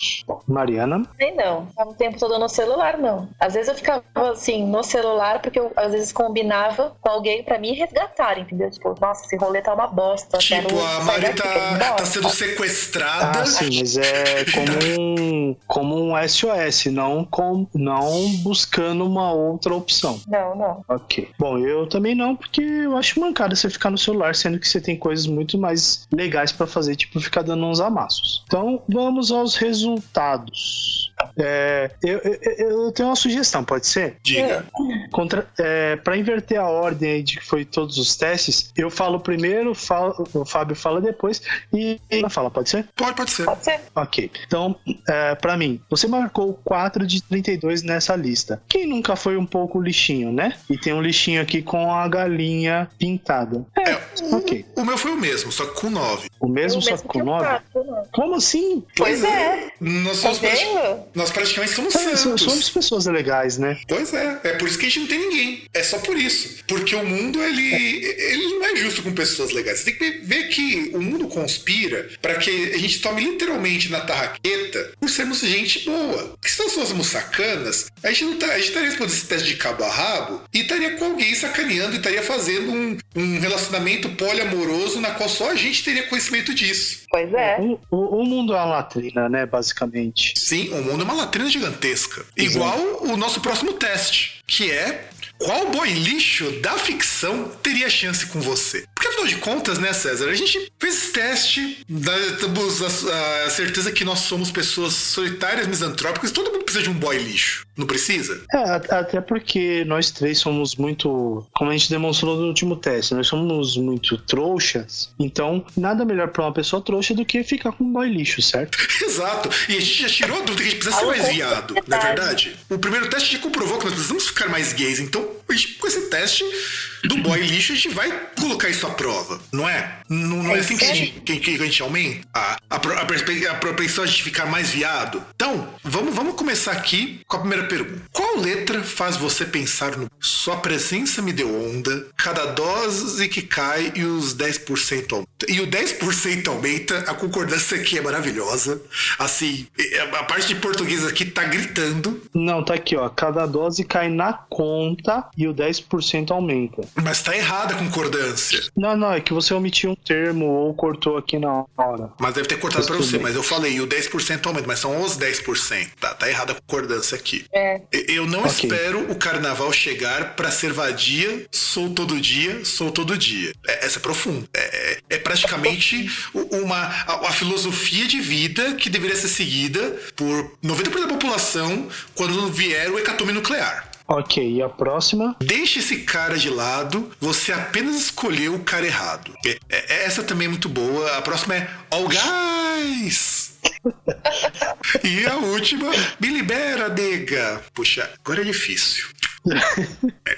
Mariana? Nem não. Tava o tempo todo no celular, não. Às vezes eu ficava assim, no celular, porque eu às vezes combinava com alguém pra me resgatar, entendeu? Tipo, nossa, esse rolê tá uma bosta. Tipo, a Mari tá, bosta. tá sendo sequestrada. Ah, sim, mas é como um, como um SOS, não, com, não buscando uma outra opção. Não, não. Ok. Bom, eu também não, porque eu acho mancada você ficar no celular, sendo que você tem coisas muito mais legais pra fazer, tipo ficar dando uns amassos. Então, vamos aos resultados. É, eu, eu, eu tenho uma sugestão, pode ser? Diga. Contra, é, para inverter a ordem aí de que foi todos os testes, eu falo primeiro, falo- o Fábio fala depois e ela fala, pode ser? Pode, pode ser. Pode ser. Ok. Então, é, para mim, você marcou 4 de 32 nessa lista. Quem nunca foi um pouco lixinho, né? E tem um lixinho aqui com a galinha pintada. É, ok. O meu foi o mesmo, só que com 9. O mesmo O só mesmo com que o 9? quatro, né? Como assim? Pois é. Nós, Tá somos vendo? Nós praticamente somos É, santos. somos pessoas legais, né? Pois é, é por isso que a gente não tem ninguém. É só por isso. Porque o mundo, ele, ele não é justo com pessoas legais. Você tem que ver que o mundo conspira para que a gente tome literalmente na tarraqueta por sermos gente boa. Porque se nós fôssemos sacanas, a gente, não tá, a gente estaria respondendo esse teste de cabo a rabo e estaria com alguém sacaneando e estaria fazendo um, um relacionamento poliamoroso na qual só a gente teria conhecimento disso. Pois é. O, o- o mundo é uma latrina, né? Basicamente. Sim, o mundo é uma latrina gigantesca. Exato. Igual o nosso próximo teste, que é qual boy lixo da ficção teria chance com você? Porque afinal de contas, né, César? A gente fez esse teste, nós temos a, a certeza que nós somos pessoas solitárias, misantrópicas, todo mundo precisa de um boy lixo. Não precisa? É, até porque nós três somos muito, como a gente demonstrou no último teste, nós somos muito trouxas, então nada melhor pra uma pessoa trouxa do que ficar com um boy lixo, certo? Exato. E a gente já tirou a dúvida que a gente precisa ser Algo mais viado, não é verdade. O primeiro teste já comprovou que nós precisamos ficar mais gays, então com esse teste do boy lixo a gente vai colocar isso à prova, não é? Não, não é assim que a gente, que, que a gente aumenta a, a, a, a propensão a gente ficar mais viado? Então, vamos, vamos começar aqui com a primeira pergunta. Qual letra faz você pensar no sua presença me deu onda, cada dose que cai e os 10% aumenta? E o 10% aumenta, a concordância aqui é maravilhosa. Assim, a parte de português aqui tá gritando, Não, tá aqui, ó, cada dose cai na conta e o 10% aumenta. mas tá errada a concordância. Não, não, é que você omitiu um termo ou cortou aqui na hora. Mas deve ter cortado pra Tudo você, bem. mas eu falei, e o 10% aumenta, mas são os 10%. Tá, tá errada a concordância aqui. É. Eu não Ok. espero o carnaval chegar pra ser vadia, sou todo dia, sou todo dia. É, essa é profunda. É, é- é praticamente uma a, a filosofia de vida que deveria ser seguida por 90% da população quando vier o hecatombe nuclear. Ok, e a próxima? Deixe esse cara de lado, você apenas escolheu o cara errado. É- é- essa também é muito boa. A próxima é All Guys! e a última, me libera, nega. Puxa, agora é difícil.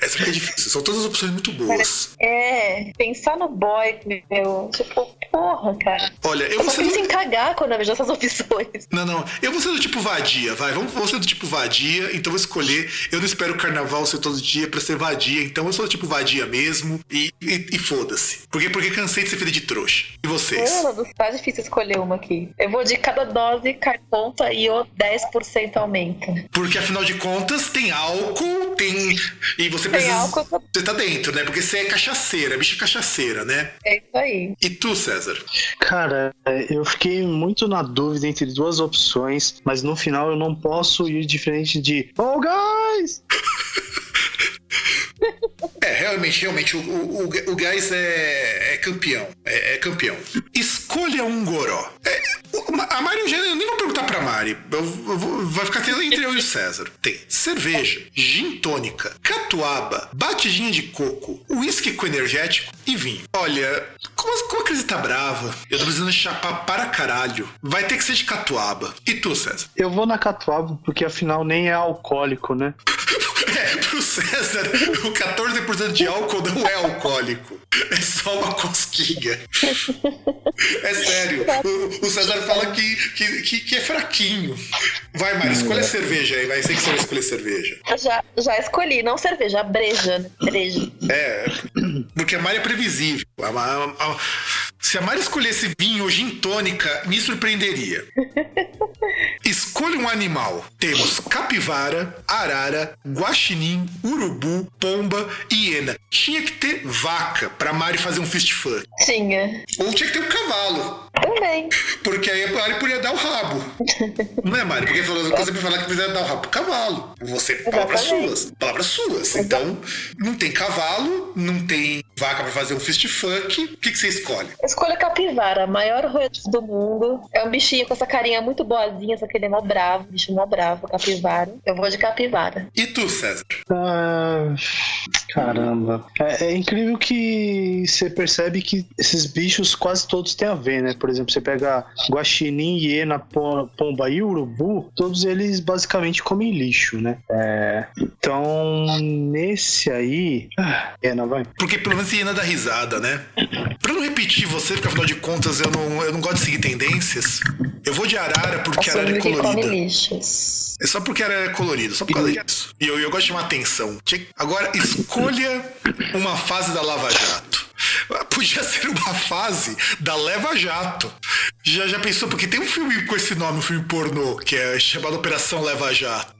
Essa aqui é difícil. São todas as opções muito boas. É, pensar no boy, meu, tipo, porra, cara. Olha, eu Eu vou só ser do... em cagar quando eu vejo essas opções. Não, não. Eu vou ser do tipo vadia, vai. Vamos, vou ser do tipo vadia, então vou escolher. Eu não espero o carnaval ser todo dia pra ser vadia, então eu sou do tipo vadia mesmo. E, e, e foda-se. Porque, porque cansei de ser filha de trouxa. E vocês? Mano, tá difícil escolher uma aqui. Eu vou de cada dose, cai conta e o 10% aumenta. Porque afinal de contas tem álcool, tem. E você Tem precisa. álcool, Você tá dentro, né? Porque você é cachaceira, bicha cachaceira, né? é isso aí. E tu, César? Cara, eu fiquei muito na dúvida entre duas opções, mas no final eu não posso ir diferente de Oh, guys! É, realmente, realmente, o, o, o, Gás é, é campeão. É, é campeão. Escolha um goró. É, a Mari, eu eu nem vou perguntar pra Mari. Eu, eu vou- vai ficar tendo entre eu e o César. Tem cerveja, gin tônica, catuaba, batidinha de coco, uísque com energético e vinho. Olha, como, como a crise tá brava, eu tô precisando chapar para caralho. Vai ter que ser de catuaba. E tu, César? Eu vou na catuaba porque afinal nem é alcoólico, né? É, pro César, o 14% de álcool não é alcoólico. É só uma cosquinha. É sério. O, o César fala que, que, que, é fraquinho. Vai, Mari, escolha cerveja aí. Vai ser que você vai escolher cerveja. Eu já, já escolhi, não cerveja, a breja? Breja. É, porque a Mari é previsível. A, a, a, se a Mari escolhesse vinho ou gin tônica, me surpreenderia. Escolha um animal. Temos capivara, arara, guaxinim, urubu, pomba e hiena. Tinha que ter vaca pra Mari fazer um fist fuck. Tinha. Ou tinha que ter um cavalo. Também. Porque aí a Mari podia dar o rabo. Não é, Mari? Porque você sempre fala que precisa dar o rabo pro cavalo. Você, palavras suas. Palavras suas. Então, não tem cavalo, não tem vaca pra fazer um fist fuck. O que, que você escolhe? Escolha capivara, maior roedor do mundo. É um bichinho com essa carinha muito boazinha, só que ele é mó bravo, bicho mó bravo, capivara. Eu vou de capivara. E tu, César? Ah, caramba. É, é incrível que você percebe que esses bichos quase todos têm a ver, né? Por exemplo, você pega guaxinim, hiena, pomba e urubu, todos eles basicamente comem lixo, né? É, então, nesse aí... Ah, hiena, vai. Porque pelo menos hiena dá risada, né? Pra não repetir você, porque afinal de contas eu não, eu não gosto de seguir tendências, eu vou de arara porque arara é colorida. Lixos. É só porque arara é colorido, só por causa disso. E eu, eu gosto de chamar atenção. Agora, escolha uma fase da Lava Jato. Podia ser uma fase da Leva Jato. Já, já pensou? Porque tem um filme com esse nome, um filme pornô, que é chamado Operação Leva Jato.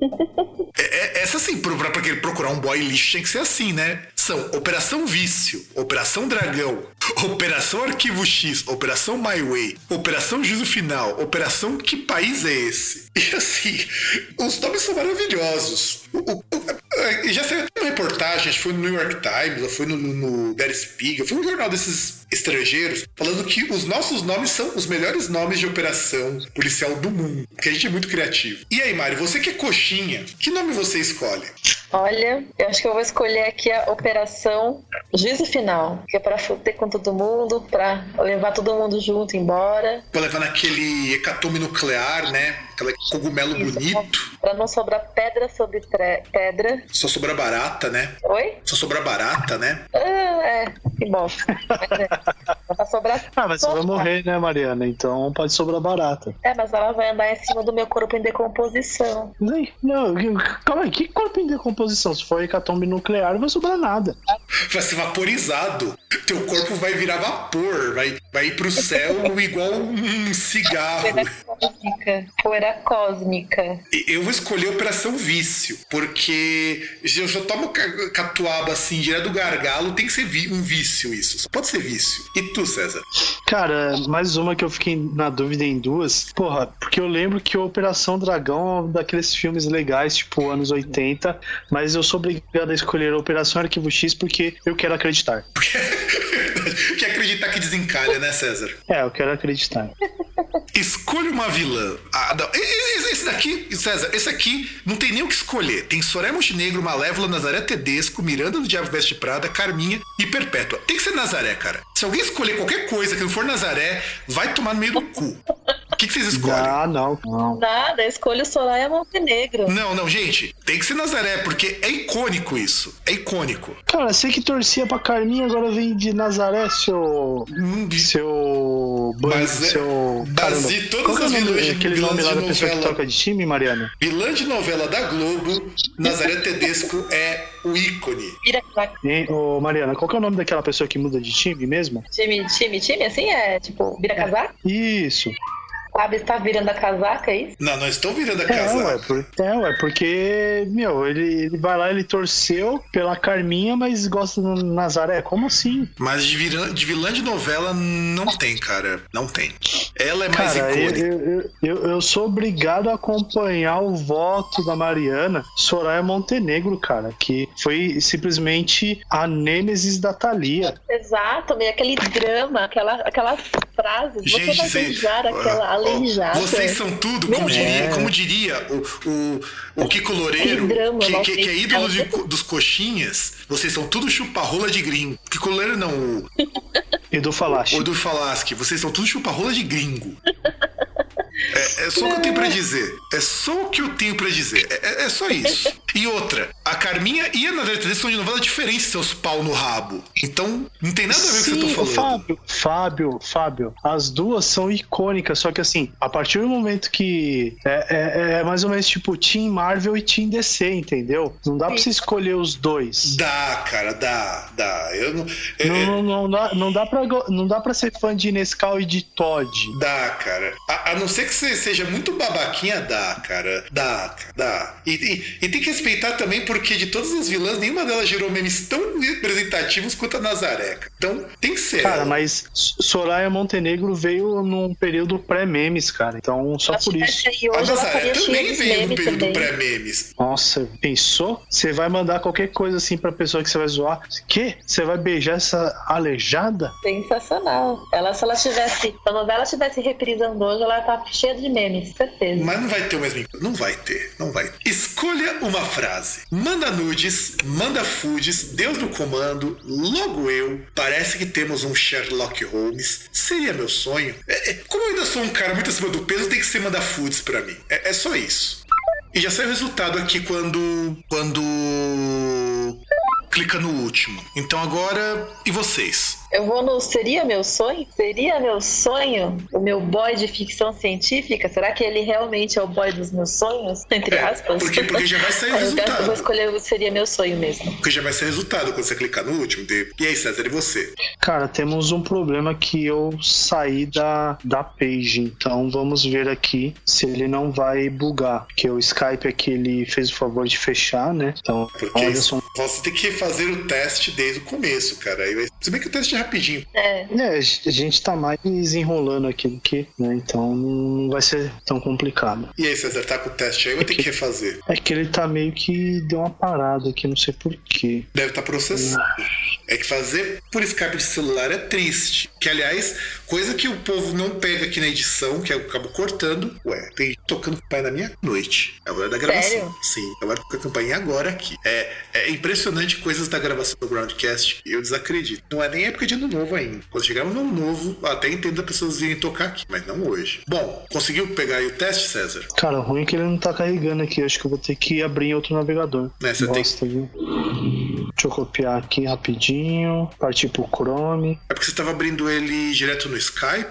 é, é, essa sim, pra, pra, pra procurar um boy lixo tinha que ser assim, né? São Operação Vício, Operação Dragão, Operação Arquivo X, Operação My Way, Operação Juízo Final, Operação Que País é Esse? E assim, os nomes são maravilhosos. O, o, já saiu uma reportagem, acho que foi no New York Times, ou foi no, no Der Spiegel, foi um jornal desses estrangeiros, falando que os nossos nomes são os melhores nomes de operação policial do mundo, porque a gente é muito criativo. E aí, Mari, você que é coxinha, que nome você escolhe? Olha, eu acho que eu vou escolher aqui a Operação Juízo Final, que é pra fuder com todo mundo, pra levar todo mundo junto embora. Pra levar naquele hecatombe nuclear, né? Aquele cogumelo Isso, bonito. Pra não sobrar pedra sobre pedra. Só sobrar barata, né? Oi? Só sobrar barata, né? Ah, é, que bom. Mas, é, vai sobrar. Ah, mas você vai morrer, né, Mariana? Então pode sobrar barata. É, mas ela vai andar em cima do meu corpo em decomposição. Não, não calma aí, que corpo em decomposição? Se for hecatombe nuclear, não vai sobrar nada. Vai ser vaporizado. Teu corpo vai virar vapor, vai, vai ir pro céu igual um cigarro. Poeira cósmica. Poeira cósmica. Eu vou escolher Operação Vício, porque eu já tomo catuaba assim, direto do gargalo, tem que ser um vício isso. Só pode ser vício. E tu, César? Cara, mais uma que eu fiquei na dúvida em duas. Porra, porque eu lembro que Operação Dragão é um daqueles filmes legais, tipo anos 80, mas eu sou obrigado a escolher Operação Arquivo X porque eu quero acreditar. Quer acreditar que desencalha, né, César? É, eu quero acreditar. Escolha uma vilã. Ah, não. Esse daqui, César, esse aqui não tem nem o que escolher. Tem Soraya Montenegro, Malévola, Nazaré Tedesco, Miranda do Diabo Veste Prada, Carminha e Perpétua. Tem que ser Nazaré, cara. Se alguém escolher qualquer coisa que não for Nazaré, vai tomar no meio do cu. O que, que vocês escolhem? Ah, não, não. Nada, escolho Soraya Montenegro. Não, não, gente. Tem que ser Nazaré, porque é icônico isso. É icônico. Cara, você que torcia pra Carminha, agora vem de Nazaré, seu. Seu. Mas, é- seu. Mas e todas Qual as é nome, vilãs, aquele nome lá da pessoa que toca de time, Mariana? Vilã de novela da Globo, Nazaré Tedesco é o ícone. Hein, ô, Mariana, qual que é o nome daquela pessoa que muda de time mesmo? Time, time, time, assim é tipo, vira casaca? Isso. Sabe, está virando a casaca, é isso? Não, não estou virando a É, casa. ué, por- é, ué, porque, meu, ele, ele vai lá, ele torceu pela Carminha, mas gosta do Nazaré. Como assim? Mas de vilã, de vilã de novela não tem, cara. Não tem. Ela é mais Cara, eu, icônica. eu, eu, eu sou obrigado a acompanhar o voto da Mariana Soraya Montenegro, cara, que foi simplesmente a nêmesis da Thalia. Exato, meio aquele drama, aquela, aquelas frases. Você vai beijar aquela ó, aleijada. Vocês são tudo, como Meu diria, Deus. como diria o, o, o Kiko Loureiro, Que drama, que, que, que é ídolo de dos coxinhas. Vocês são tudo chupa-rola de gringo. Kiko Loureiro não, o, Edu Falache. o Edu Falaschi. Vocês são tudo chupa-rola de gringo. É, é só o que eu tenho pra dizer. É só o que eu tenho pra dizer. É, é- é só isso. E outra, a Carminha e a Nazaré Tedesco são de novela diferentes, seus pau no rabo. Então, não tem nada a ver com o que tá o falando. Fábio, Fábio, Fábio, as duas são icônicas, só que assim, a partir do momento que é, é- é mais ou menos tipo Team Marvel e Team DC, entendeu? Não dá pra você escolher os dois. Dá, cara, dá, dá. Eu não. é- Não, é- não, não dá, não, dá pra, não dá pra ser fã de Nescau e de Todd. Dá, cara. A, a não ser que você seja muito babaquinha, dá, cara. Dá, cara, dá. E, e- e tem que respeitar também, porque de todas as vilãs, nenhuma delas gerou memes tão representativos quanto a Nazaré. cara. Então, tem que ser. Cara, ela. mas Soraya Montenegro veio num período pré-memes, cara. Então, só Acho por que isso. A Nazaré cheia também veio no memes período pré-memes. Nossa, pensou? Você vai mandar qualquer coisa assim pra pessoa que você vai zoar? Que? Você vai beijar essa aleijada? Sensacional. Ela, se ela tivesse, se a novela estivesse reprisando hoje, ela tá cheia de memes, certeza. Mas não vai ter o mesmo encontro. Não vai ter, não vai ter. Escolha uma frase. Manda nudes, manda foods, Deus no comando, logo eu. Parece que temos um Sherlock Holmes. Seria meu sonho. É, é, como eu ainda sou um cara muito acima do peso, tem que ser mandar foods pra mim. É, é só isso. E já saiu o resultado aqui quando. Quando. Clica no último. Então agora. E vocês? Eu vou no Seria Meu Sonho? Seria meu sonho o meu boy de ficção científica? Será que ele realmente é o boy dos meus sonhos? Entre É, aspas. porque- porque já vai sair o Eu vou resultado. escolher o Seria Meu Sonho mesmo. Porque já vai ser resultado quando você clicar no último. De... E aí, César, e você? Cara, temos um problema que eu saí da, da page, então vamos ver aqui se ele não vai bugar. Porque o Skype aqui ele fez o favor de fechar, né? Então, Porque só. você tem que fazer o teste desde o começo, cara. Se bem que o teste é rapidinho. É. É, a gente tá mais enrolando aqui do que, né? Então não vai ser tão complicado. E aí, César, tá com o teste aí, vai ter que refazer. É que ele tá meio que deu uma parada aqui, não sei porquê. Deve estar processando. É que fazer por Skype de celular é triste. Que, aliás, coisa que o povo não pega aqui na edição, que eu acabo cortando. Ué, tem tocando pai na minha noite. É a hora da gravação. Sério? Sim, é a hora da campainha agora aqui. É, é impressionante coisas da gravação do Groundcast. Eu desacredito. Não é nem época de ano novo ainda. Quando chegarmos no ano novo, até entendo as pessoas virem tocar aqui, mas não hoje. Bom, conseguiu pegar aí o teste, César? Cara, o ruim é que ele não tá carregando aqui. Acho que eu vou ter que abrir em outro navegador. Né, você tem- Bosta, viu? Deixa eu copiar aqui rapidinho. Partir pro Chrome. É porque você estava abrindo ele direto no Skype?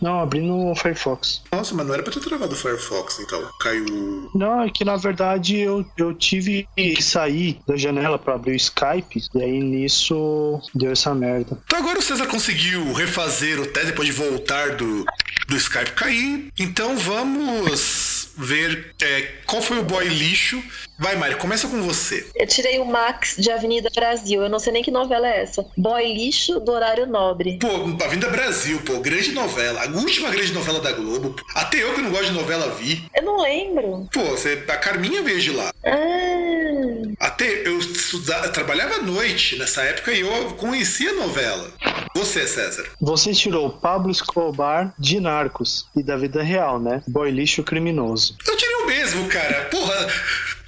Não, abri no Firefox. Nossa, mas não era pra ter travado o Firefox, então. Caiu. Não, é que na verdade eu, eu tive que sair da janela pra abrir o Skype. E aí nisso deu essa merda. Então agora o César conseguiu refazer o teste depois de voltar do, do Skype cair. Então vamos ver é, qual foi o boy lixo. Vai, Mari, começa com você. Eu tirei o Max de Avenida Brasil. Eu não sei nem que novela é essa. Boy lixo do horário nobre. Pô, Avenida Brasil, pô, grande novela. A última grande novela da Globo. Até eu que não gosto de novela vi. Eu não lembro. Pô, você, a Carminha veio de lá. Ah, Até eu estudava, trabalhava à noite nessa época e eu conhecia a novela. Você, César. Você tirou Pablo Escobar de Narcos e da vida real, né? Boy lixo criminoso. Eu tirei o mesmo, cara. Porra,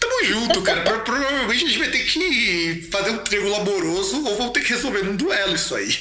tamo junto, cara. Pro- Provavelmente a gente vai ter que fazer um trigo laboroso ou vamos ter que resolver num duelo isso aí.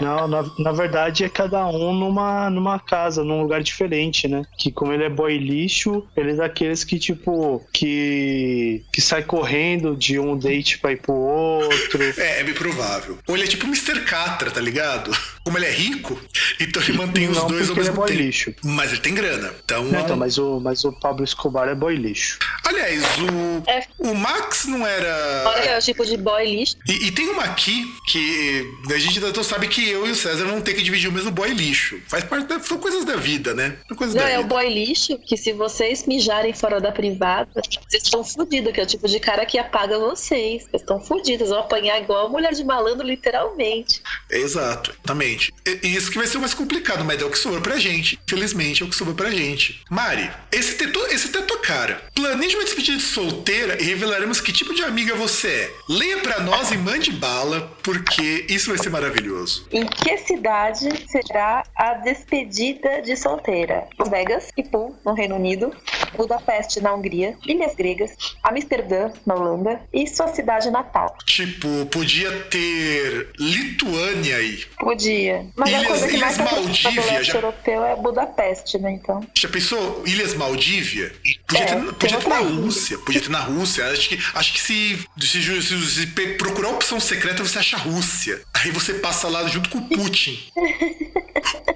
Não, na, na verdade é cada um numa, numa casa, num lugar diferente, né? Que como ele é boy lixo, ele é daqueles que, tipo, que, que sai correndo de um date pra ir pro outro. É, é bem provável. Ou ele é tipo Mr. Catra, tá ligado? Como ele é rico, então ele mantém os Não, dois ao porque ele é mesmo boy tempo. lixo. Mas ele tem grana. Então, Não, então, mas o, mas o Pablo Escobar é boy lixo. aliás, o, É. o Max não era. olha é o tipo de boy lixo. E, e tem uma aqui que a gente ainda sabe que eu e o César vão ter que dividir o mesmo boy lixo. Faz parte da, são coisas da vida, né? São coisas Não, da é o vida. boy lixo, que se vocês mijarem fora da privada, vocês estão fodidos, que é o tipo de cara que apaga vocês. Vocês estão fodidos, vão apanhar igual a mulher de malandro, literalmente. Exato, exatamente. E- e isso que vai ser o mais complicado, mas é o que sobrou pra gente. Infelizmente, é o que sobrou pra gente. Mari, esse teto, esse teto cara. Planeje uma despedida de solteira e revelaremos que tipo de amiga você é. Leia pra nós e mande bala, porque isso vai ser maravilhoso. Em que cidade será a despedida de solteira? Vegas, Ipu, no Reino Unido, Budapeste, na Hungria, Ilhas Gregas, Amsterdã, na Holanda e sua cidade natal. Tipo, podia ter Lituânia aí. Podia. Dia. Mas Ilhas- a coisa que Ilhas mais Maldívia, já- europeu é Budapeste, né? Então. Já pensou Ilhas Maldívia? Podia, É, ter, podia ter na. Rússia. Podia ter na Rússia. Acho que, acho que se, se, se- se procurar a opção secreta, você acha a Rússia. Aí você passa lá junto com o Putin.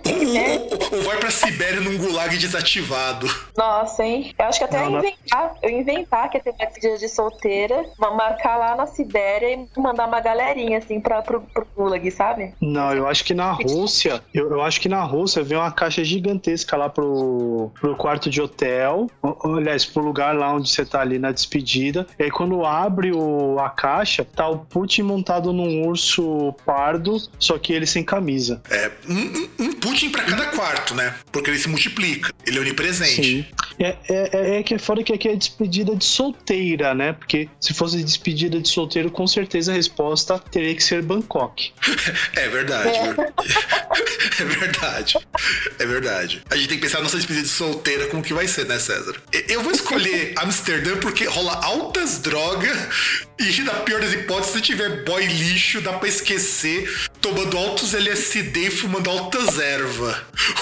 ou, ou vai pra Sibéria num gulag desativado. Nossa, hein? Eu acho que até Não, eu não. inventar, eu inventar que ia ter uma despedida de solteira, ma- marcar lá na Sibéria e mandar uma galerinha, assim, pra, pro, pro Gulag, sabe? Não, eu acho que na Rússia, eu, eu acho que na Rússia vem uma caixa gigantesca lá pro, pro quarto de hotel, o- aliás, pro lugar lá onde você tá ali na despedida. E aí quando abre o, a caixa, tá o Putin montado num urso pardo, só que ele sem camisa. É, um, um- Putin pra cada quarto, né? Porque ele se multiplica. Ele é onipresente. Sim. É, é, é- é que é fora que aqui é despedida de solteira, né? Porque se fosse despedida de solteiro, com certeza a resposta teria que ser Bangkok. É verdade. É verdade. É verdade. A gente tem que pensar na nossa despedida de solteira como que vai ser, né, César? Eu vou escolher Amsterdã porque rola altas drogas e, na pior das hipóteses, se tiver boy lixo, dá pra esquecer tomando altos LSD e fumando altas ervas.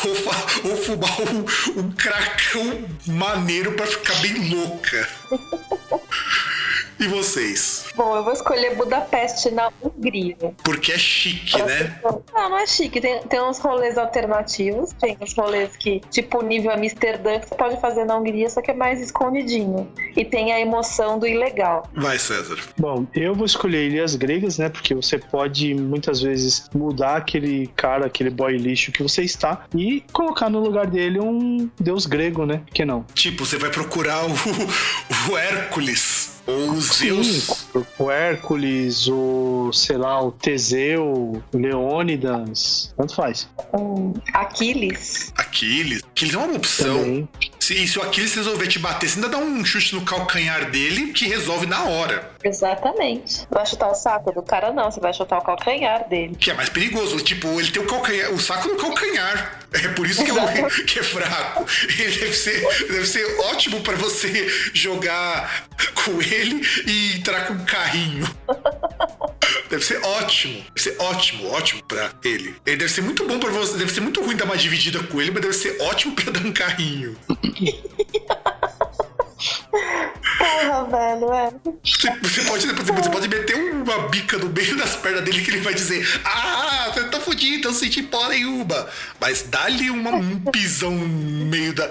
Ou, ou fumar um, um cracão maneiro pra ficar bem louca. E vocês? Bom, eu vou escolher Budapeste na Hungria. Porque é chique, né? Não, não é chique. Tem, tem uns rolês alternativos. Tem uns rolês que, tipo, nível Amsterdã, que você pode fazer na Hungria, só que é mais escondidinho. E tem a emoção do ilegal. Vai, César. Bom, eu vou escolher ilhas gregas, né? Porque você pode muitas vezes mudar aquele cara, aquele boy lixo que você está e colocar no lugar dele um deus grego, né? Por que não? Tipo, você vai procurar o, o Hércules ou o Zeus. Sim, o Hércules, o, sei lá, o Teseu, o Leônidas, tanto faz. Um Aquiles. Aquiles. Aquiles é uma opção. Também. Se, se o Aquiles resolver te bater, você ainda dá um chute no calcanhar dele que resolve na hora. Exatamente. Vai chutar o saco do cara, não. Você vai chutar o calcanhar dele. Que é mais perigoso. Tipo, ele tem o calcanhar, o saco no calcanhar. É por isso que é, o- que é fraco. Ele deve ser, deve ser ótimo pra você jogar com ele e entrar com um carrinho. Deve ser ótimo. Deve ser ótimo, ótimo pra ele. Ele deve ser muito bom pra você. Deve ser muito ruim dar uma dividida com ele, mas deve ser ótimo pra dar um carrinho. Porra, velho, é. Você, você pode, você pode meter uma bica no meio das pernas dele que ele vai dizer: Ah, você tá fudido, eu não senti porra nenhuma. Mas dá-lhe um pisão no meio, da,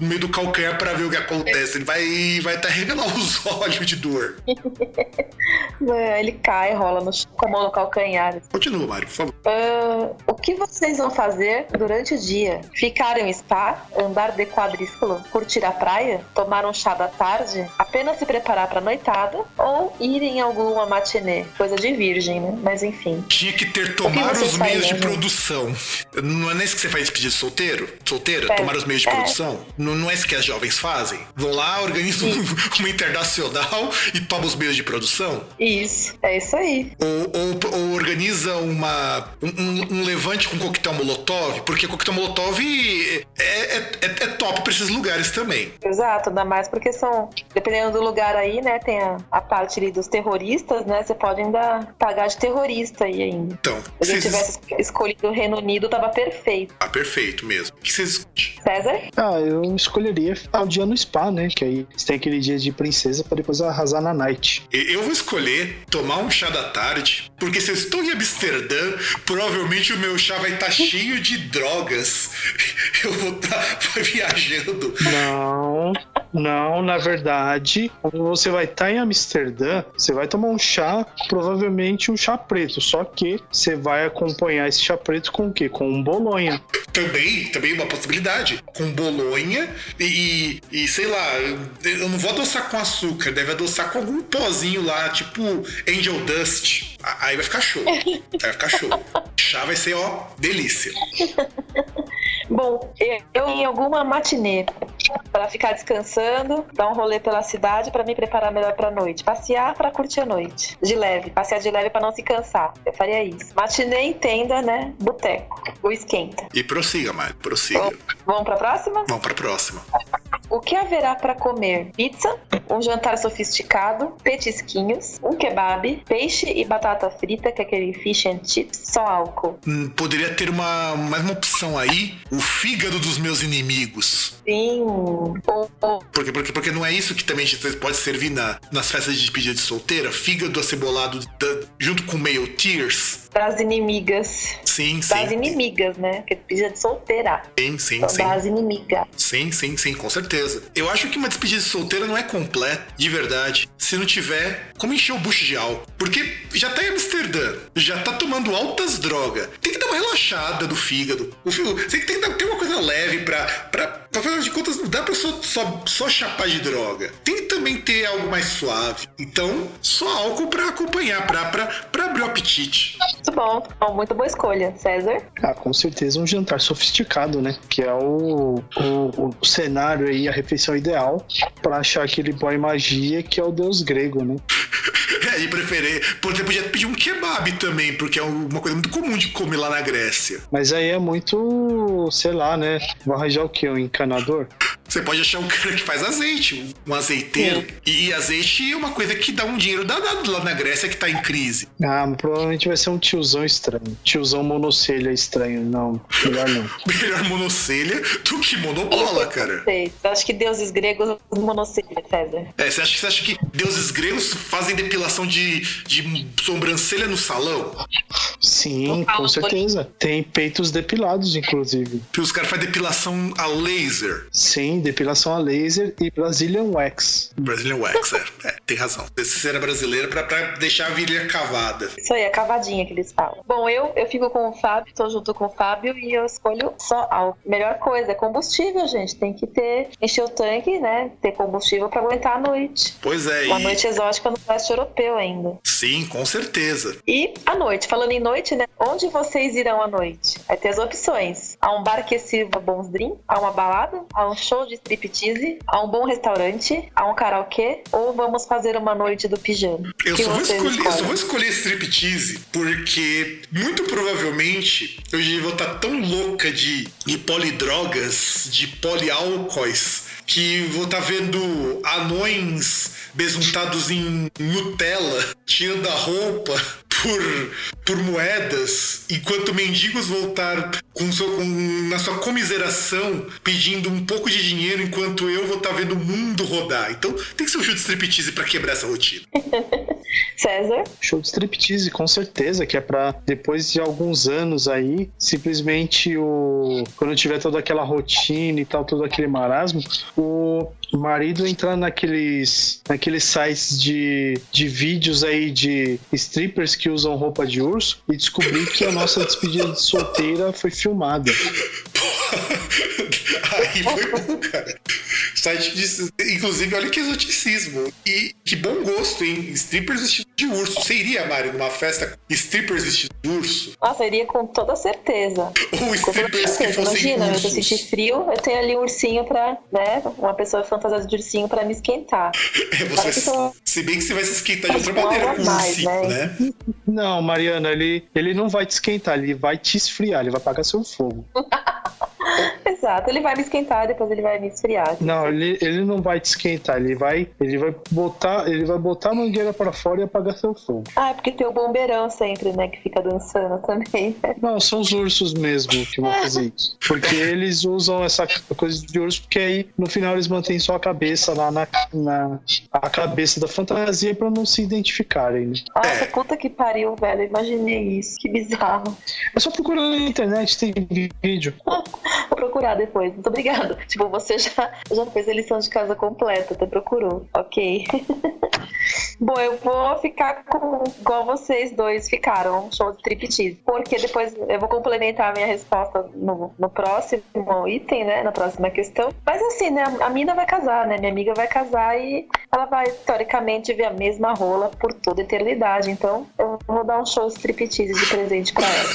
no meio do calcanhar pra ver o que acontece. Ele vai vai até revelar os olhos de dor. Ele cai, rola no com a mão no calcanhar. Continua, Mário, por favor. Ah, o que vocês vão fazer durante o dia? Ficar em spa? Andar de quadrículo? Curtir a praia? Tomar um chá da tarde? Apenas se preparar pra noitada? Ou ir em alguma matinê? Coisa de virgem, né? Mas enfim. Tinha que ter tomar os meios de gente? produção. Não é nesse que você faz de solteiro? Solteira? É, Tomar os meios de é. produção? Não, não é isso que as jovens fazem? Vão lá, organizam um- uma internacional e tomam os meios de produção? Isso, é isso aí. Ou, ou- ou organiza uma, um, um- um levante com coquetel molotov, porque coquetel molotov é, é, é- é top pra esses lugares também. Exato, ainda mais porque são, dependendo do lugar aí, né, tem a, a parte ali dos terroristas, né, você pode ainda pagar de terrorista aí ainda. Então, Se a gente vocês... tivesse escolhido o Reino Unido, tava perfeito. Ah, perfeito mesmo. O que vocês... César? Ah, eu escolheria ficar o dia no spa, né? Que aí você tem aquele dia de princesa pra depois arrasar na night. Eu vou escolher tomar um chá da tarde, porque se eu estou em Amsterdã, provavelmente o meu chá vai estar cheio de drogas. Eu vou estar viajando. Não, não, na verdade, quando você vai estar em Amsterdã, você vai tomar um chá, provavelmente um chá preto, só que você vai acompanhar esse chá preto com o quê? Com um bolonha. Também, também uma possibilidade. Com bolonha e, e, e, sei lá, eu não vou adoçar com açúcar, deve adoçar com algum pozinho lá, tipo Angel Dust. Aí vai ficar show. Aí vai ficar show. Chá vai ser, ó, delícia. Bom, eu- eu em alguma matinê para ficar descansando, dar um rolê pela cidade para me preparar melhor pra noite, passear para curtir a noite, de leve, passear de leve para não se cansar. Eu faria isso. Matinê tenda, né? Boteco, o esquenta. E prossiga, Mário, prossiga. Vamos pra próxima? Vamos pra próxima. O que haverá para comer? Pizza, um jantar sofisticado, petisquinhos, um kebab, peixe e batata frita, que é aquele fish and chips, só álcool. Hum, poderia ter uma mais uma opção aí, o fígado dos meus inimigos. Sim. Porque, porque, porque não é isso que também você pode servir na, nas festas de despedida de solteira? Fígado acebolado da- junto com meio tears? das inimigas. Sim, Das sim. inimigas, né? Porque precisa de solteira. Sim, sim, Então, sim. das inimigas. Sim, sim, sim, com certeza. Eu acho que uma despedida de solteira não é completa, de verdade, se não tiver como encher o bucho de álcool. Porque já tá em Amsterdã, já tá tomando altas drogas. Tem que dar uma relaxada do fígado. O fígado tem que tem que dar- ter uma coisa leve pra. pra Afinal de contas, não dá pra só, só, só chapar de droga. Tem que também ter algo mais suave. Então, só álcool pra acompanhar, pra, pra, pra abrir o apetite. Muito bom. Bom, muito boa escolha, César. Ah, com certeza um jantar sofisticado, né? Que é o, o, o cenário aí, a refeição ideal pra achar aquele boy magia que é o deus grego, né? É, de preferir. Você podia pedir um kebab também, porque é uma coisa muito comum de comer lá na Grécia. Mas aí é muito, sei lá, né? Vou arranjar o quê? Um encanador? Você pode achar um cara que faz azeite, um azeiteiro. E, e azeite é uma coisa que dá um dinheiro danado lá na Grécia que tá em crise. Ah, provavelmente vai ser um tiozão estranho. Tiozão monocelha estranho. Não, melhor não. Melhor monocelha do que monobola, cara. Sei. Eu acho que deuses gregos monocelha, César. É, você acha, você acha que deuses gregos fazem depilação de, de sobrancelha no salão? Sim, com certeza. Tem peitos depilados, inclusive. Que os caras fazem depilação a laser. Sim, depilação a laser e Brazilian Wax. Brazilian Wax, é. é tem razão. Esse era brasileiro pra, pra deixar a virilha cavada. Isso aí, a cavadinha que eles falam. Bom, eu, eu fico com o Fábio, tô junto com o Fábio e eu escolho só álcool. Melhor coisa, é combustível, gente. Tem que ter, encher o tanque, né? Ter combustível pra aguentar a noite. Pois é, Uma e... noite exótica no leste europeu ainda. Sim, com certeza. E à noite, falando em noite, né? Onde vocês irão à noite? Vai ter as opções. Há um bar que sirva bons drinks, há uma balada, há um show de striptease, há um bom restaurante, há um karaokê, ou vamos fazer uma noite do pijama? Eu só, vou escolher, eu só vou escolher striptease porque muito provavelmente eu já vou estar tão louca de, de polidrogas, de poliálcois, que vou estar vendo anões besuntados em Nutella, tirando a roupa por, por moedas, enquanto mendigos vão estar com seu- com- na sua comiseração pedindo um pouco de dinheiro, enquanto eu vou estar vendo o mundo rodar. Então tem que ser um show de striptease pra quebrar essa rotina. César? Show de striptease, com certeza, que é pra depois de alguns anos aí, simplesmente o. Quando tiver toda aquela rotina e tal, todo aquele marasmo, o marido entrar naqueles, naqueles sites de, de vídeos aí de strippers que usam roupa de urso e descobrir que a nossa despedida de solteira foi filmada. Aí foi bom, cara. Site de... Inclusive, olha que exoticismo. E que bom gosto, hein? Strippers vestidos de urso. Você iria, Mário, numa festa com strippers vestidos de urso? Nossa, eu iria com toda certeza. Ou strippers que certeza. fossem Imagina, eu ursos? tô sentindo frio, eu tenho ali um ursinho pra, né? Uma pessoa fantasiada de ursinho pra me esquentar. É, que você... são- Se bem que você vai se esquentar de outra maneira não com mais, ursinho, né? né? Não, Mariana, ele, ele não vai te esquentar, ele vai te esfriar, ele vai apagar seu fogo. Exato, ele vai me esquentar, depois ele vai me esfriar. Não, ele, ele não vai te esquentar, ele vai, ele vai botar, ele vai botar a mangueira pra fora e apagar seu fogo. Ah, é porque tem o bombeirão sempre, né? Que fica dançando também. Não, são os ursos mesmo que vão fazer isso. Porque eles usam essa coisa de urso, porque aí no final eles mantêm só a cabeça lá na, na a cabeça da fantasia pra não se identificarem. né? Nossa, É. puta que pariu, velho. Imaginei isso. Que bizarro. É só procurar na internet, tem vídeo. Procurar depois. Muito obrigada. Tipo, você já, já fez a lição de casa completa, até procurou. Ok. Bom, eu vou ficar com igual vocês dois ficaram, um show de striptease. Porque depois eu vou complementar a minha resposta no, no próximo item, né? Na próxima questão. Mas assim, né? A mina vai casar, né? Minha amiga vai casar e ela vai, teoricamente, ver a mesma rola por toda a eternidade. Então, eu vou dar um show de striptease de presente pra ela.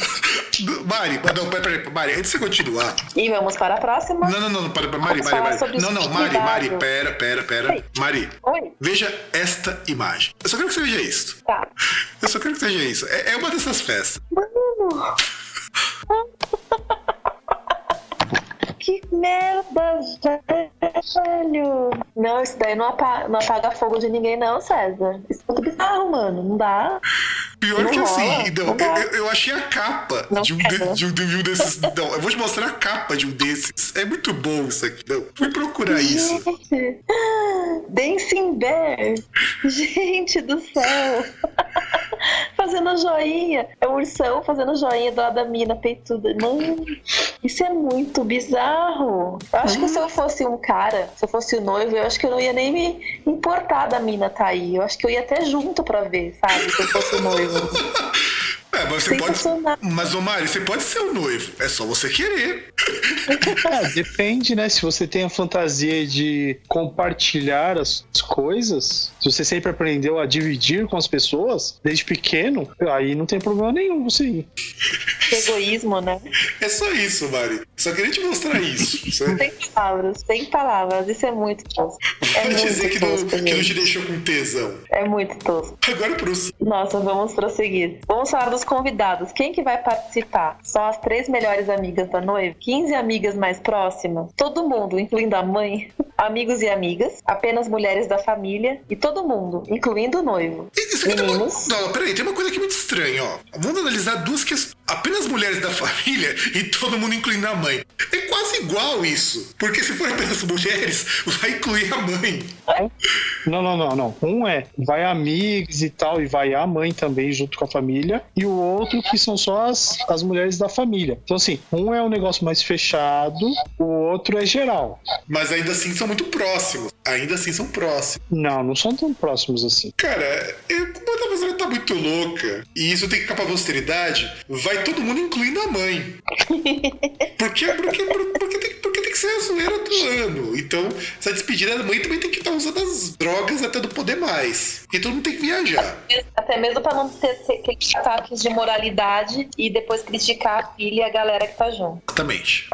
Mari, não, peraí, peraí, Mari, antes de você continuar. E vamos para a próxima. Não, não, não, para, para, Mari, Mari, Mari. Não, não, Mari, Mari, pera, pera, pera. Mari, Oi? veja esta imagem. Eu só quero que você veja isso. Tá. Eu só quero que seja isso. É, é uma dessas festas. Mano. que merda, velho. Não, isso daí não apaga, não apaga fogo de ninguém, não, César. Isso é muito bizarro, mano. Não dá. Pior Não que rola, assim, não, não dá. eu, eu achei a capa de um, de, de um- de um desses. Não, eu vou te mostrar a capa de um desses. É muito bom isso aqui. Não, fui procurar isso. Gente, Dancing Bear. Gente do céu. fazendo joinha. É um ursão fazendo joinha do lado da mina peituda. Mano, isso é muito bizarro. Eu acho que se eu fosse um cara, se eu fosse o noivo, eu acho que eu não ia nem me importar da mina tá aí. Eu acho que eu ia até junto pra ver, sabe? Se eu fosse o noivo. É, mas você pode. Mas, ô Mário, você pode ser o noivo. É só você querer. É, depende, né? Se você tem a fantasia de compartilhar as coisas, se você sempre aprendeu a dividir com as pessoas, desde pequeno, aí não tem problema nenhum você ir. Egoísmo, né? É só isso, Mário. Só queria te mostrar isso. Sem palavras, sem palavras. Isso é muito tosco. É vai dizer que muito não, tosco, que não te deixou com tesão. É muito tosco. Agora pro. Nossa, vamos prosseguir. Vamos falar dos convidados. Quem que vai participar? Só as três melhores amigas da noiva? 15 amigas mais próximas? Todo mundo, incluindo a mãe? Amigos e amigas? Apenas mulheres da família? E todo mundo, incluindo o noivo? Isso aqui tem uma... Meninos? Não, peraí, tem uma coisa aqui muito estranha, ó. Vamos analisar duas questões. Apenas mulheres da família e todo mundo incluindo a mãe. É quase igual isso. Porque se for apenas mulheres, vai incluir a mãe. Não, não, não, não. Um é vai amigos e tal, e vai a mãe também junto com a família, e o outro que são só as, as mulheres da família. Então, assim, um é um negócio mais fechado, o outro é geral. Mas ainda assim são muito próximos. Ainda assim são próximos. Não, não são tão próximos assim. Cara, eu, como a tá muito louca, e isso tem que ficar pra posteridade, vai todo mundo incluindo a mãe. Porque, porque, porque, tem, porque tem que ser a zoeira do ano. Então, essa despedida da mãe também tem que estar usando as drogas até não poder mais. Porque todo mundo tem que viajar. Até mesmo pra não ter ter aqueles ataques de moralidade e depois criticar a filha e a galera que tá junto. Exatamente.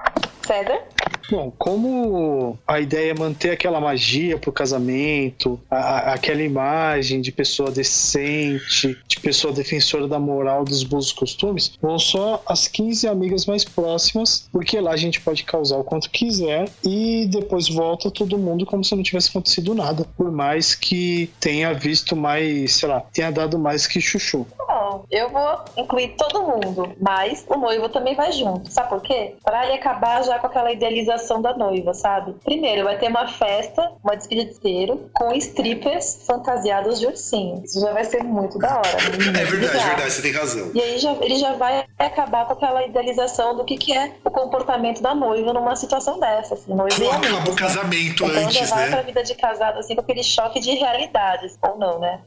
César? Bom, como a ideia é manter aquela magia pro casamento, a- a- aquela imagem de pessoa decente, de pessoa defensora da moral dos bons costumes, vão só as 15 amigas mais próximas, porque lá a gente pode causar o quanto quiser e depois volta todo mundo como se não tivesse acontecido nada. Por mais que tenha visto mais, sei lá, tenha dado mais que chuchu. Bom, eu vou incluir todo mundo, mas o noivo também vai junto. Sabe por quê? Pra ele acabar já com aquela idealização da noiva, sabe? Primeiro, vai ter uma festa, uma despedida de inteiro, com strippers fantasiados de ursinho. Isso já vai ser muito da hora. É muito verdade, bizarro. verdade, você tem razão. E aí já, ele já vai acabar com aquela idealização do que, que é o comportamento da noiva numa situação dessa, assim, noiva Pô, amigos, acaba o né? casamento Então já antes, vai pra né? vida de casado assim com aquele choque de realidades, ou não, né?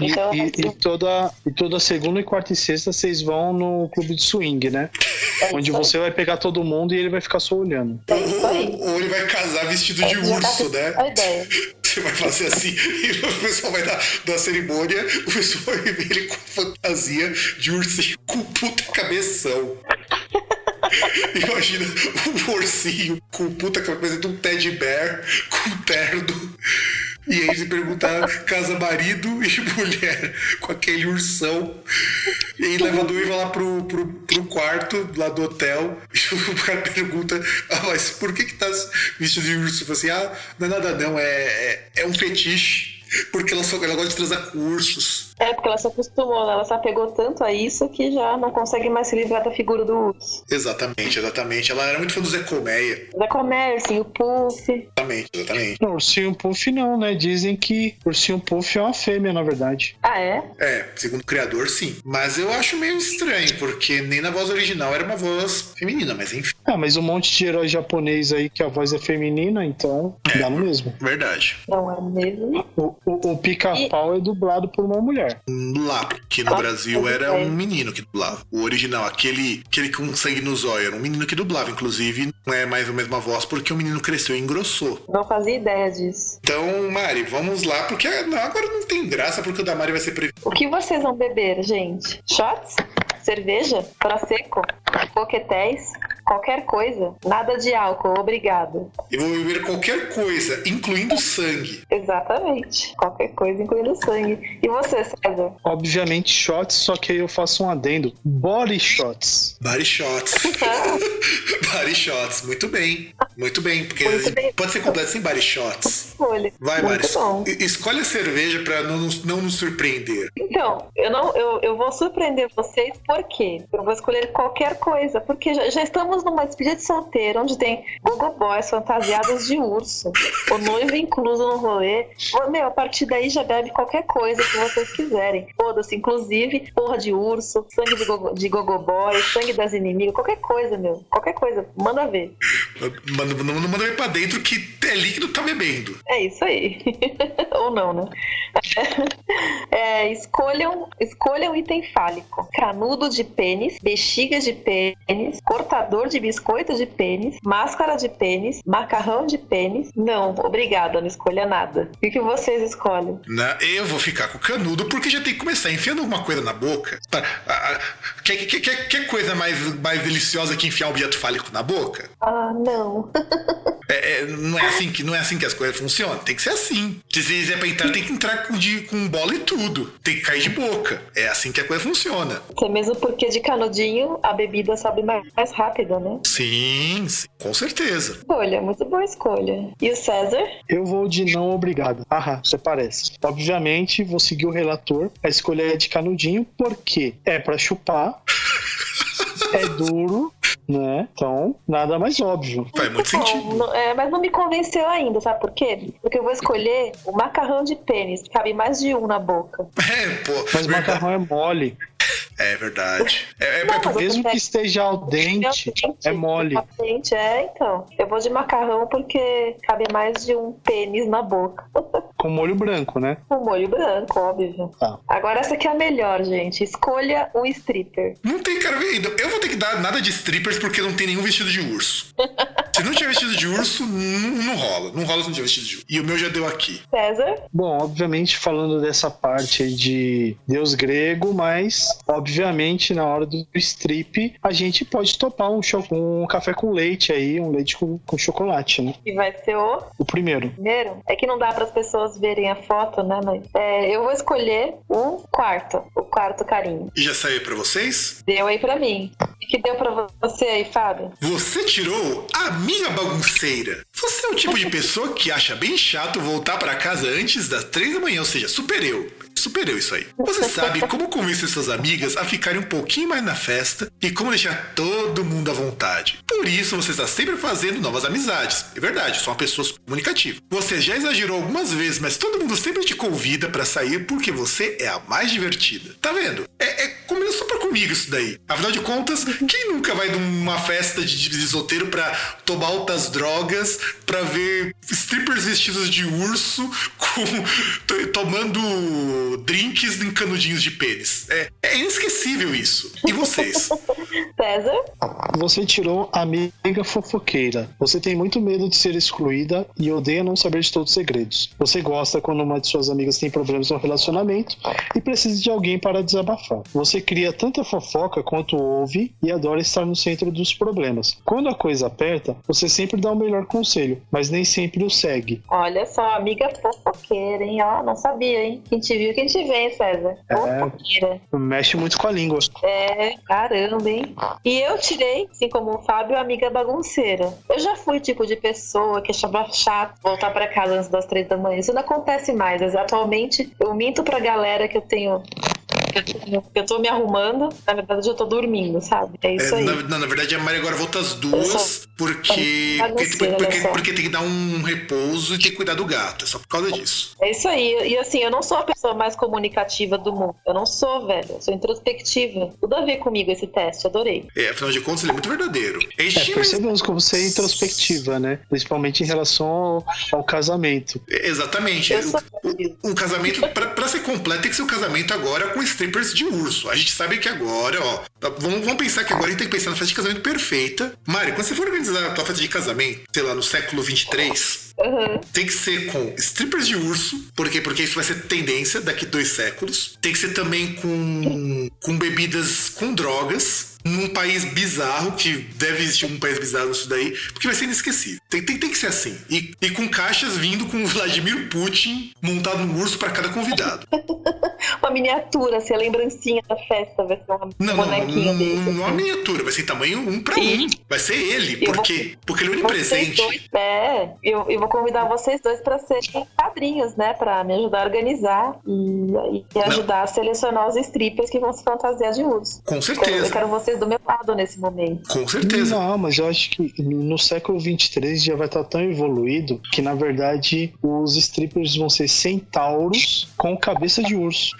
E, Então, e- assim, e toda, e toda segunda e quarta e sexta vocês vão no clube de swing, né? é Onde você vai pegar todo mundo e ele vai ficar só olhando. É isso aí. Ou ele vai casar vestido de É, tá urso, né? A ideia. Você vai fazer assim, e o pessoal vai dar da cerimônia, o pessoal vai ver ele com fantasia de ursinho com puta cabeção. Imagina um ursinho com puta cabeça de um teddy bear com terno. E aí se perguntar casa marido e mulher com aquele ursão. E aí leva a noiva lá pro, pro, pro quarto lá do hotel. E o cara pergunta: Ah, mas por que que tá vestido de urso? Eu assim: Ah, não é nada não, é, é, é um fetiche. Porque ela, só, ela gosta de transar com ursos. É, porque ela se acostumou, né? ela se apegou tanto a isso que já não consegue mais se livrar da figura do urso. Exatamente, exatamente. Ela era muito fã do Zé Colmeia. Da comércio, o puff. Exatamente, exatamente. Não, ursinho puff não, né? Dizem que ursinho puff é uma fêmea, na verdade. Ah, é? É, segundo o criador, sim. Mas eu acho meio estranho, porque nem na voz original era uma voz feminina, mas enfim, Ah, mas um monte de herói japonês aí que a voz é feminina, então dá no mesmo. verdade. Não é mesmo? O, o, o pica-pau é dublado por uma mulher. Lá, porque no Ah, Brasil era crer. um menino que dublava. O original, aquele, aquele com sangue no zóio, era um menino que dublava. Inclusive, não é mais a mesma voz porque o menino cresceu e engrossou. Não fazia ideia disso. Então, Mari, vamos lá, porque agora não tem graça, porque o da Mari vai ser previsto. O que vocês vão beber, gente? Shots? Cerveja? Prosecco? Coquetéis? Qualquer coisa? Nada de álcool, obrigado. Eu vou beber qualquer coisa, incluindo sangue. Exatamente. Qualquer coisa, incluindo sangue. E você, César? Obviamente shots, só que aí eu faço um adendo. Body shots. Body shots. Body shots, muito bem. Muito bem, porque Muito bem. pode ser completo sem body shots. Escolha. Vai, Muito Mari, escolhe a cerveja pra não, nos- não nos surpreender. Então, eu não, eu, eu vou surpreender vocês por quê? Eu vou escolher qualquer coisa, porque já, já estamos numa despedida de solteiro, onde tem gogo boys fantasiados de urso, o noivo incluso no rolê. Meu, a partir daí já bebe qualquer coisa que vocês quiserem. Foda-se, inclusive porra de urso, sangue de gogo, de sangue das inimigas, qualquer coisa, meu. Qualquer coisa, manda ver. Manda, não, não manda ver pra dentro que é líquido, tá bebendo. É isso aí. Ou não, né? É, escolham, escolham item fálico: canudo de pênis, bexiga de pênis, cortador de biscoito de pênis, máscara de pênis, macarrão de pênis. Não, obrigada, não escolha nada. O que, vocês escolhem? Né? Eu vou ficar com o canudo porque já tem que começar enfiando alguma coisa na boca. Tá, ah, Quer, quer, quer, quer coisa mais, mais deliciosa que enfiar um objeto fálico na boca? Ah, não. É, é, não, é assim que, não é assim que as coisas funcionam. Tem que ser assim. Se você é pra entrar, tem que entrar com, de, com bola e tudo. Tem que cair de boca. É assim que a coisa funciona. Até mesmo porque de canudinho a bebida sobe mais, mais rápido, né? Sim, sim, com certeza. Escolha, muito boa escolha. E o César? Eu vou de não obrigado. Aham, você parece. Obviamente, vou seguir o relator. A escolha é de canudinho, porque é pra chupar, é duro, né? Então, nada mais óbvio. Faz muito sentido. não- é, mas não me convenceu ainda, sabe por quê? Porque eu vou escolher o macarrão de pênis, cabe mais de um na boca. É, pô. Mas o verdade. macarrão é mole. É verdade. É, é, Não, Mesmo que esteja al dente, é mole. Dente, é, então. Eu vou de macarrão porque cabe mais de um pênis na boca. Com molho branco, né? Com molho branco, óbvio. Tá. Agora essa aqui é a melhor, gente. Escolha um stripper. Não tem cara. Eu vou ter que dar nada de strippers porque não tem nenhum vestido de urso. Se não tiver vestido de urso, não, não rola. Não rola se não tiver vestido de urso. E o meu já deu aqui. César? Bom, obviamente falando dessa parte aí de deus grego, mas obviamente na hora do strip a gente pode topar um, um café com leite aí, um leite com, com chocolate, né? Que vai ser o O primeiro. primeiro. É que não dá para as pessoas verem a foto, né? Mas é, eu vou escolher o quarto. O quarto carinho. E já saiu pra vocês? Deu aí pra mim. O que deu pra você aí, Fábio? Você tirou a minha bagunceira. Você é o tipo de pessoa que acha bem chato voltar pra casa antes das três da manhã, ou seja, super eu. Super eu isso aí. Você sabe como convencer suas amigas a ficarem um pouquinho mais na festa e como deixar todo mundo à vontade. Por isso você está sempre fazendo novas amizades. É verdade, sou uma pessoa super comunicativa. Você já exagerou algumas vezes, mas todo mundo sempre te convida pra sair porque você é a mais divertida. Tá vendo? É, é combina super comigo isso daí. Afinal de contas, quem nunca vai numa festa de, de solteiro pra tomar altas drogas, pra ver strippers vestidos de urso com, to- drinks em canudinhos de pênis? É, é inesquecível isso. E vocês? César? Você tirou a amiga fofoqueira. Você tem muito medo de ser excluída e odeia não saber de todos os segredos. Você gosta quando uma de suas amigas tem problemas no relacionamento e precisa de alguém para desabafar. Você cria tanta fofoca quanto ouve e adora estar no centro dos problemas. Quando a coisa aperta, você sempre dá o melhor conselho, mas nem sempre o segue. Olha só, amiga fofoqueira, hein? Ó, não sabia, hein? Quem te viu, quem te vê, hein, César? É. Mexe muito com a língua. É, caramba, hein? E eu tirei, assim como o Fábio, amiga bagunceira. Eu já fui tipo de pessoa que achava chato voltar pra casa antes das três da manhã. Isso não acontece mais. Mas atualmente eu minto pra galera que eu tenho. Eu tô me arrumando, na verdade eu tô dormindo, sabe? É isso É, aí. na, na- na verdade, a Mari agora volta às duas porque, porque, porque, porque tem que dar um repouso e tem que cuidar do gato. É só por causa disso. É isso aí. E assim, eu não sou a pessoa mais comunicativa do mundo. Eu não sou, velho. Eu sou introspectiva. Tudo a ver comigo esse teste. Adorei. É, afinal de contas, ele é muito verdadeiro. É, percebemos como você é introspectiva, né? Principalmente em relação ao, ao casamento. É, Exatamente. O, o- o casamento, pra, pra ser completo, tem que ser o casamento agora com strippers de urso. A gente sabe que agora, ó. tá- Vamos, vamos pensar que agora a gente tem que pensar na festa de casamento perfeita. Mari, quando você for organizar a tua festa de casamento, sei lá, no século 23, Aham. tem que ser com strippers de urso, por quê? Porque isso vai ser tendência daqui dois séculos. Tem que ser também com, com bebidas com drogas. Num país bizarro, que deve existir um país bizarro nisso daí, porque vai ser inesquecível. Tem Tem, tem, que ser assim. E, e com caixas vindo com o Vladimir Putin montado num urso para cada convidado. uma miniatura, assim, a lembrancinha da festa vai ser uma não, bonequinha não, dele. Não, não é uma miniatura, vai ser tamanho um pra um. Vai ser ele. Por quê? Vou, porque ele é onipresente. Dois, é, eu, eu vou convidar vocês dois pra serem padrinhos, né? Pra me ajudar a organizar e, e ajudar não. a selecionar os strippers que vão se fantasiar de urso. Com certeza. Eu, eu quero vocês do meu lado nesse momento. Com certeza. Não, mas eu acho que no século 23 já vai estar tão evoluído que, na verdade, os strippers vão ser centauros com cabeça de urso.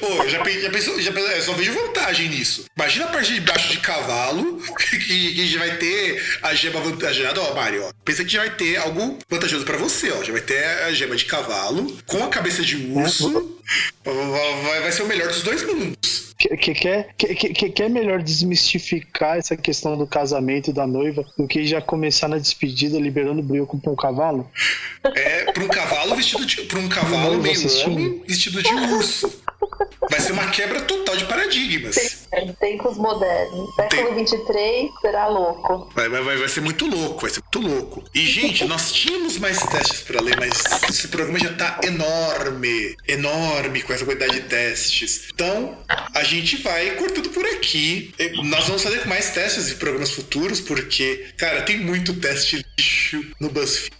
Pô, já, já pensou, já pensou, eu só vejo vantagem nisso. Imagina a parte de baixo de cavalo, que, que já vai ter a gema vantajosa. Ó, Mário, ó. Pensa que já vai ter algo vantajoso pra você, ó. Já vai ter a gema de cavalo com a cabeça de urso. Vai, vai ser o melhor dos dois mundos que, que, quer, que, que, quer melhor desmistificar essa questão do casamento e da noiva do que já começar na despedida liberando o brioco pra um cavalo? É, pra um cavalo vestido de. Pra um cavalo meio homem vestido de urso. Vai ser uma quebra total de paradigmas. Tem, tempos modernos. Século tem... 23 será louco. Vai, vai, vai ser muito louco, vai ser muito louco. E, gente, nós tínhamos mais testes para ler, mas esse programa já tá enorme. Enorme com essa quantidade de testes. Então, a gente vai cortando por aqui. Nós vamos fazer mais testes em programas futuros, porque, cara, tem muito teste lixo no BuzzFeed.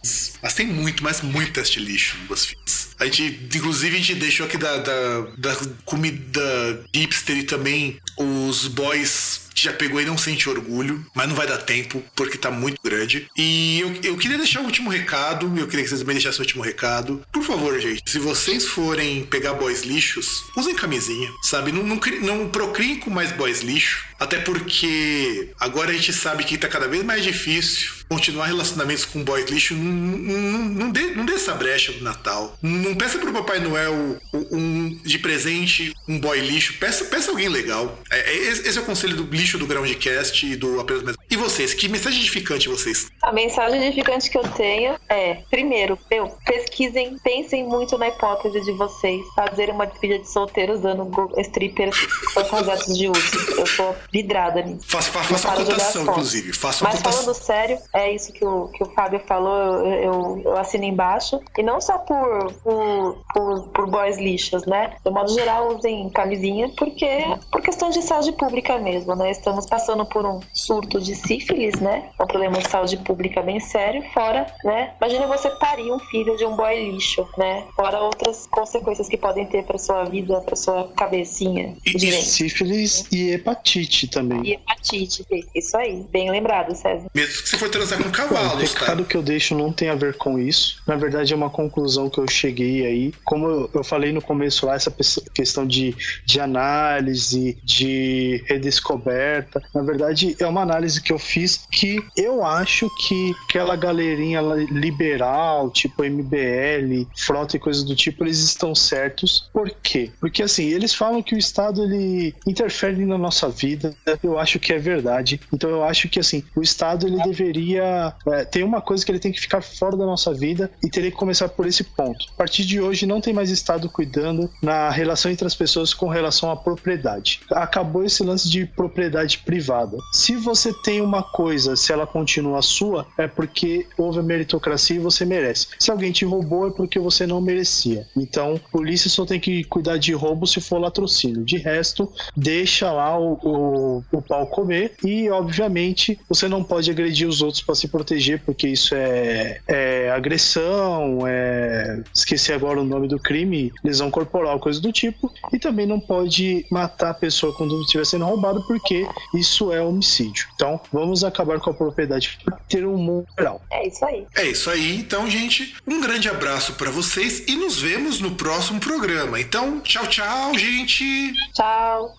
Mas tem muito, mas muito teste lixo no BuzzFeed. A gente, inclusive, a gente deixou aqui da, da, da comida hipster e também os boys já pegou e não sente orgulho, mas não vai dar tempo porque tá muito grande. E eu, eu queria deixar o um último recado, eu queria que vocês também deixassem o último recado. Por favor, gente, se vocês forem pegar boys lixos, usem camisinha, sabe? Não, não, não procriem com mais boys lixo, até porque agora a gente sabe que tá cada vez mais difícil continuar relacionamentos com boys lixo. Não, não, não, dê, não dê essa brecha no Natal. Não peça pro Papai Noel um, de presente um boy lixo. Peça, peça alguém legal. É, é esse é o conselho do lixo do Groundcast e do Apenas Mais. E vocês? Que mensagem edificante vocês? A mensagem edificante que eu tenho é, primeiro, meu, pesquisem, pensem muito na hipótese de vocês fazerem uma despedida de solteiro usando strippers fantasiados de urso. Eu tô vidrada nisso. Faça, fa, faça uma cotação, inclusive. Faça Mas cotação. falando sério, é isso que o, que o Fábio falou, eu, eu, eu assino embaixo. E não só por, por, por, por boys lixos, né? De modo geral, usem camisinha, porque por questão de saúde pública mesmo, né? estamos passando por um surto de sífilis, né? Um problema de saúde pública bem sério. Fora, né? Imagina você parir um filho de um boy lixo, né? Fora outras consequências que podem ter para sua vida, para sua cabecinha. E, de sífilis e hepatite também. E hepatite, isso aí. Bem lembrado, César. Mesmo que você for transar com cavalo, O recado tá? que eu deixo não tem a ver com isso. Na verdade, é uma conclusão que eu cheguei aí. Como eu falei no começo lá, essa questão de, de análise, de redescoberta. Na verdade, é uma análise que eu fiz que eu acho que aquela galerinha liberal, tipo MBL, frota e coisas do tipo, eles estão certos. Por quê? Porque assim, eles falam que o Estado ele interfere na nossa vida. Eu acho que é verdade. Então eu acho que assim, o Estado ele deveria é, tem uma coisa que ele tem que ficar fora da nossa vida e teria que começar por esse ponto. A partir de hoje não tem mais Estado cuidando na relação entre as pessoas com relação à propriedade. Acabou esse lance de propriedade privada. Se você tem uma coisa, se ela continua sua, é porque houve meritocracia e você merece. Se alguém te roubou, é porque você não merecia. Então, polícia só tem que cuidar de roubo se for latrocínio. De resto, deixa lá o, o, o pau comer e, obviamente, você não pode agredir os outros para se proteger, porque isso é, é agressão, é. Esqueci agora o nome do crime, lesão corporal, coisa do tipo. E também não pode matar a pessoa quando estiver sendo roubado, porque isso é homicídio. Então, Vamos acabar com a propriedade para ter um mundo geral. É isso aí. É isso aí. Então, gente, um grande abraço para vocês e nos vemos no próximo programa. Então, tchau, tchau, gente. Tchau.